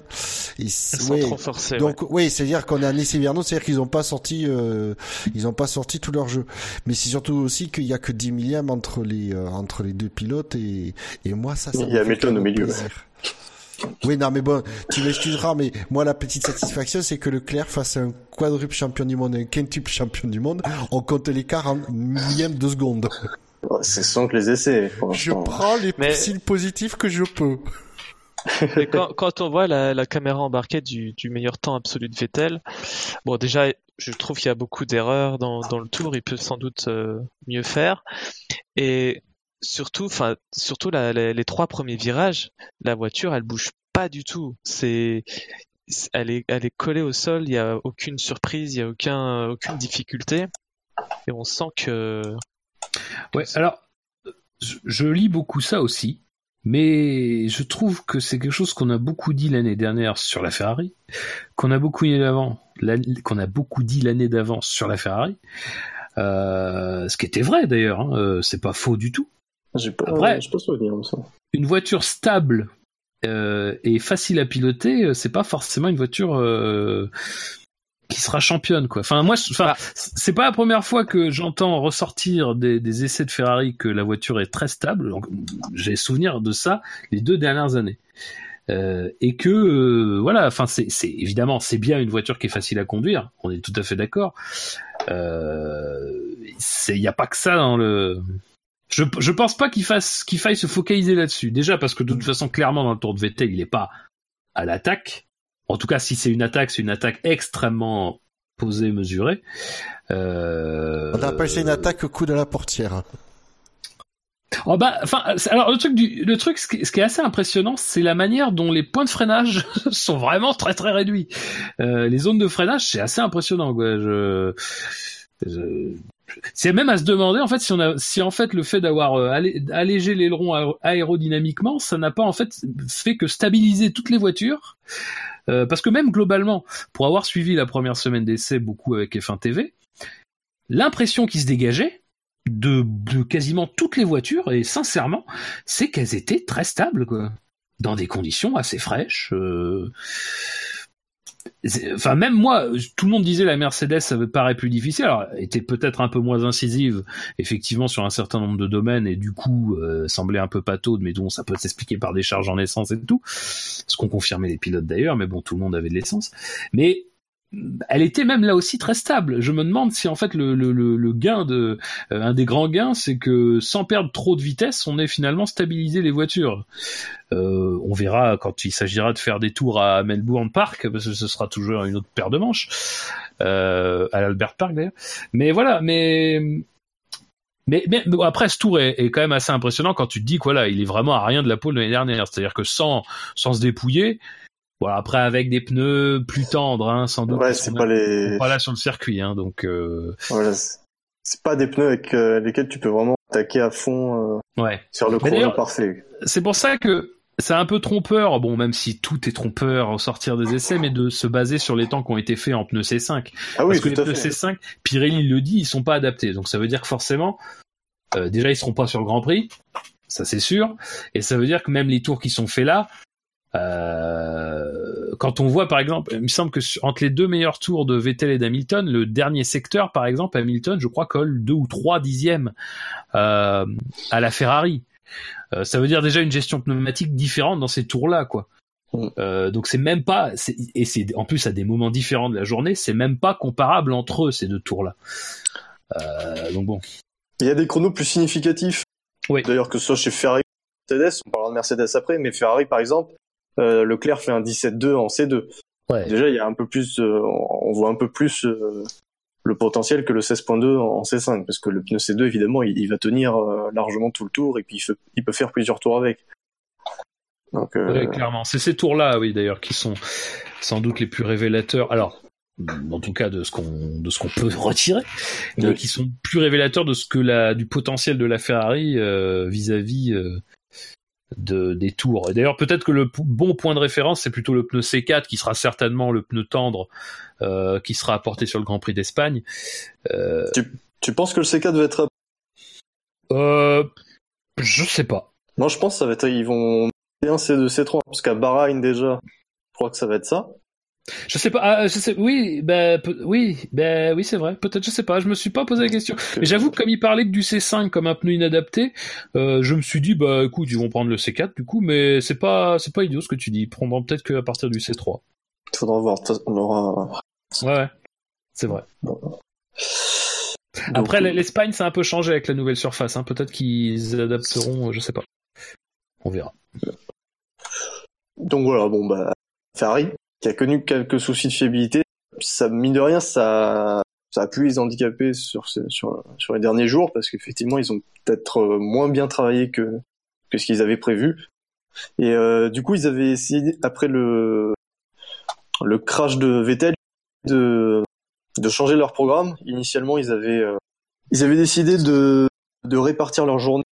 Et ouais, trop forcer, donc oui, c'est-à-dire qu'on a un essai Verno, c'est-à-dire qu'ils ont pas sorti euh, ils ont pas sorti tout leur jeu. Mais c'est surtout aussi qu'il y a que 10 millièmes entre les euh, entre les deux pilotes et et moi ça. ça Il y a Hamilton au milieu. Oui, non, mais bon, tu m'excuseras, mais moi, la petite satisfaction, c'est que Leclerc fasse un quadruple champion du monde et un quintuple champion du monde. On compte l'écart en millième de seconde. C'est sans que les essais. Je prends les mais... signes positifs que je peux. Mais quand, quand, on voit la, la caméra embarquée du, du, meilleur temps absolu de Vettel, bon déjà je trouve qu'il y a beaucoup d'erreurs dans, dans, le tour, il peut sans doute euh, mieux faire. Et surtout, enfin, surtout la, les trois premiers virages, la voiture, elle bouge pas du tout. C'est, elle est, elle est collée au sol. Il y a aucune surprise, il y a aucun, aucune difficulté, et on sent que. Ouais. Alors, je, lis beaucoup ça aussi, mais je trouve que c'est quelque chose qu'on a beaucoup dit l'année dernière sur la Ferrari, qu'on a beaucoup dit l'avant, qu'on a beaucoup dit l'année d'avant sur la Ferrari. Euh, ce qui était vrai d'ailleurs, hein, euh, c'est pas faux du tout. J'ai pas, Après, pas souvenir ça. Une voiture stable euh, et facile à piloter, euh, c'est pas forcément une voiture euh, qui sera championne quoi. Enfin moi, enfin bah. c'est pas la première fois que j'entends ressortir des, des, essais de Ferrari que la voiture est très stable. J'ai souvenir de ça les deux dernières années. Euh, et que euh, voilà, enfin c'est évidemment c'est bien une voiture qui est facile à conduire, on est tout à fait d'accord. Il euh, n'y a pas que ça dans le je, je pense pas qu'il fasse qu'il faille se focaliser là-dessus. Déjà parce que de toute façon, clairement dans le Tour de Vettel, il est pas à l'attaque. En tout cas, si c'est une attaque, c'est une attaque extrêmement posée, mesurée. Euh... On appelle ça une attaque au coup de la portière. Oh bah, enfin, alors le truc du, le truc, ce qui, est assez impressionnant, c'est la manière dont les points de freinage sont vraiment très très réduits. Euh, les zones de freinage, c'est assez impressionnant. Quoi. Je, je, c'est même à se demander en fait si en fait le fait d'avoir euh, allégé l'aileron aérodynamiquement ça n'a pas en fait fait que stabiliser toutes les voitures. Euh, parce que même globalement pour avoir suivi la première semaine d'essai beaucoup avec F1 TV l'impression qui se dégageait de, de, quasiment toutes les voitures et sincèrement c'est qu'elles étaient très stables quoi. Dans des conditions assez fraîches euh, enfin même moi, tout le monde disait la Mercedes ça me paraît plus difficile. Alors était peut-être un peu moins incisive effectivement sur un certain nombre de domaines et du coup euh, semblait un peu pataude, mais dont ça peut s'expliquer par des charges en essence et tout, ce qu'ont confirmé les pilotes d'ailleurs. Mais bon, tout le monde avait de l'essence. Mais elle était même là aussi très stable. Je me demande si en fait le, le, le gain de euh, un des grands gains, c'est que sans perdre trop de vitesse, on ait finalement stabilisé les voitures. Euh, on verra quand il s'agira de faire des tours à Melbourne Park, parce que ce sera toujours une autre paire de manches euh, à l'Albert Park d'ailleurs. Mais voilà, mais mais, mais, après, ce tour est, quand même assez impressionnant quand tu te dis que voilà, il est vraiment à rien de la pole de l'année dernière. C'est-à-dire que sans, sans se dépouiller, voilà, après avec des pneus plus tendres, hein, sans doute. Ouais, c'est pas les. Voilà sur le circuit, hein, donc. Euh... Voilà, c'est pas des pneus avec euh, lesquels tu peux vraiment attaquer à fond. Euh, ouais. Sur le chrono parfait. C'est pour ça que c'est un peu trompeur, bon, même si tout est trompeur au sortir des essais, mais de se baser sur les temps qui ont été faits en pneus C5. Ah oui, Parce que les pneus C5, Pirelli le dit, ils sont pas adaptés. Donc ça veut dire que forcément, euh, déjà ils seront pas sur le Grand Prix, ça c'est sûr. Et ça veut dire que même les tours qui sont faits là, euh, quand on voit par exemple, il me semble que entre les deux meilleurs tours de Vettel et d'Hamilton, le dernier secteur par exemple, Hamilton, je crois colle deux ou trois dixièmes euh, à la Ferrari. Euh, ça veut dire déjà une gestion pneumatique différente dans ces tours-là, quoi. Mm. donc c'est même pas, et c'est en plus à des moments différents de la journée, c'est même pas comparable entre eux ces deux tours-là. donc bon. Il y a des chronos plus significatifs. Oui. D'ailleurs que ce soit chez Ferrari Mercedes, on parlera de Mercedes après, mais Ferrari par exemple, Leclerc fait un 17-2 en C2. Ouais. Déjà, il y a un peu plus, on voit un peu plus le potentiel que le 16.2 en C5 parce que le pneu C2 évidemment il, va tenir euh, largement tout le tour et puis il, peut faire plusieurs tours avec. Donc, euh... clairement, c'est ces tours-là, oui d'ailleurs, qui sont sans doute les plus révélateurs. Alors, en tout cas de ce qu'on de ce qu'on peut retirer, mais qui sont plus révélateurs de ce que la du potentiel de la Ferrari euh, vis-à-vis euh, de, des tours. Et d'ailleurs, peut-être que le bon point de référence, c'est plutôt le pneu C4, qui sera certainement le pneu tendre euh, qui sera apporté sur le Grand Prix d'Espagne. Euh... Tu, tu, penses que le C4 va être euh, Je sais pas. Non, je pense que ça va être ils vont C1, C2, C3 parce qu'à Bahreïn déjà, je crois que ça va être ça. Je sais pas, ah, je sais, oui, ben, oui, ben, oui, c'est vrai. Peut-être, je sais pas. Je me suis pas posé la question. Mais j'avoue que comme il parlait que du C5 comme un pneu inadapté, euh, je me suis dit, bah, écoute, ils vont prendre le C4 du coup, mais c'est pas, c'est pas idiot ce que tu dis. Ils prendront peut-être qu'à partir du C3. Il faudra voir. On aura. Ouais, ouais. c'est vrai. Après, l'Espagne, ça a un peu changé avec la nouvelle surface. Hein. Peut-être qu'ils adapteront, je sais pas. On verra. Donc voilà, bon bah Ferrari, qui a connu quelques soucis de fiabilité. Ça, mine de rien, ça, ça a pu les handicaper sur, les derniers jours parce qu'effectivement, ils ont peut-être euh, moins bien travaillé que, ce qu'ils avaient prévu. Et euh, du coup, ils avaient essayé, après le, crash de Vettel, de, de changer leur programme. Initialement, ils avaient, euh, ils avaient décidé de, de répartir leur journée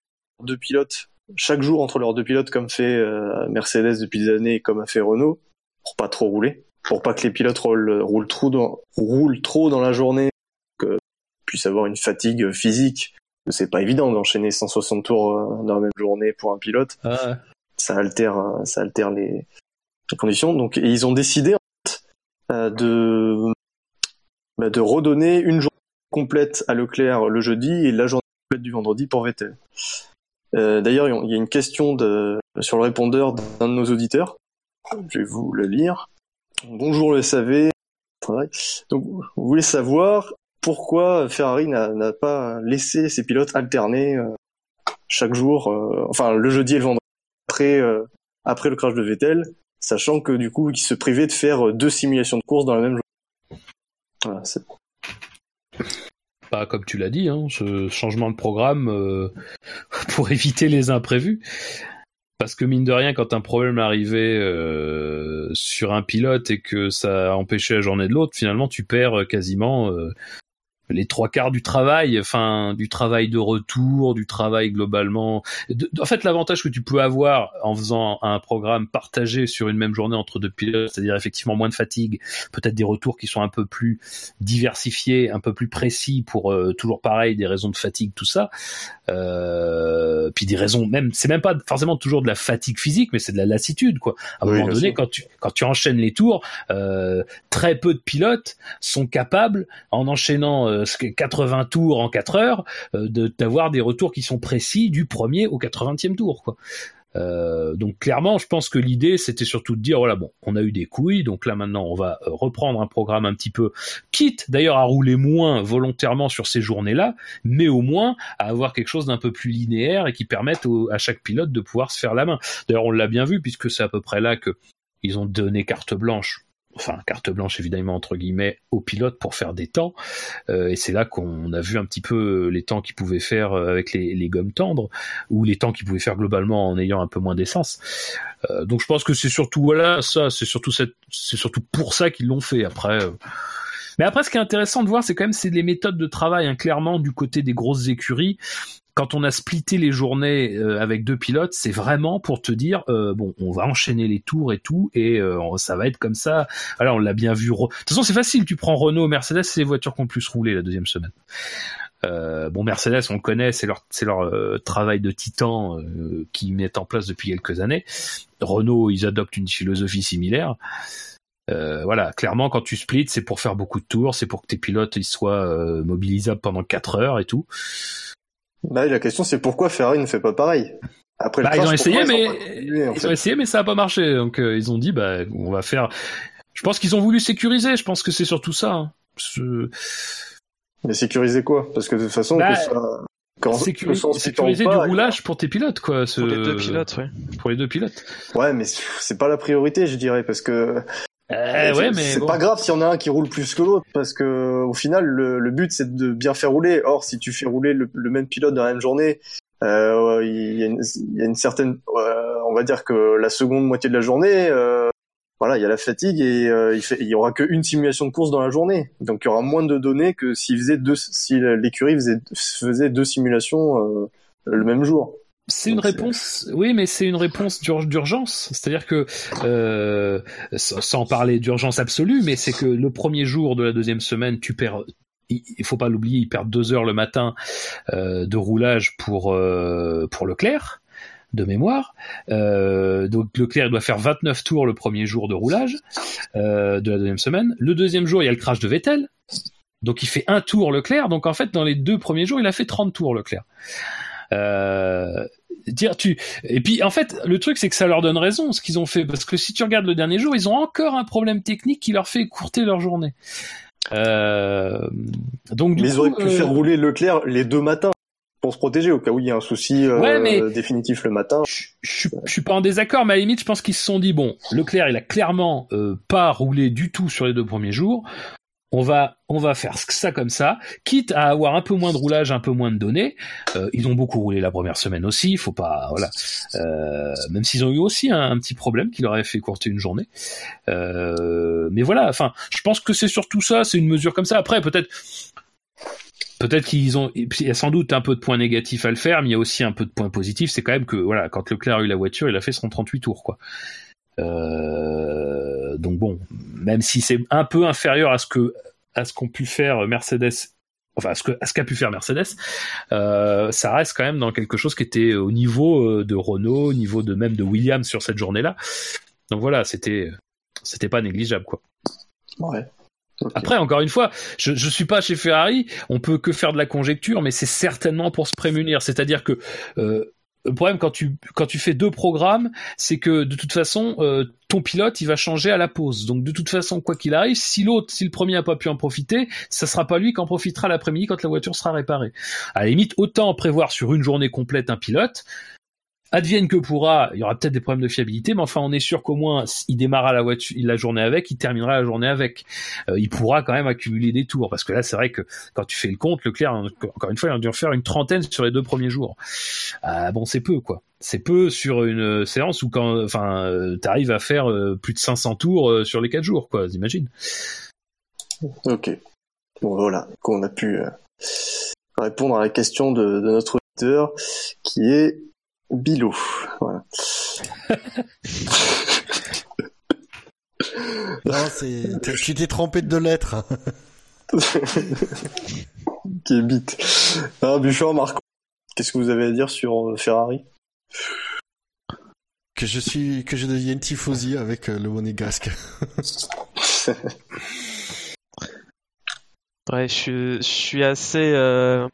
deux pilotes chaque jour entre leurs deux pilotes, comme fait Mercedes depuis des années, comme a fait Renault pour pas trop rouler, pour pas que les pilotes roulent, roulent trop dans, roulent trop dans la journée, que puissent avoir une fatigue physique. C'est pas évident d'enchaîner 160 tours euh, dans la même journée pour un pilote. Ah ça altère, euh, ça altère les, les conditions. Donc, et ils ont décidé en fait, euh, de bah, de redonner une journée complète à Leclerc le jeudi et la journée complète du vendredi pour Vettel. Euh, D'ailleurs, il y a une question de, sur le répondeur d'un de nos auditeurs je vais vous le lire. Bonjour le SAV. Donc, vous voulez savoir pourquoi Ferrari n'a pas laissé ses pilotes alterner euh, chaque jour, euh, enfin le jeudi et le vendredi après, euh, après le crash de Vettel, sachant que du coup, ils se privaient de faire deux simulations de course dans la même journée. Voilà, c'est Pas comme tu l'as dit, hein, ce changement de programme pour éviter les imprévus. Parce que mine de rien, quand un problème arrivait euh, sur un pilote et que ça empêchait la journée de l'autre, finalement tu perds quasiment euh, les trois quarts du travail, enfin du travail de retour, du travail globalement. en fait, l'avantage que tu peux avoir en faisant un programme partagé sur une même journée entre deux pilotes, c'est-à-dire effectivement moins de fatigue, peut-être des retours qui sont un peu plus diversifiés, un peu plus précis pour euh, toujours pareil des raisons de fatigue, tout ça. Euh, puis des raisons même, c'est même pas forcément toujours de la fatigue physique, mais c'est de la lassitude quoi. À un moment donné, quand tu quand tu enchaînes les tours, euh, très peu de pilotes sont capables en enchaînant euh, 80 tours en 4 heures, euh, d'avoir des retours qui sont précis du premier au 80e tour. Quoi. Euh, donc clairement, je pense que l'idée c'était surtout de dire voilà bon, on a eu des couilles, donc là maintenant on va euh, reprendre un programme un petit peu, quitte d'ailleurs à rouler moins volontairement sur ces journées-là, mais au moins à avoir quelque chose d'un peu plus linéaire et qui permette à chaque pilote de pouvoir se faire la main. D'ailleurs on l'a bien vu puisque c'est à peu près là que ils ont donné carte blanche enfin carte blanche évidemment entre guillemets au pilote pour faire des temps. Euh, et c'est là qu'on a vu un petit peu les temps qu'ils pouvaient faire euh, avec les, les, gommes tendres ou les temps qu'ils pouvaient faire globalement en ayant un peu moins d'essence. Euh, donc je pense que c'est surtout voilà ça c'est surtout c'est surtout pour ça qu'ils l'ont fait. Après mais après, ce qui est intéressant de voir, c'est quand même c'est les méthodes de travail, hein, clairement du côté des grosses écuries quand on a splitté les journées euh, avec deux pilotes, c'est vraiment pour te dire euh, bon, on va enchaîner les tours et tout, et euh, ça va être comme ça. Alors on l'a bien vu. De toute façon, c'est facile. Tu prends Renault, Mercedes, c'est les voitures qui ont plus roulé la deuxième semaine. bon, Mercedes, on le connaît, c'est leur, travail de titan qu'ils mettent en place depuis quelques années. Renault, ils adoptent une philosophie similaire. voilà, clairement, quand tu splits, c'est pour faire beaucoup de tours, c'est pour que tes pilotes ils soient mobilisables pendant 4 heures et tout. Bah, la question c'est pourquoi Ferrari ne fait pas pareil? Après, bah, ils ont essayé, mais ils ont essayé, mais ça a pas marché. Donc euh, ils ont dit, bah, on va faire. Je pense qu'ils ont voulu sécuriser. Je pense que c'est surtout ça. Hein. Mais sécuriser quoi? Parce que de toute façon, bah, que ça... Quand, sécuriser du roulage pour tes pilotes, quoi. Ce... Pour les deux pilotes, ouais. Pour les deux pilotes. Ouais, mais c'est pas la priorité, je dirais, parce que. Euh, ouais, mais c'est pas grave s'il y en a un qui roule plus que l'autre, parce que au final, le, le but c'est de bien faire rouler. Or, si tu fais rouler le, le même pilote dans la même journée, euh, il, y a une, il, y a une, certaine, euh, on va dire que la seconde moitié de la journée, euh, voilà, il y a la fatigue et euh, il, fait, il y aura qu'une simulation de course dans la journée. Donc il y aura moins de données que s'il faisait deux, si l'écurie faisait, faisait deux simulations euh, le même jour. C'est une réponse, oui, mais c'est une réponse d'urgence. C'est-à-dire que, euh, sans parler d'urgence absolue, mais c'est que le premier jour de la deuxième semaine, tu perds. Il faut pas l'oublier, il perd deux heures le matin euh, de roulage pour euh, pour Leclerc de mémoire. Euh, donc Leclerc doit faire 29 tours le premier jour de roulage de la deuxième semaine. Le deuxième jour, il y a le crash de Vettel. Donc il fait un tour Leclerc. Donc en fait, dans les deux premiers jours, il a fait 30 tours Leclerc. Euh, dire tu et puis en fait le truc c'est que ça leur donne raison ce qu'ils ont fait parce que si tu regardes le dernier jour ils ont encore un problème technique qui leur fait écourter leur journée euh, donc mais ils auraient pu faire rouler Leclerc les deux matins pour se protéger au cas où il y a un souci euh, définitif le matin. Je, je, suis pas en désaccord, mais à la limite, je pense qu'ils se sont dit bon, Leclerc, il a clairement euh, pas roulé du tout sur les deux premiers jours. On va, on va faire ça comme ça, quitte à avoir un peu moins de roulage, un peu moins de données. Euh, ils ont beaucoup roulé la première semaine aussi, il faut pas, voilà. Euh, même s'ils ont eu aussi un, petit problème qui leur avait fait courter une journée. Euh, mais voilà, enfin, je pense que c'est surtout ça, c'est une mesure comme ça. Après, peut-être, peut-être qu'ils ont, il y a sans doute un peu de points négatifs à le faire, mais il y a aussi un peu de points positifs. C'est quand même que, voilà, quand Leclerc a eu la voiture, il a fait son 38 tours, quoi. Euh, donc bon, même si c'est un peu inférieur à ce que, à ce qu'ont pu faire Mercedes, enfin, à ce que, à ce qu'a pu faire Mercedes, euh, ça reste quand même dans quelque chose qui était au niveau euh, de Renault, au niveau de même de Williams sur cette journée-là. Donc voilà, c'était, c'était pas négligeable, quoi. Ouais. Après, encore une fois, je, je suis pas chez Ferrari, on peut que faire de la conjecture, mais c'est certainement pour se prémunir. C'est-à-dire que euh, le problème quand tu quand tu fais deux programmes, c'est que de toute façon, euh, ton pilote il va changer à la pause. Donc de toute façon, quoi qu'il arrive, si l'autre, si le premier a pas pu en profiter, ça sera pas lui qui en profitera l'après-midi quand la voiture sura réparée. À la limite, autant prévoir sur une journée complète un pilote, advienne que pourra, il y aura peut-être des problèmes de fiabilité, mais enfin on est sûr qu'au moins il démarrera la voiture, la journée avec, il terminera la journée avec. Euh, il pourra quand même accumuler des tours, parce que là c'est vrai que quand tu fais le compte, Leclerc, encore une fois, il a dû en faire une trentaine sur les deux premiers jours. Ah, bon, c'est peu quoi. C'est peu sur une séance où quand, enfin, euh, t'arrives à faire euh, plus de 500 tours sur les quatre jours, quoi. T'imagines Ok. Bon voilà, qu'on a pu répondre à la question de, de notre auditeur, qui est Bilou, voilà. non, c'est, tu t'es trompé de deux lettres. Qui est bite. Ah, Bouchard, Marco, qu'est-ce que vous avez à dire sur euh, Ferrari? Que je suis, que je deviens tifosi avec euh, le monégasque. ouais, je, je, suis assez euh,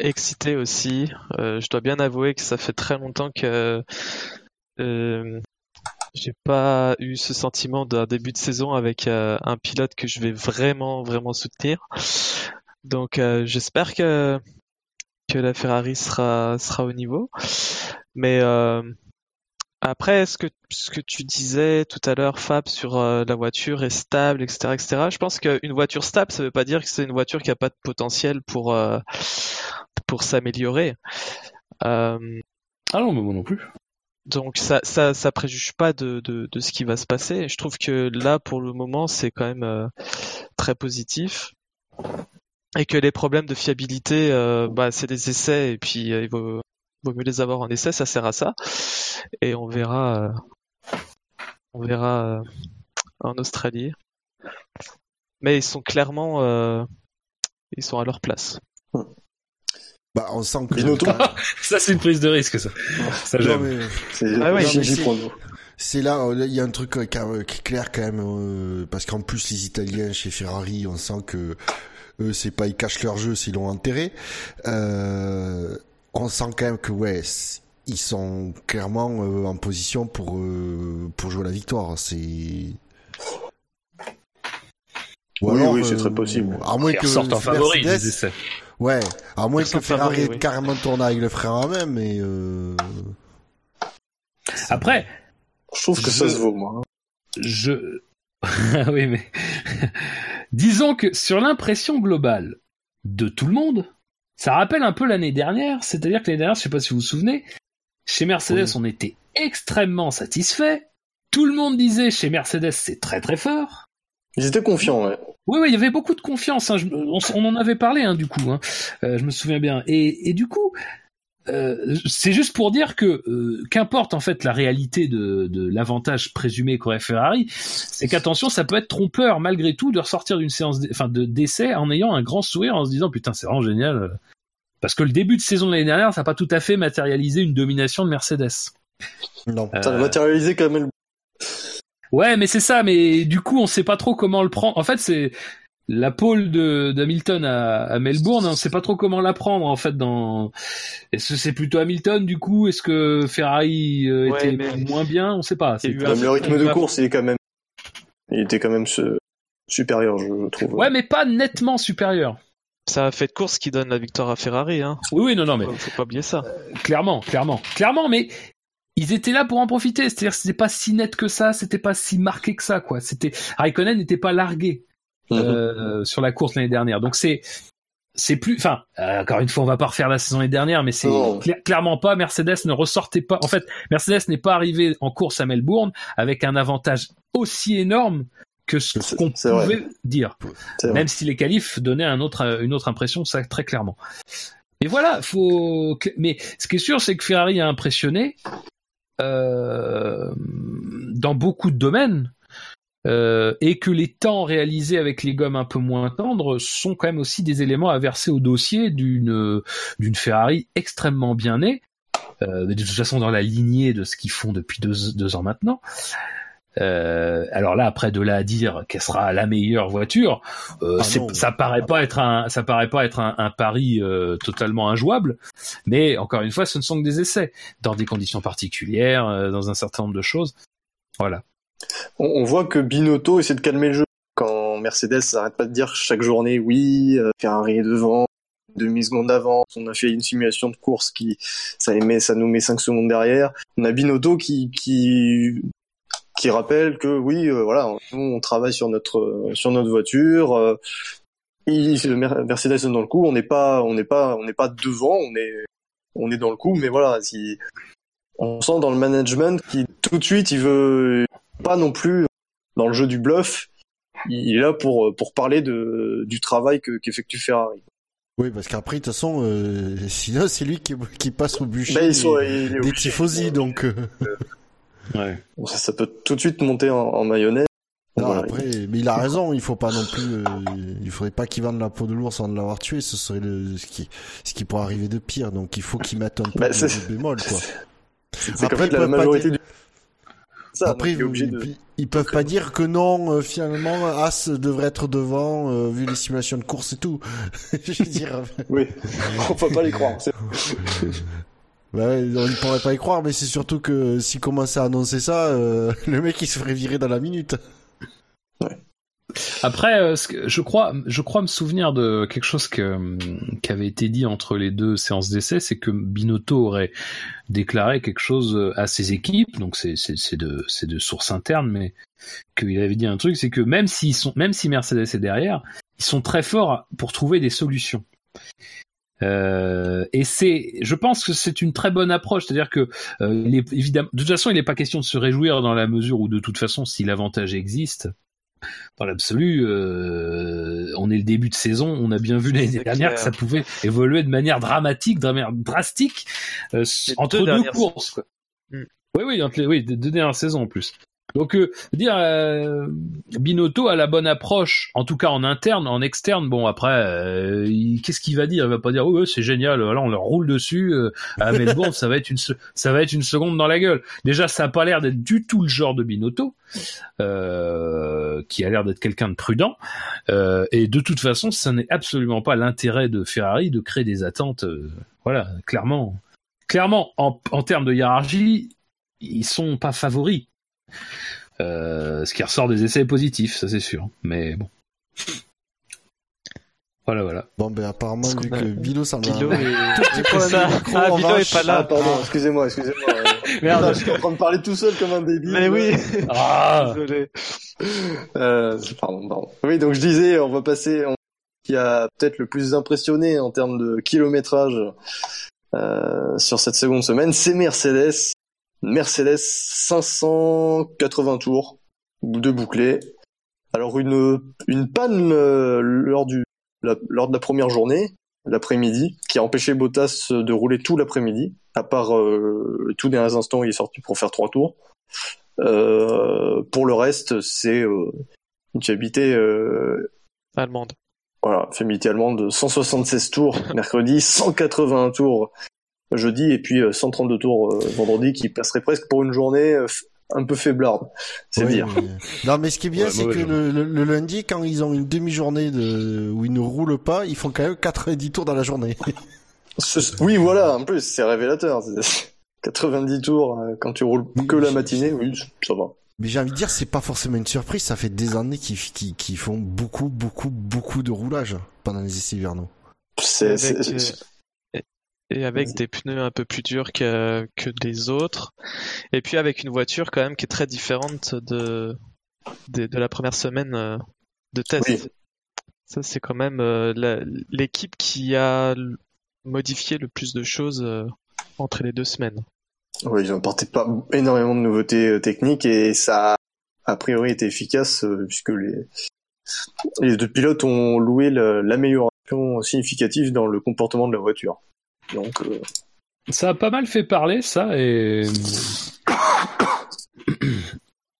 excité aussi. Euh, je dois bien avouer que ça fait très longtemps que euh, j'ai pas eu ce sentiment d'un début de saison avec euh, un pilote que je vais vraiment vraiment soutenir. Donc j'espère que que la Ferrari sera sera au niveau. Mais après, ce que ce que tu disais tout à l'heure, Fab, sur la voiture est stable, etc., etc. Je pense qu'une voiture stable, ça veut pas dire que c'est une voiture qui a pas de potentiel pour pour s'améliorer. Euh, ah non, mais moi non plus. Donc ça, ça, ça préjuge pas de, de, de, ce qui va se passer. Je trouve que là, pour le moment, c'est quand même euh, très positif. Et que les problèmes de fiabilité, euh, bah, c'est des essais, et puis euh, il vaut, vaut, mieux les avoir en essai, ça sert à ça. Et on verra, euh, on verra en Australie. Mais ils sont clairement, ils sont à leur place. Bah, on sent que. ça, c'est une prise de risque, ça. ça C'est là, il y a un truc euh, euh, qui est clair quand même, euh, parce qu'en plus les Italiens chez Ferrari, on sent que eux, c'est pas ils cachent leur jeu s'ils l'ont enterré. Euh, on sent quand même que ouais, ils sont clairement en position pour pour jouer la victoire. C'est oui, oui, c'est très possible. À moins que sortent en favori, Ouais, à moins que Ferrari ait carrément tourné avec le frère à même, mais euh... Après, je trouve que ça se vaut, moi. Je, oui, mais disons que sur l'impression globale de tout le monde, ça rappelle un peu l'année dernière. C'est-à-dire que l'année dernière, je sais pas si vous vous souvenez, chez Mercedes, on était extrêmement satisfait. Tout le monde disait chez Mercedes, c'est très très fort. Ils étaient confiants, ouais. Oui, oui, il y avait beaucoup de confiance. Hein. on, en avait parlé, hein, du coup. Hein. Euh, je me souviens bien. Et, et du coup, euh, c'est juste pour dire que euh, qu'importe en fait la réalité de, de l'avantage présumé qu'aurait Ferrari, c'est qu'attention, ça peut être trompeur malgré tout de ressortir d'une séance, enfin de d'essai en ayant un grand sourire en se disant putain c'est vraiment génial. Parce que le début de saison de l'année dernière, ça n'a pas tout à fait matérialisé une domination de Mercedes. Non, ça a matérialisé quand même Ouais, mais c'est ça. Mais du coup, on sait pas trop comment le prendre. En fait, c'est la pole de d'Hamilton à, à, Melbourne. On sait pas trop comment la prendre en fait. Dans est-ce que c'est plutôt Hamilton du coup? Est-ce que Ferrari euh, était moins bien? On sait pas. le rythme de course, il est quand même, il était quand même supérieur, je trouve. Ouais, mais pas nettement supérieur. Ça a fait de course qui donne la victoire à Ferrari, hein. Oui, oui, non, non, mais faut pas oublier ça. clairement, clairement, clairement, mais ils étaient là pour en profiter. C'est-à-dire, c'était pas si net que ça, c'était pas si marqué que ça, quoi. C'était Raikkonen n'était pas largué mhm. euh, sur la course l'année dernière. Donc c'est c'est plus, enfin, euh, encore une fois, on va pas refaire la saison l'année dernière, mais c'est clairement pas. Mercedes ne ressortait pas. En fait, Mercedes n'est pas arrivé en course à Melbourne avec un avantage aussi énorme que ce qu'on pouvait dire. Même si les qualifs donnaient un autre, une autre impression, ça très clairement. Et voilà, faut. Mais ce qui est sûr, c'est que Ferrari a impressionné. Euh, dans beaucoup de domaines. Euh, et que les temps réalisés avec les gommes un peu moins tendres sont quand même aussi des éléments à verser au dossier d'une d'une Ferrari extrêmement bien née, euh, de toute façon dans la lignée de ce qu'ils font depuis deux, deux ans maintenant. Euh, alors là, après de là à dire qu'elle sera la meilleure voiture, euh, ah ça paraît pas être un, ça paraît pas être un, pari euh, totalement injouable. Mais encore une fois, ce ne sont que des essais dans des conditions particulières, euh, dans un certain nombre de choses. Voilà. On, on, voit que Binotto essaie de calmer le jeu quand Mercedes n'arrête pas de dire chaque journée oui, Ferrari est devant, demi seconde d'avance. On a fait une simulation de course qui ça, émet, ça nous met 5 secondes derrière. On a Binotto qui, qui qui rappelle que oui, euh, voilà, on travaille sur notre euh, sur notre voiture. Euh, Mercedes est dans le coup, on n'est pas on n'est pas on n'est pas devant, on est on est dans le coup, mais voilà, si on sent dans le management qui tout de suite il veut pas non plus dans le jeu du bluff, il est là pour pour parler de du travail que qu'effectue Ferrari. Oui, parce qu'après, de toute façon, sinon c'est lui qui, qui passe au bûcher ben, des, tifosi, donc. Ouais. Ça, peut tout de suite monter en, mayonnaise. Non, après, mais il a raison, il faut pas non plus, euh, il faudrait pas qu'il vende la peau de l'ours sans l'avoir tué, ce serait le, ce qui, ce qui pourrait arriver de pire, donc il faut qu'il mette un peu bah, de bémol, quoi. Après, la majorité du... Ça, Après, ils, ils, peuvent pas dire que non, euh, finalement, As devrait être devant, euh, vu les simulations de course et tout. Je veux dire. oui, on peut pas les croire. On ne pourrait pas y croire, mais c'est surtout que s'il commençait à annoncer ça, euh, le mec il se ferait virer dans la minute. Après, euh, je crois, je crois me souvenir de quelque chose qui avait été dit entre les deux séances d'essai, c'est que Binotto aurait déclaré quelque chose à ses équipes, donc c'est de de source interne, mais qu'il avait dit un truc, c'est que même sont, même si Mercedes est derrière, ils sont très forts pour trouver des solutions. Euh, et c'est, je pense que c'est une très bonne approche, c'est-à-dire que euh, il est, évidemment, de toute façon, il n'est pas question de se réjouir dans la mesure où de toute façon, si l'avantage existe, dans l'absolu, euh, on est le début de saison, on a bien vu l'année dernière que ça pouvait évoluer de manière dramatique, de manière drastique euh, entre deux, courses. Quoi. Oui, oui, entre les, oui, deux dernières saisons en plus. Donc, euh, dire euh, Binotto a la bonne approche, en tout cas en interne, en externe. Bon, après, euh, qu'est-ce qu'il va dire? Il va pas dire oh c'est génial, là on leur roule dessus euh, à Melbourne, ça va être une ça va être une seconde dans la gueule. Déjà, ça a pas l'air d'être du tout le genre de Binotto, qui a l'air d'être quelqu'un de prudent. et de toute façon, ça n'est absolument pas l'intérêt de Ferrari de créer des attentes. voilà, clairement clairement, en, en termes de hiérarchie, ils sont pas favoris. Euh, ce qui ressort des essais positifs, ça c'est sûr. Mais bon. Voilà, voilà. Bon, ben apparemment, vu que Bilo s'en Bilo va. Ah, Bilo est pas là. Ah, pardon, excusez-moi, excusez-moi. Merde. Je suis en train de parler tout seul comme un débile. Mais oui. Ah Désolé. Euh, pardon, pardon. Oui, donc je disais, on va passer, on... qui a peut-être le plus impressionné en termes de kilométrage euh, sur cette seconde semaine, c'est Mercedes. Mercedes 580 tours de bouclés. Alors une une panne euh, lors du la- lors de la première journée, l'après-midi, qui a empêché Bottas de rouler tout l'après-midi. À part euh, les tout derniers instants, il est sorti pour faire trois tours. Euh, pour le reste, c'est euh, une fiabilité euh, Allemande. voilà, fiabilité allemande de 176 tours mercredi, 181 tours jeudi et puis euh, 132 tours euh, vendredi qui passerait presque pour une journée euh, un peu faiblarde, c'est Oui, dire. mais- Non, mais ce qui est bien, Ouais, c'est que le, le- le lundi, quand ils ont une demi-journée de... où ils ne roulent pas, ils font quand même 90 tours dans la journée. Ce- Oui, voilà, en plus c'est révélateur. C'est- 90 tours euh, quand tu roules que la matinée, oui, ça va. Mais j'ai envie de dire, c'est pas forcément une surprise, ça fait des années qu'ils font beaucoup, beaucoup, beaucoup de roulage pendant les essais hivernaux. C'est Avec, c'est- euh, c'est- Et avec des pneus un peu plus durs que, que les autres. Et puis avec une voiture quand même qui est très différente de, de, de la première semaine euh, de test. Oui. Ça, c'est quand même euh, l'équipe qui a modifié le plus de choses euh, entre les deux semaines. Oui, ils ont apporté pas énormément de nouveautés euh, techniques et ça a a priori été efficace puisque les les deux pilotes ont loué l'amélioration significative dans le comportement de la voiture. Donc euh, Ça a pas mal fait parler, ça, et...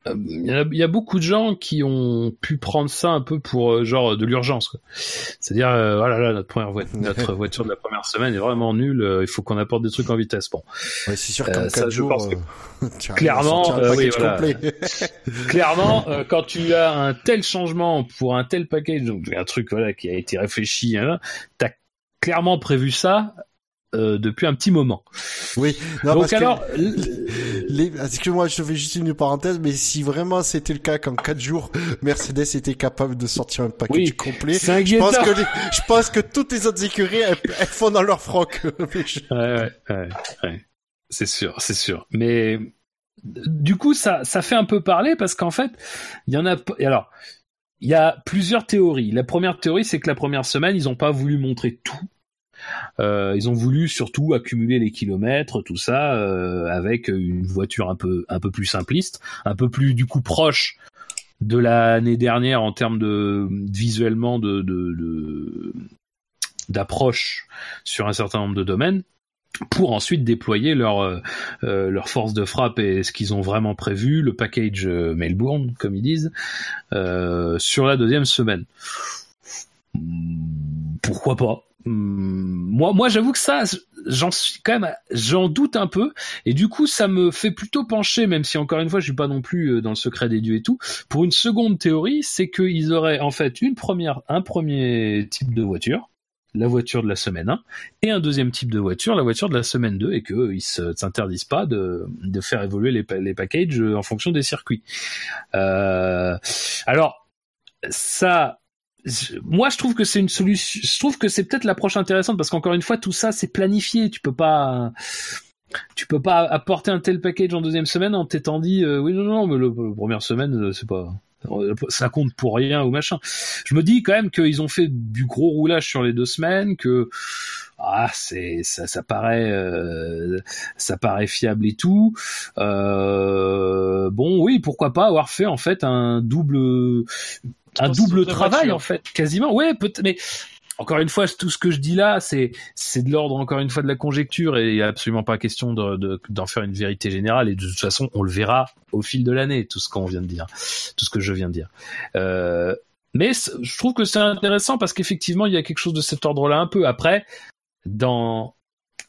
Euh, Il y, a, il y a beaucoup de gens qui ont pu prendre ça un peu pour euh, genre de l'urgence. C'est-à-dire, euh, voilà, là, notre première voiture, notre voiture de la première semaine est vraiment nulle. euh, il faut qu'on apporte des trucs en vitesse. Bon, Ouais, c'est sûr Euh, qu'en ça, 4 je jours, pense que- euh, Clairement, euh, oui, voilà. clairement, euh, quand tu as un tel changement pour un tel package, donc un truc voilà qui a été réfléchi, hein, t'as clairement prévu ça euh, depuis un petit moment. oui, non, donc parce alors, les... excuse-moi, je fais juste une parenthèse, mais si vraiment c'était le cas qu'en 4 jours, Mercedes était capable de sortir un package Oui, complet, c'est je pense, que les- je pense que toutes les autres écuries, elles, elles font dans leur froc. Ouais, ouais, ouais, ouais. C'est sûr, c'est sûr. Mais du coup, ça, ça fait un peu parler parce qu'en fait, il y en a. Alors, il y a plusieurs théories. La première théorie, c'est que la première semaine, ils n'ont pas voulu montrer tout. Euh, ils ont voulu surtout accumuler les kilomètres, tout ça, euh, avec une voiture un peu un peu plus simpliste, un peu plus du coup proche de l'année dernière en termes de visuellement de d'approche sur un certain nombre de domaines pour ensuite déployer leur euh, leur force de frappe et ce qu'ils ont vraiment prévu, le package Melbourne, comme ils disent, sur la deuxième semaine. Pourquoi pas? Moi, moi, j'avoue que ça, j'en suis quand même, j'en doute un peu, et du coup, ça me fait plutôt pencher, même si encore une fois, je suis pas non plus euh, dans le secret des dieux et tout. Pour une seconde théorie, c'est qu'ils auraient en fait une première, un premier type de voiture, la voiture de la semaine 1, et un deuxième type de voiture, la voiture de la semaine 2, et qu'ils ne s'interdisent pas de, de faire évoluer les, les packages euh, en fonction des circuits. Euh, alors, ça, moi je trouve que c'est une solution, je trouve que c'est peut-être l'approche intéressante, parce qu'encore une fois, tout ça c'est planifié, tu peux pas... Tu peux pas apporter un tel package en deuxième semaine en t'étant dit euh, oui non non mais le, le première semaine euh, c'est pas ça compte pour rien ou machin. Je me dis quand même qu'ils ont fait du gros roulage sur les deux semaines, que ah c'est ça, ça paraît euh, ça paraît fiable et tout. Euh, bon oui pourquoi pas avoir fait en fait un double un double travail en fait quasiment. Ouais peut-être mais encore une fois, tout ce que je dis là, c'est c'est de l'ordre encore une fois de la conjecture et il n'y a absolument pas question de- de- d'en faire une vérité générale. Et de toute façon, on le verra au fil de l'année, tout ce qu'on vient de dire, tout ce que je viens de dire. Euh, mais je trouve que c'est intéressant parce qu'effectivement, il y a quelque chose de cet ordre-là un peu. Après, dans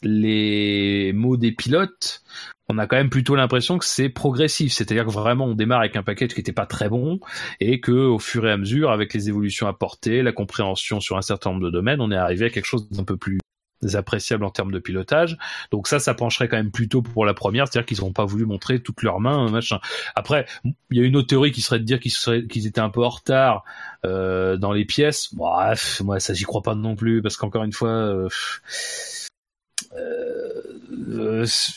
les mots des pilotes, on a quand même plutôt l'impression que c'est progressif, c'est-à-dire que vraiment on démarre avec un package qui n'était pas très bon et que au fur et à mesure, avec les évolutions apportées, la compréhension sur un certain nombre de domaines, on est arrivé à quelque chose d'un peu plus appréciable en termes de pilotage. Donc ça, ça pencherait quand même plutôt pour la première, c'est-à-dire qu'ils n'ont pas voulu montrer toutes leurs mains, machin. Après, il y a une autre théorie qui serait de dire qu'ils étaient un peu en retard euh, dans les pièces. Bref, moi ça j'y crois pas non plus parce qu'encore une fois. Euh,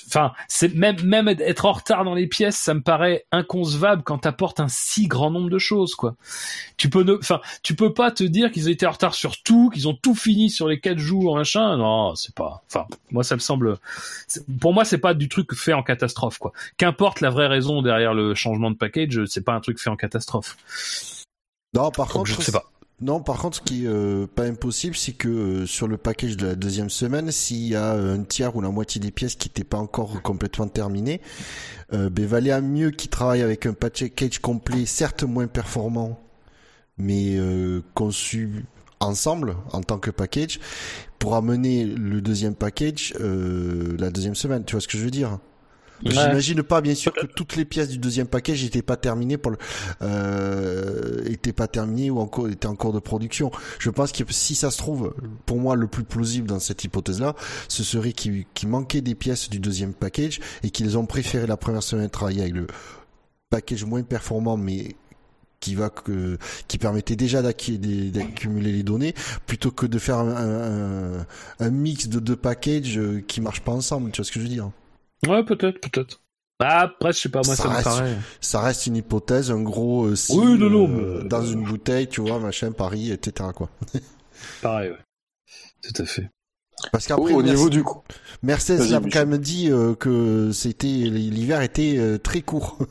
enfin, c'est même même être en retard dans les pièces, ça me paraît inconcevable quand t'apportes un si grand nombre de choses, quoi. Tu peux ne, enfin, tu peux pas te dire qu'ils ont été en retard sur tout, qu'ils ont tout fini sur les quatre jours, machin. Non, c'est pas. Enfin, moi, ça me semble. Pour moi, c'est pas du truc fait en catastrophe, quoi. Qu'importe la vraie raison derrière le changement de package, c'est pas un truc fait en catastrophe. Non, par contre, je sais pas. Non, par contre, ce qui est euh, pas impossible, c'est que euh, sur le package de la deuxième semaine, s'il y a un tiers ou la moitié des pièces qui n'étaient pas encore complètement terminées, euh, ben, mieux qu'ils travaillent avec un package complet, certes moins performant, mais euh, conçu ensemble en tant que package, pour amener le deuxième package la deuxième semaine. Tu vois ce que je veux dire? J'imagine pas, bien sûr, que toutes les pièces du deuxième package n'étaient pas terminées pour le, euh, étaient pas terminées ou encore étaient en cours de production. Je pense que si ça se trouve, pour moi, le plus plausible dans cette hypothèse-là, ce serait qu'il manquait des pièces du deuxième package et qu'ils ont préféré la première semaine travailler avec le package moins performant, mais qui va que qui permettait déjà d'accumuler les données plutôt que de faire un, un, un mix de deux packages euh, qui marchent pas ensemble tu vois ce que je veux dire Ouais, peut-être, peut-être. Bah, après, je sais pas, moi, ça, me paraît. Ça reste une hypothèse, un gros euh, oui, non, non, euh, dans une bouteille, tu vois, machin, Paris, etc., quoi. Pareil, ouais. Tout à fait. Parce qu'après, au niveau du coup. Mercedes a quand même dit euh, que c'était l'hiver était très court.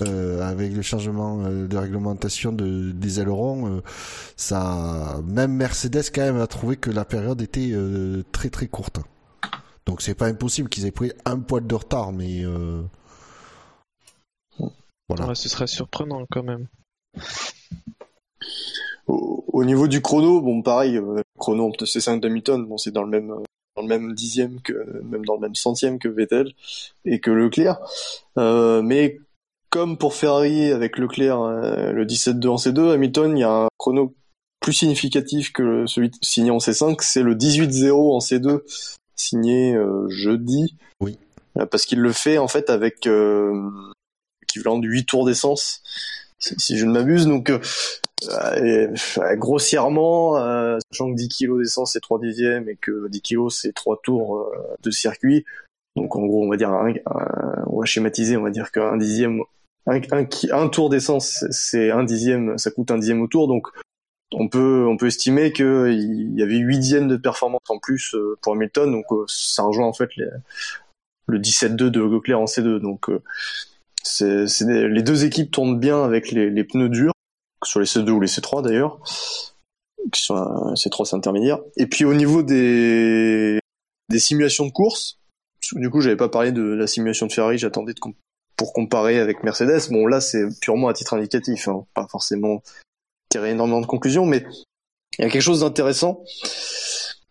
avec le changement de réglementation de, des ailerons, ça, même Mercedes quand même a trouvé que la période était très très courte. Donc c'est pas impossible qu'ils aient pris un poil de retard, mais euh... voilà. ce serait surprenant quand même. Au, niveau du chrono, bon pareil, euh, chrono de C5 d'Hamilton, bon c'est dans le même dans le même dixième que même dans le même centième que Vettel et que Leclerc, euh, mais comme pour Ferrari avec Leclerc euh, le 17-2 en C2, Hamilton il y a un chrono plus significatif que celui signé en C5, c'est le 18-0 en C2 signé euh, jeudi. Oui. Euh, parce qu'il le fait en fait avec euh, l'équivalent de 8 tours d'essence, si je ne m'abuse. Donc grossièrement, sachant que 10 kg d'essence c'est 3 dixièmes et que 10 kg c'est 3 tours de circuit. Donc en gros, on va dire, on va schématiser, on va dire qu'un dixième, un, un tour d'essence, c'est un dixième, ça coûte un dixième au tour. Donc on peut estimer qu'il y avait 8 dixièmes de performance en plus euh, pour Hamilton, donc euh, ça rejoint en fait le 17-2 de Leclerc en C2. Donc euh, c'est, les deux équipes tournent bien avec les, pneus durs sur les C2 ou les C3 d'ailleurs, qui sont C3 c'est intermédiaire. Et puis au niveau des simulations de course, du coup j'avais pas parlé de la simulation de Ferrari, j'attendais pour comparer avec Mercedes. Bon là c'est purement à titre indicatif, hein, pas forcément tirer énormément de conclusions, mais il y a quelque chose d'intéressant,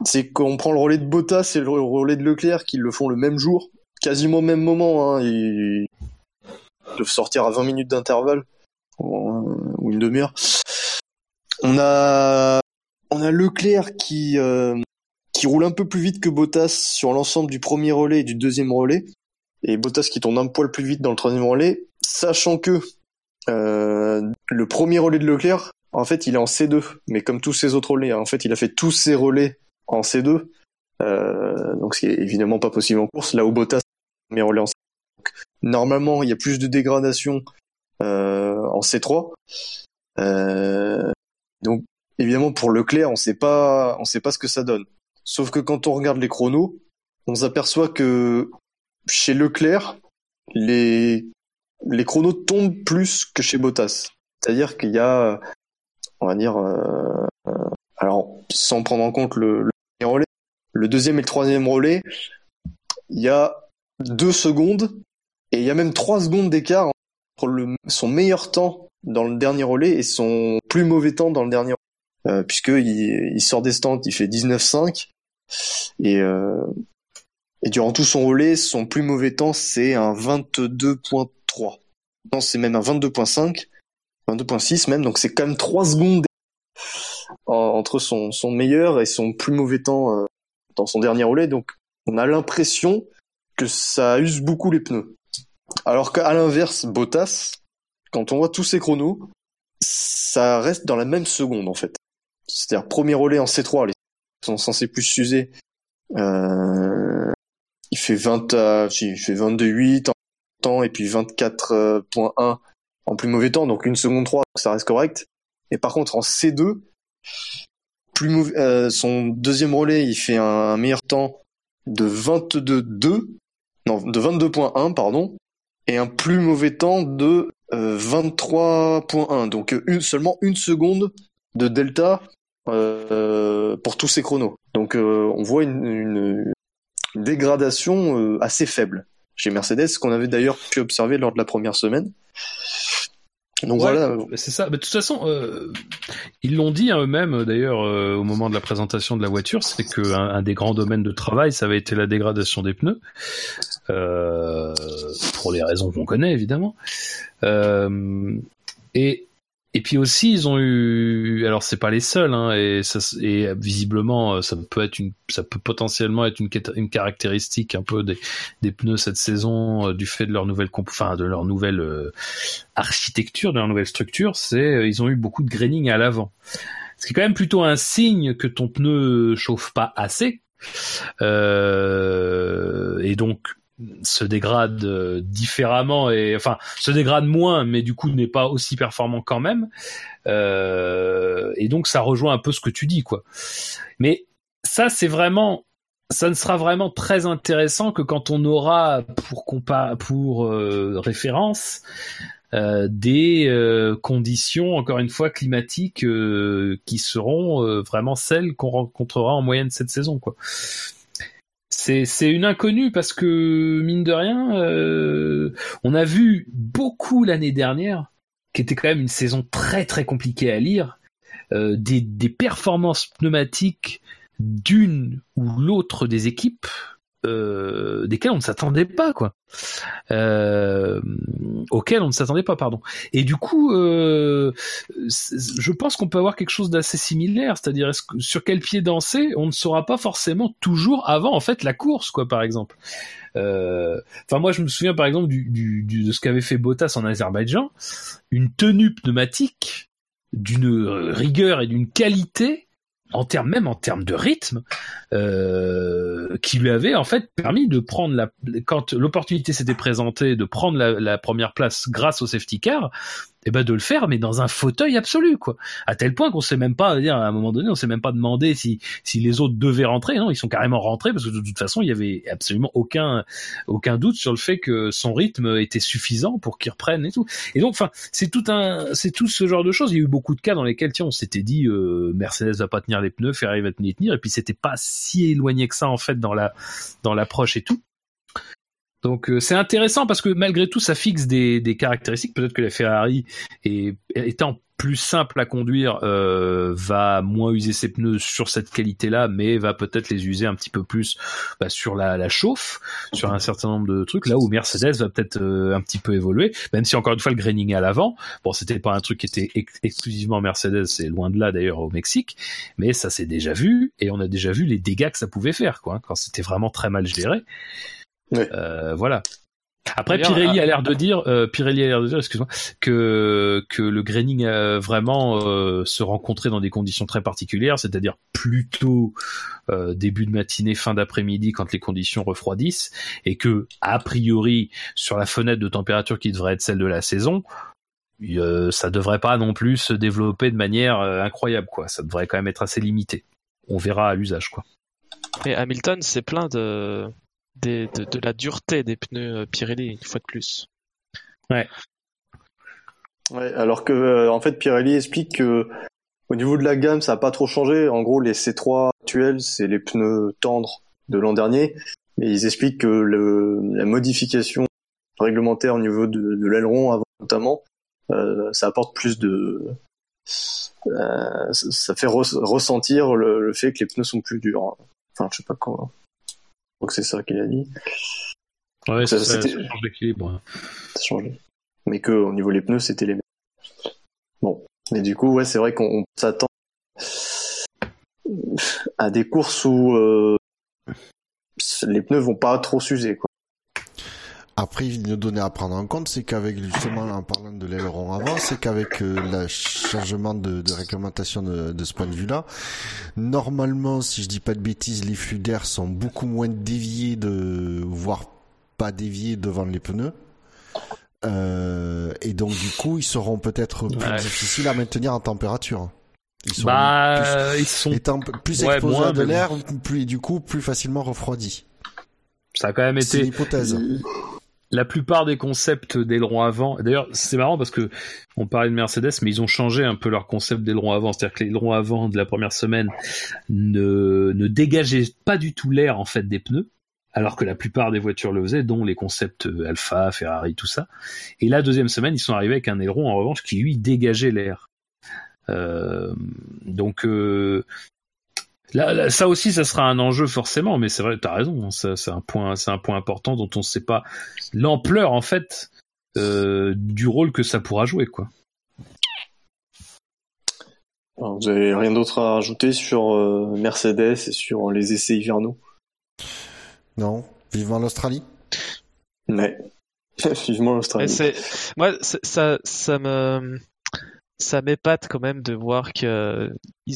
c'est qu'on prend le relais de Bottas et le relais de Leclerc qui le font le même jour, quasiment au même moment. Hein, ils doivent sortir à 20 minutes d'intervalle ou une demi-heure. On a on a Leclerc qui euh, qui roule un peu plus vite que Bottas sur l'ensemble du premier relais et du deuxième relais, et Bottas qui tourne un poil plus vite dans le troisième relais, sachant que euh, le premier relais de Leclerc en fait, il est en C2, mais comme tous ses autres relais, hein. en fait, il a fait tous ses relais en C2, euh, donc ce qui est évidemment pas possible en course. Là où Bottas met relais en C2. normalement, il y a plus de dégradation euh, en C3. Euh, donc, évidemment, pour Leclerc, on sait pas, on sait pas ce que ça donne. Sauf que quand on regarde les chronos, on s'aperçoit que chez Leclerc, les les chronos tombent plus que chez Bottas. C'est-à-dire qu'il y a on va dire, euh, alors sans prendre en compte le, premier relais, le deuxième et le troisième relais, il y a deux secondes et il y a même trois secondes d'écart entre le, son meilleur temps dans le dernier relais et son plus mauvais temps dans le dernier relais. Euh, puisque il, sort des stands, il fait 19,5 et euh, et durant tout son relais, son plus mauvais temps c'est un 22.3. Non, c'est même un 22.5 22.6 même, donc c'est quand même 3 secondes. entre son, meilleur et son plus mauvais temps euh, dans son dernier relais. Donc, on a l'impression que ça use beaucoup les pneus. Alors qu'à l'inverse, Bottas, quand on voit tous ses chronos, ça reste dans la même seconde en fait. C'est-à-dire premier relais en C3, les sont censés plus s'user. Euh, il fait 20, euh, il fait 22,8 en temps et puis 24.1 en plus mauvais temps, donc une seconde 3, donc ça reste correct. Et par contre en C2, plus mauvais, euh, son deuxième relais, il fait un, meilleur temps de 22.2, non de 22.1 pardon, et un plus mauvais temps de 23.1, donc une, seulement une seconde de delta euh, pour tous ces chronos. Donc euh, on voit une, une, dégradation euh, assez faible chez Mercedes, qu'on avait d'ailleurs pu observer lors de la première semaine. Donc voilà. C'est ça. Mais de toute façon, euh, ils l'ont dit hein, eux-mêmes d'ailleurs au moment de la présentation de la voiture, c'est que un, des grands domaines de travail, ça avait été la dégradation des pneus, pour les raisons qu'on connaît évidemment. et et puis aussi, ils ont eu, alors c'est pas les seuls, hein, et, ça, et visiblement, euh, ça peut être une, ça peut potentiellement être une, caractéristique un peu des, des pneus cette saison euh, du fait de leur nouvelle, enfin de leur nouvelle euh, architecture, de leur nouvelle structure, c'est ils ont eu beaucoup de graining à l'avant, ce qui est quand même plutôt un signe que ton pneu chauffe pas assez. et donc se dégrade euh, différemment et enfin se dégrade moins mais du coup n'est pas aussi performant quand même. Euh, et donc ça rejoint un peu ce que tu dis quoi. Mais ça c'est vraiment ça ne sera vraiment très intéressant que quand on aura pour compa pour euh, référence des conditions encore une fois climatiques qui seront vraiment celles qu'on rencontrera en moyenne cette saison quoi c'est une inconnue parce que mine de rien, euh, on a vu beaucoup l'année dernière, qui était quand même une saison très très compliquée à lire, euh, des, des performances pneumatiques d'une ou l'autre des équipes euh, desquels on ne s'attendait pas, quoi. Euh, auxquels on ne s'attendait pas, pardon. Et du coup, euh, je pense qu'on peut avoir quelque chose d'assez similaire, c'est-à-dire sur quel pied danser, on ne saura pas forcément toujours avant, en fait, la course, quoi, par exemple. Euh, enfin, moi, je me souviens, par exemple, du, du, de ce qu'avait fait Bottas en Azerbaïdjan, une tenue pneumatique d'une rigueur et d'une qualité en termes même en termes de rythme, euh, qui lui avait en fait permis de prendre la quand l'opportunité s'était présentée de prendre la, la, première place grâce au safety car, et eh ben de le faire mais dans un fauteuil absolu quoi. À tel point qu'on sait même pas à un moment donné on s'est même pas demandé si si les autres devaient rentrer. Non ils sont carrément rentrés parce que de toute façon il y avait absolument aucun aucun doute sur le fait que son rythme était suffisant pour qu'il reprenne et tout. Et donc enfin c'est tout un c'est tout ce genre de choses. Il y a eu beaucoup de cas dans lesquels tiens on s'était dit euh, Mercedes va pas tenir les pneus Ferrari va tenir tenir et puis c'était pas si éloigné que ça en fait dans la dans l'approche et tout donc euh, c'est intéressant parce que malgré tout ça fixe des, des caractéristiques. Peut-être que la Ferrari est, étant plus simple à conduire euh, va moins user ses pneus sur cette qualité-là, mais va peut-être les user un petit peu plus bah, sur la, la, chauffe, sur un certain nombre de trucs. Là où Mercedes va peut-être euh, un petit peu évoluer, même si encore une fois le graining à l'avant. Bon, c'était pas un truc qui était exclusivement Mercedes, c'est loin de là d'ailleurs au Mexique, mais ça s'est déjà vu et on a déjà vu les dégâts que ça pouvait faire, quoi, hein, quand c'était vraiment très mal géré. Euh, voilà. Après, Pirelli a l'air de dire, euh, Pirelli a l'air de dire, excuse-moi, que que le graining a vraiment euh, se rencontrait dans des conditions très particulières, c'est-à-dire plutôt euh, début de matinée, fin d'après-midi, quand les conditions refroidissent, et que a priori sur la fenêtre de température qui devrait être celle de la saison, euh, ça devrait pas non plus se développer de manière euh, incroyable, quoi. Ça devrait quand même être assez limité. On verra à l'usage, quoi. Et Hamilton, c'est plein de de, la dureté des pneus euh, Pirelli, une fois de plus. Ouais. Ouais, alors que euh, en fait Pirelli explique que au niveau de la gamme, ça n'a pas trop changé. En gros, les C3 actuels, c'est les pneus tendres de l'an dernier, mais ils expliquent que le, la modification réglementaire au niveau de, de l'aileron avant notamment, euh, ça apporte plus de euh, ça fait ressentir le, le, fait que les pneus sont plus durs. Enfin, je sais pas comment donc c'est ça qu'il a dit. Ouais, ça, ça, change l'équilibre. Ça change. Mais que au niveau des pneus, c'était les mêmes. Bon. Mais du coup, ouais, c'est vrai qu'on s'attend à des courses où les pneus vont pas trop s'user. Après, une donnée à prendre en compte, c'est qu'avec justement en parlant de l'aileron avant, c'est qu'avec euh, le changement de, de réglementation de, de, ce point de vue-là, normalement, si je dis pas de bêtises, les flux d'air sont beaucoup moins déviés de, voire pas déviés devant les pneus. Euh, et donc du coup, ils seront peut-être plus difficiles à maintenir en température. Ils sont bah, plus, ils sont étant plus exposés à de l'air, plus du coup plus facilement refroidis. Ça a quand même été. C'est hypothèse la plupart des concepts d'aileron avant, d'ailleurs c'est marrant parce que on parlait de Mercedes, mais ils ont changé un peu leur concept d'aileron avant, c'est-à-dire que l'aileron avant de la première semaine ne, ne dégageait pas du tout l'air en fait des pneus, alors que la plupart des voitures le faisaient, dont les concepts Alpha, Ferrari, tout ça. Et la deuxième semaine, ils sont arrivés avec un aileron en revanche qui lui dégageait l'air. Euh, donc euh, Là, ça aussi, ça sera un enjeu forcément, mais c'est vrai, t'as raison. Hein, c'est un point, c'est un point important dont on ne sait pas l'ampleur en fait euh, du rôle que ça pourra jouer, quoi. vous avez rien d'autre à rajouter sur euh, Mercedes et sur les essais hivernaux? Non, vivement l'Australie. Mais vivement l'Australie. Moi, ça, ça me ça m'épate quand même de voir qu'ils euh,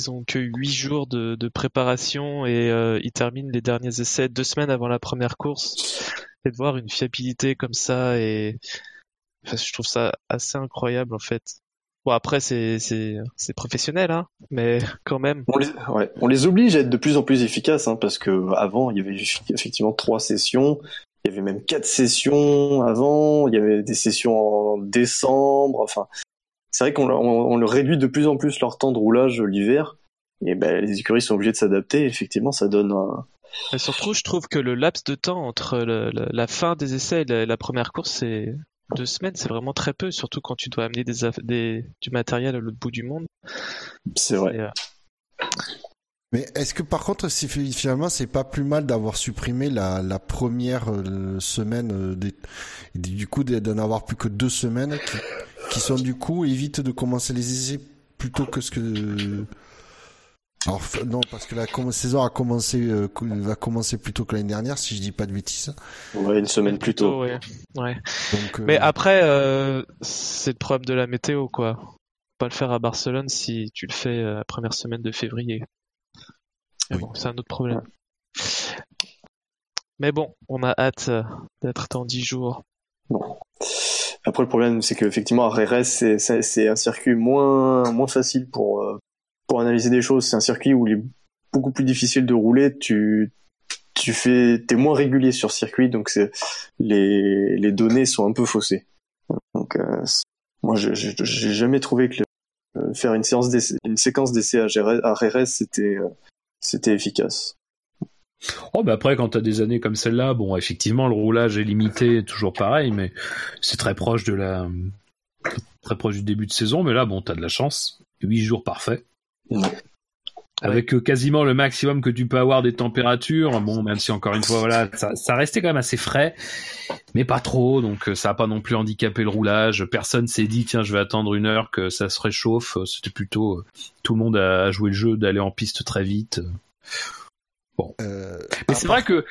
ont que huit jours de, préparation et euh, ils terminent les derniers essais deux semaines avant la première course et de voir une fiabilité comme ça et je trouve ça assez incroyable en fait. Bon après c'est c'est professionnel hein, mais quand même. On les, on les oblige à être de plus en plus efficaces hein, parce que avant il y avait effectivement trois sessions, il y avait même quatre sessions avant, il y avait des sessions en décembre, enfin c'est vrai qu'on on, le réduit de plus en plus leur temps de roulage l'hiver. Et ben, les écuries sont obligées de s'adapter. Effectivement, ça donne un... Et surtout, je trouve que le laps de temps entre la fin des essais et la, première course, c'est deux semaines, c'est vraiment très peu, surtout quand tu dois amener des, du matériel à l'autre bout du monde. C'est vrai. Euh, Mais est-ce que par contre, finalement, c'est pas plus mal d'avoir supprimé la, première euh, semaine, euh, du coup d'en avoir plus que deux semaines qui sont du coup évite de commencer les essais plutôt que ce que alors non parce que la saison a commencé euh, va commencer plus tôt que l'année dernière si je dis pas de bêtises. Ouais, une semaine plus tôt. Ouais. ouais. Donc, euh, Mais après euh, c'est le problème de la météo quoi. Pas le faire à Barcelone si tu le fais la première semaine de février. bon, c'est un autre problème. Mais bon, on a hâte d'être dans 10 jours. Bon. Après, le problème, c'est qu'effectivement, RRS, c'est un circuit moins, moins facile pour, euh, pour analyser des choses. C'est un circuit où il est beaucoup plus difficile de rouler. Tu, tu fais, t'es moins régulier sur circuit, donc les, les données sont un peu faussées. Donc, euh, moi, j'ai jamais trouvé que euh, faire une séance une séquence d'essai à, RRS, c'était, c'était efficace. Oh, bah après, quand t'as des années comme celle-là, bon, effectivement, le roulage est limité, toujours pareil, mais c'est très proche de la, très proche du début de saison. Mais là, bon, t'as de la chance. Huit jours parfaits. Avec euh, quasiment le maximum que tu peux avoir des températures. Bon, même si encore une fois, voilà, ça, restait quand même assez frais, mais pas trop. Donc, euh, ça a pas non plus handicapé le roulage. Personne s'est dit, tiens, je vais attendre une heure que ça se réchauffe. C'était plutôt, euh, tout le monde a joué le jeu d'aller en piste très vite. Euh, mais c'est vrai que.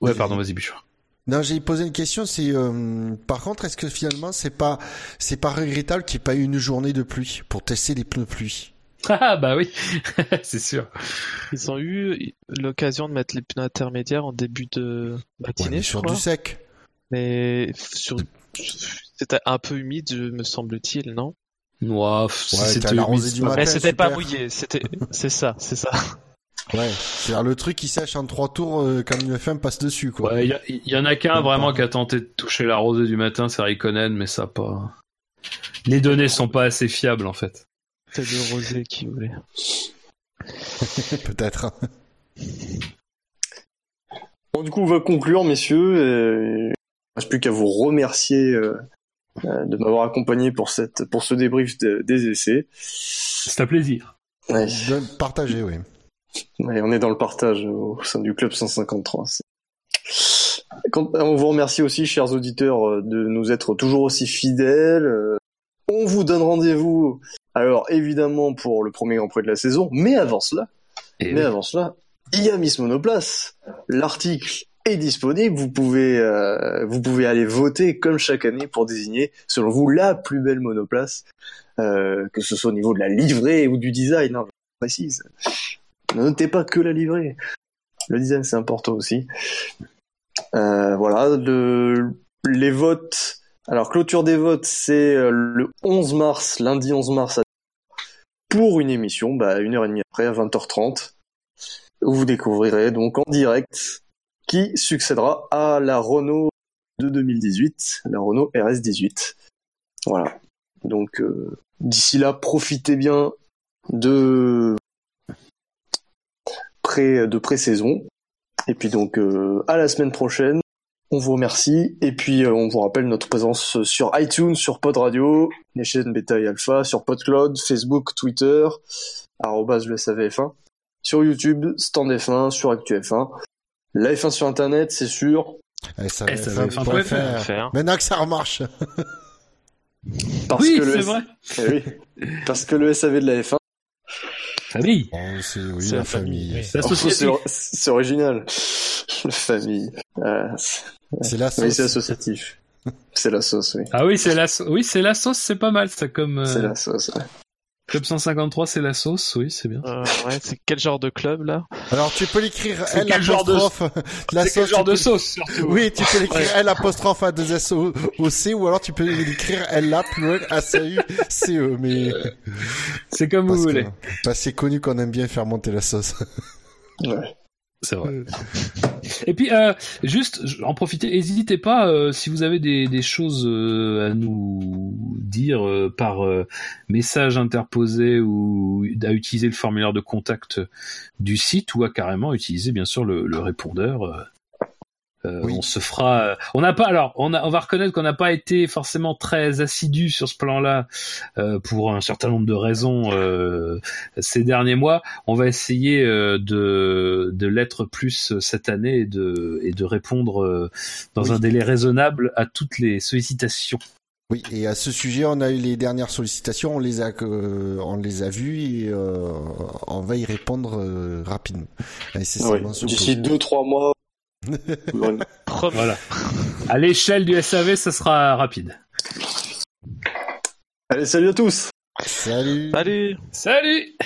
Ouais, pardon, vas-y, Bouchard. Non, j'ai posé une question. C'est euh, par contre, est-ce que finalement, c'est pas c'est pas regrettable qu'il n'y ait pas eu une journée de pluie pour tester les pneus pluie? Ah bah oui, c'est sûr. Ils ont eu l'occasion de mettre les pneus intermédiaires en début de matinée. sur du sec. Mais sur c'était un peu humide, me semble-t-il, non? Ouais, c'était du matin. Mais c'était pas mouillé. C'était c'est ça, c'est ça. Ouais, c'est le truc qui sèche en trois tours euh, quand une FM passe dessus, quoi. Ouais, il y, en a qu'un vraiment qui a tenté de toucher la rosée du matin, c'est Raikkonen, mais ça pas. Les données sont pas assez fiables en fait. C'est le rosé qui voulait. Peut-être. Bon, du coup, on va conclure, messieurs. Et... Il ne reste plus qu'à vous remercier euh, euh, de m'avoir accompagné pour cette pour ce débrief des essais. C'est un plaisir. Ouais. partager, oui on est dans le partage au sein du club 153. on vous remercie aussi, chers auditeurs, de nous être toujours aussi fidèles. On vous donne rendez-vous Alors évidemment pour le premier Grand Prix de la saison, mais avant cela, Et mais oui. avant cela, il y a Miss Monoplace. L'article est disponible. Vous pouvez, euh, vous pouvez aller voter comme chaque année pour désigner, selon vous, la plus belle monoplace, euh, que ce soit au niveau de la livrée ou du design. Hein, je précise. Ne notez pas que la livrée. Le design c'est important aussi. Euh, voilà, le, les votes. Alors clôture des votes, c'est euh, le 11 mars, lundi 11 mars, pour une émission, bah, une heure et demie après, à 20h30 où vous découvrirez donc en direct qui succédera à la Renault de 2018, la Renault RS18. Voilà. Donc euh, d'ici là, profitez bien de pré de pré-saison. Et puis donc euh, à la semaine prochaine. On vous remercie et puis euh, on vous rappelle notre présence sur iTunes, sur Pod Radio, les chaînes Beta et Alpha, sur PodCloud, Facebook, Twitter, arrobase le SAVF1 sur YouTube, Stand F1, sur Actu F1. La F1 sur Internet, c'est sûr. Eh, ça Eh, va ça être va un être un point point faire. Faire. Maintenant que ça remarche. Parce Oui, que le c'est S- vrai. Eh oui. Parce que le SAV de la F1, Famille. Oh, c'est oui, C'est la la famille. famille, C'est oh, original. La famille. Euh, c'est- la oui, sauce. c'est associatif. C'est la sauce, oui. Ah oui, c'est la, sau- oui, c'est la sauce, c'est pas mal, ça, comme, euh, C'est la sauce. ouais. Club 153, c'est la sauce, oui, c'est bien. Euh, ouais, c'est quel genre de club là? Alors tu peux l'écrire L quel genre de- apostrophe. La c'est quel sauce, genre de sauce, surtout. Oui, tu peux l'écrire L apostrophe A 2 S O O C ou alors tu peux l'écrire L A plus A C U C E mais C'est comme vous parce que voulez. bah, c'est connu qu'on aime bien faire monter la sauce. Ouais. C'est vrai. Et puis, euh, juste, en profiter, n'hésitez pas, euh, si vous avez des, des choses euh, à nous dire euh, par euh, message interposé ou à utiliser le formulaire de contact du site ou à carrément utiliser bien sûr le, le répondeur. Euh, Oui. On se fera. euh, On n'a pas. Alors, on, a, on va reconnaître qu'on n'a pas été forcément très assidu sur ce plan-là euh, pour un certain nombre de raisons euh, ces derniers mois. On va essayer euh, de, de l'être plus cette année et de, et de répondre euh, dans Oui. un délai raisonnable à toutes les sollicitations. Oui, et à ce sujet, on a eu les dernières sollicitations, on les a euh, on les a vues et euh, on va y répondre euh, rapidement. D'ici 2-3 mois. Voilà. À l'échelle du SAV, ça sera rapide. Allez, salut à tous Salut. Salut Salut